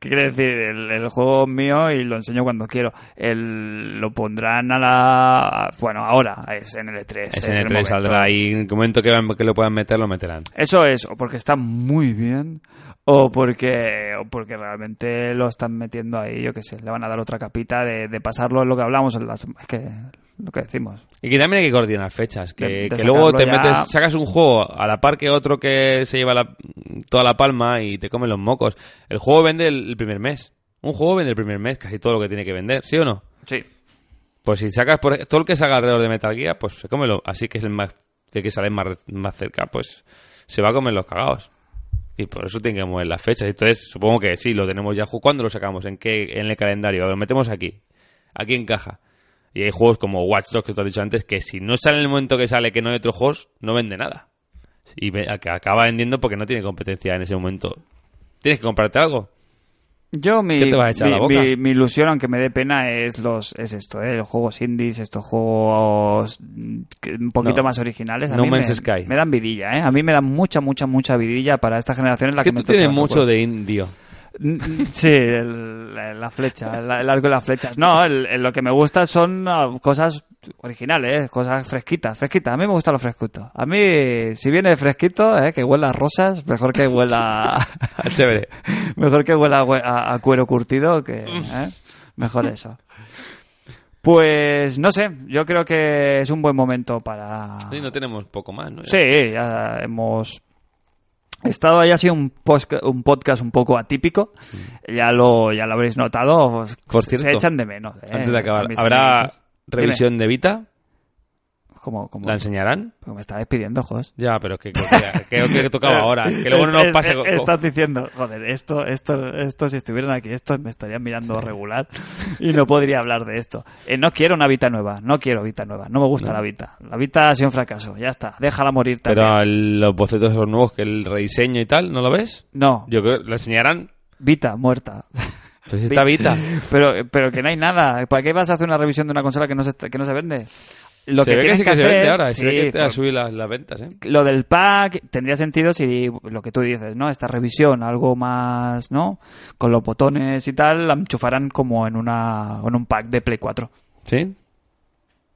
qué quiere decir? El, el juego es mío y lo enseño cuando quiero. El, lo pondrán a la... Bueno, ahora es en el E3. Es en el el 3 momento. Saldrá y en el momento que, van- que lo puedan meter, lo meterán. Eso es, o porque está muy bien, o porque, o porque realmente lo están metiendo ahí, yo qué sé, le van a dar otra capita de, de pasarlo en lo que hablamos, en las, es que lo que decimos. Y que también hay que coordinar fechas. Que, De- de que luego te ya- metes, sacas un juego a la par que otro que se lleva la- toda la palma y te comen los mocos. El juego vende el, el primer mes. Un juego vende el primer mes, casi todo lo que tiene que vender, ¿sí o no? Sí. Pues si sacas por, todo lo que salga alrededor de Metal Gear, pues se come lo, así que es el más que sale más, más cerca, pues se va a comer los cagados. Y por eso tienen que mover las fechas. Entonces, supongo que sí, lo tenemos ya. ¿Cuándo lo sacamos? ¿En qué? En el calendario. Lo metemos aquí. Aquí encaja. Y hay juegos como Watch Dogs, que te has dicho antes, que si no sale en el momento que sale que no hay otros juegos, no vende nada. Y acaba vendiendo porque no tiene competencia en ese momento. ¿Tienes que comprarte algo? Yo mi, ¿Qué te vas a echar a mi, la boca? mi- mi ilusión, aunque me dé pena, es los es esto, ¿eh? los juegos indies, estos juegos un poquito No. más originales. A No mí Man's me, Sky. Me dan vidilla, ¿eh? A mí me dan mucha, mucha, mucha vidilla para esta generación en la que que me tú está tienes mucho de indio. Sí, el- la, flecha, el, el arco de las flechas. No, el- lo que me gusta son ah, cosas originales, cosas fresquitas, fresquitas. A mí me gusta lo fresquito. A mí, si viene fresquito, eh, que huela a rosas, mejor que huela, Chévere. mejor que huela a, a- a cuero curtido, que, eh, mejor eso. Pues no sé, yo creo que es un buen momento para. Sí, no tenemos poco más, ¿no? Sí, ya hemos estado ahí un, posca- un podcast un poco atípico. Ya lo ya lo habréis notado. Por cierto, se echan de menos. eh, Antes de a acabar, ¿habrá amiguitos. Revisión de Vita? Como, como, ¿La enseñarán? como me está despidiendo, Jos. Ya, pero es que creo que, que tocaba ahora. Que luego no nos Es- pase. es- Estás diciendo, joder, esto, esto, esto, si estuvieran aquí, estos me estarían mirando regular y no podría hablar de esto. Eh, no quiero una Vita nueva, no quiero Vita nueva, no me gusta la Vita. La Vita ha sido un fracaso, ya está, déjala morir también. Pero los bocetos esos nuevos, que el rediseño y tal, ¿no lo ves? No, Yo creo la enseñarán. Vita, muerta. Pues si está Vita. Pero, pero que no hay nada. ¿Para qué vas a hacer una revisión de una consola que no se, que no se vende? Lo se ve que sí que, se hacer- vende ahora. sí, se ve que te va a subir las, las ventas, ¿eh? lo del pack tendría sentido si lo que tú dices, ¿no? Esta revisión, algo más, ¿no? Con los botones y tal, la enchufarán como en una en un pack de Play 4. ¿Sí?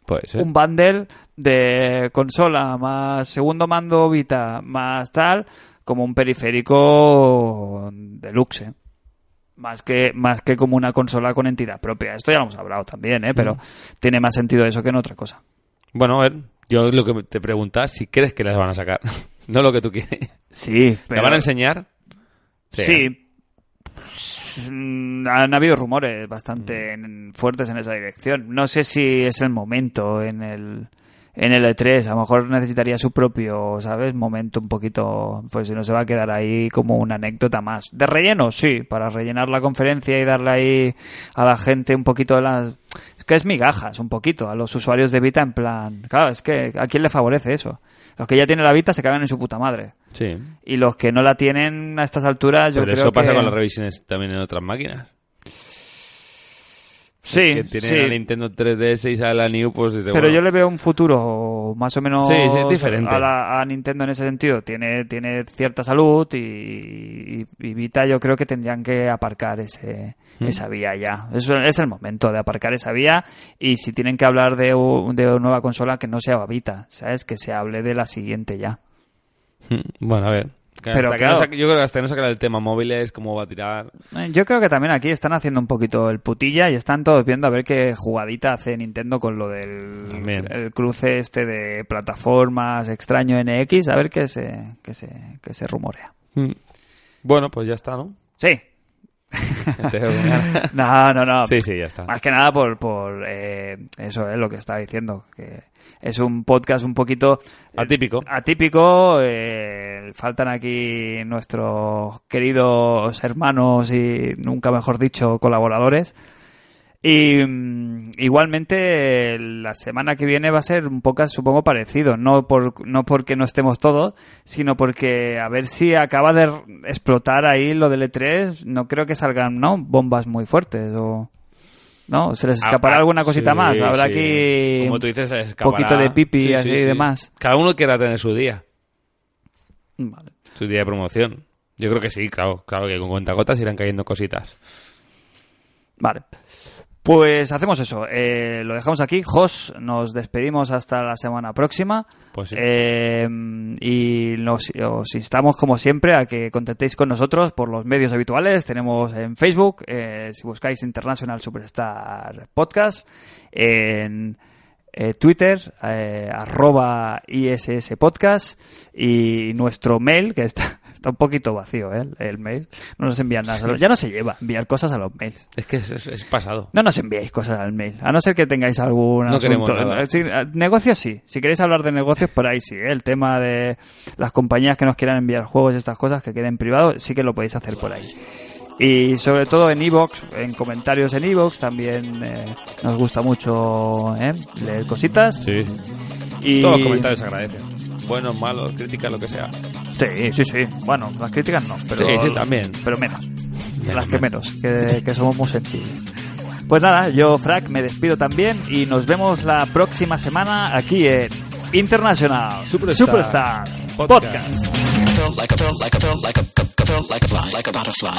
Puede ser. Un bundle de consola más segundo mando Vita más tal, como un periférico deluxe. Más que, más que como una consola con entidad propia. Esto ya lo hemos hablado también, ¿eh? pero tiene más sentido eso que en otra cosa. Bueno, a ver, yo lo que te preguntas si crees que las van a sacar, no lo que tú quieres. Sí, ¿Te pero... van a enseñar? Sí. Mm, Han habido rumores bastante en- fuertes en esa dirección. No sé si es el momento en el en el E3. A lo mejor necesitaría su propio, ¿sabes? Momento un poquito, pues si no se va a quedar ahí como una anécdota más. De relleno, sí, para rellenar la conferencia y darle ahí a la gente un poquito de las... Es que es migajas, un poquito, a los usuarios de Vita en plan... Claro, es que ¿a quién le favorece eso? Los que ya tienen la Vita se cagan en su puta madre. Sí. Y los que no la tienen a estas alturas, yo Pero creo eso pasa que... con las revisiones también en otras máquinas. Sí, que tiene sí. la Nintendo 3DS y sale la New, pues dice, Pero bueno, yo le veo un futuro más o menos Sí, sí, diferente. A, la- a Nintendo en ese sentido. Tiene, tiene cierta salud y, y, y Vita yo creo que tendrían que aparcar ese, Mm. esa vía ya. Es, es el momento de aparcar esa vía y si tienen que hablar de, de una nueva consola que no sea Vita, ¿sabes? Que se hable de la siguiente ya. Hmm, Bueno, a ver. Pero hasta que claro. no saque- yo creo que hasta que no sacar el tema móviles, cómo va a tirar. Eh, Yo creo que también aquí están haciendo un poquito el putilla y están todos viendo a ver qué jugadita hace Nintendo con lo del el cruce este de plataformas extraño NX, a ver qué se, qué se, qué se rumorea. Hmm. Bueno, pues ya está, ¿no? Sí. No, no, no. sí, sí, ya está. Más que nada por, por eh, eso es lo que estaba diciendo, que es un podcast un poquito eh, Atípico. atípico. eh, faltan aquí nuestros queridos hermanos y nunca mejor dicho colaboradores. Y mm, igualmente la semana que viene va a ser un podcast supongo parecido, no por no porque no estemos todos, sino porque a ver si acaba de explotar ahí lo del E3, no creo que salgan, ¿no? bombas muy fuertes o no, se les escapará Ah, alguna cosita sí, más, habrá sí. aquí Como tú dices, se poquito de pipi Sí, así sí, y demás. Cada uno quiera tener su día, Vale. su día de promoción. Yo creo que sí, claro, claro que con cuentagotas irán cayendo cositas. Vale. Pues hacemos eso. eh, lo dejamos aquí. Jos, nos despedimos hasta la semana próxima. Pues sí. Eh, y nos, os instamos, como siempre, a que contactéis con nosotros por los medios habituales. Tenemos en Facebook, eh, si buscáis International Superstar Podcast, en eh, Twitter, eh, arroba ISS Podcast, y nuestro mail, que está, está un poquito vacío, ¿eh? el mail. No nos envían nada. Ya no se lleva enviar cosas a los mails. Es que es, es- es pasado. No nos enviéis cosas al mail, a no ser que tengáis algún No queremos asunto. eh, negocios sí, si queréis hablar de negocios por ahí sí, ¿eh? el tema de las compañías que nos quieran enviar juegos y estas cosas que queden privados, sí que lo podéis hacer por ahí. Y sobre todo en iVoox, en comentarios en iVoox también eh, nos gusta mucho ¿eh? leer cositas. Sí. Y... Todos los comentarios se agradecen. Buenos, malos, críticas, lo que sea. Sí, sí, sí. Bueno, las críticas no, pero Sí, sí, también. Pero menos. las que menos, que, que somos muy sensibles. Pues nada, yo, Frac, me despido también y nos vemos la próxima semana aquí en International Superstar Superstar Podcast. Podcast. felt like a felt like a felt like a felt like a fly like a butterfly.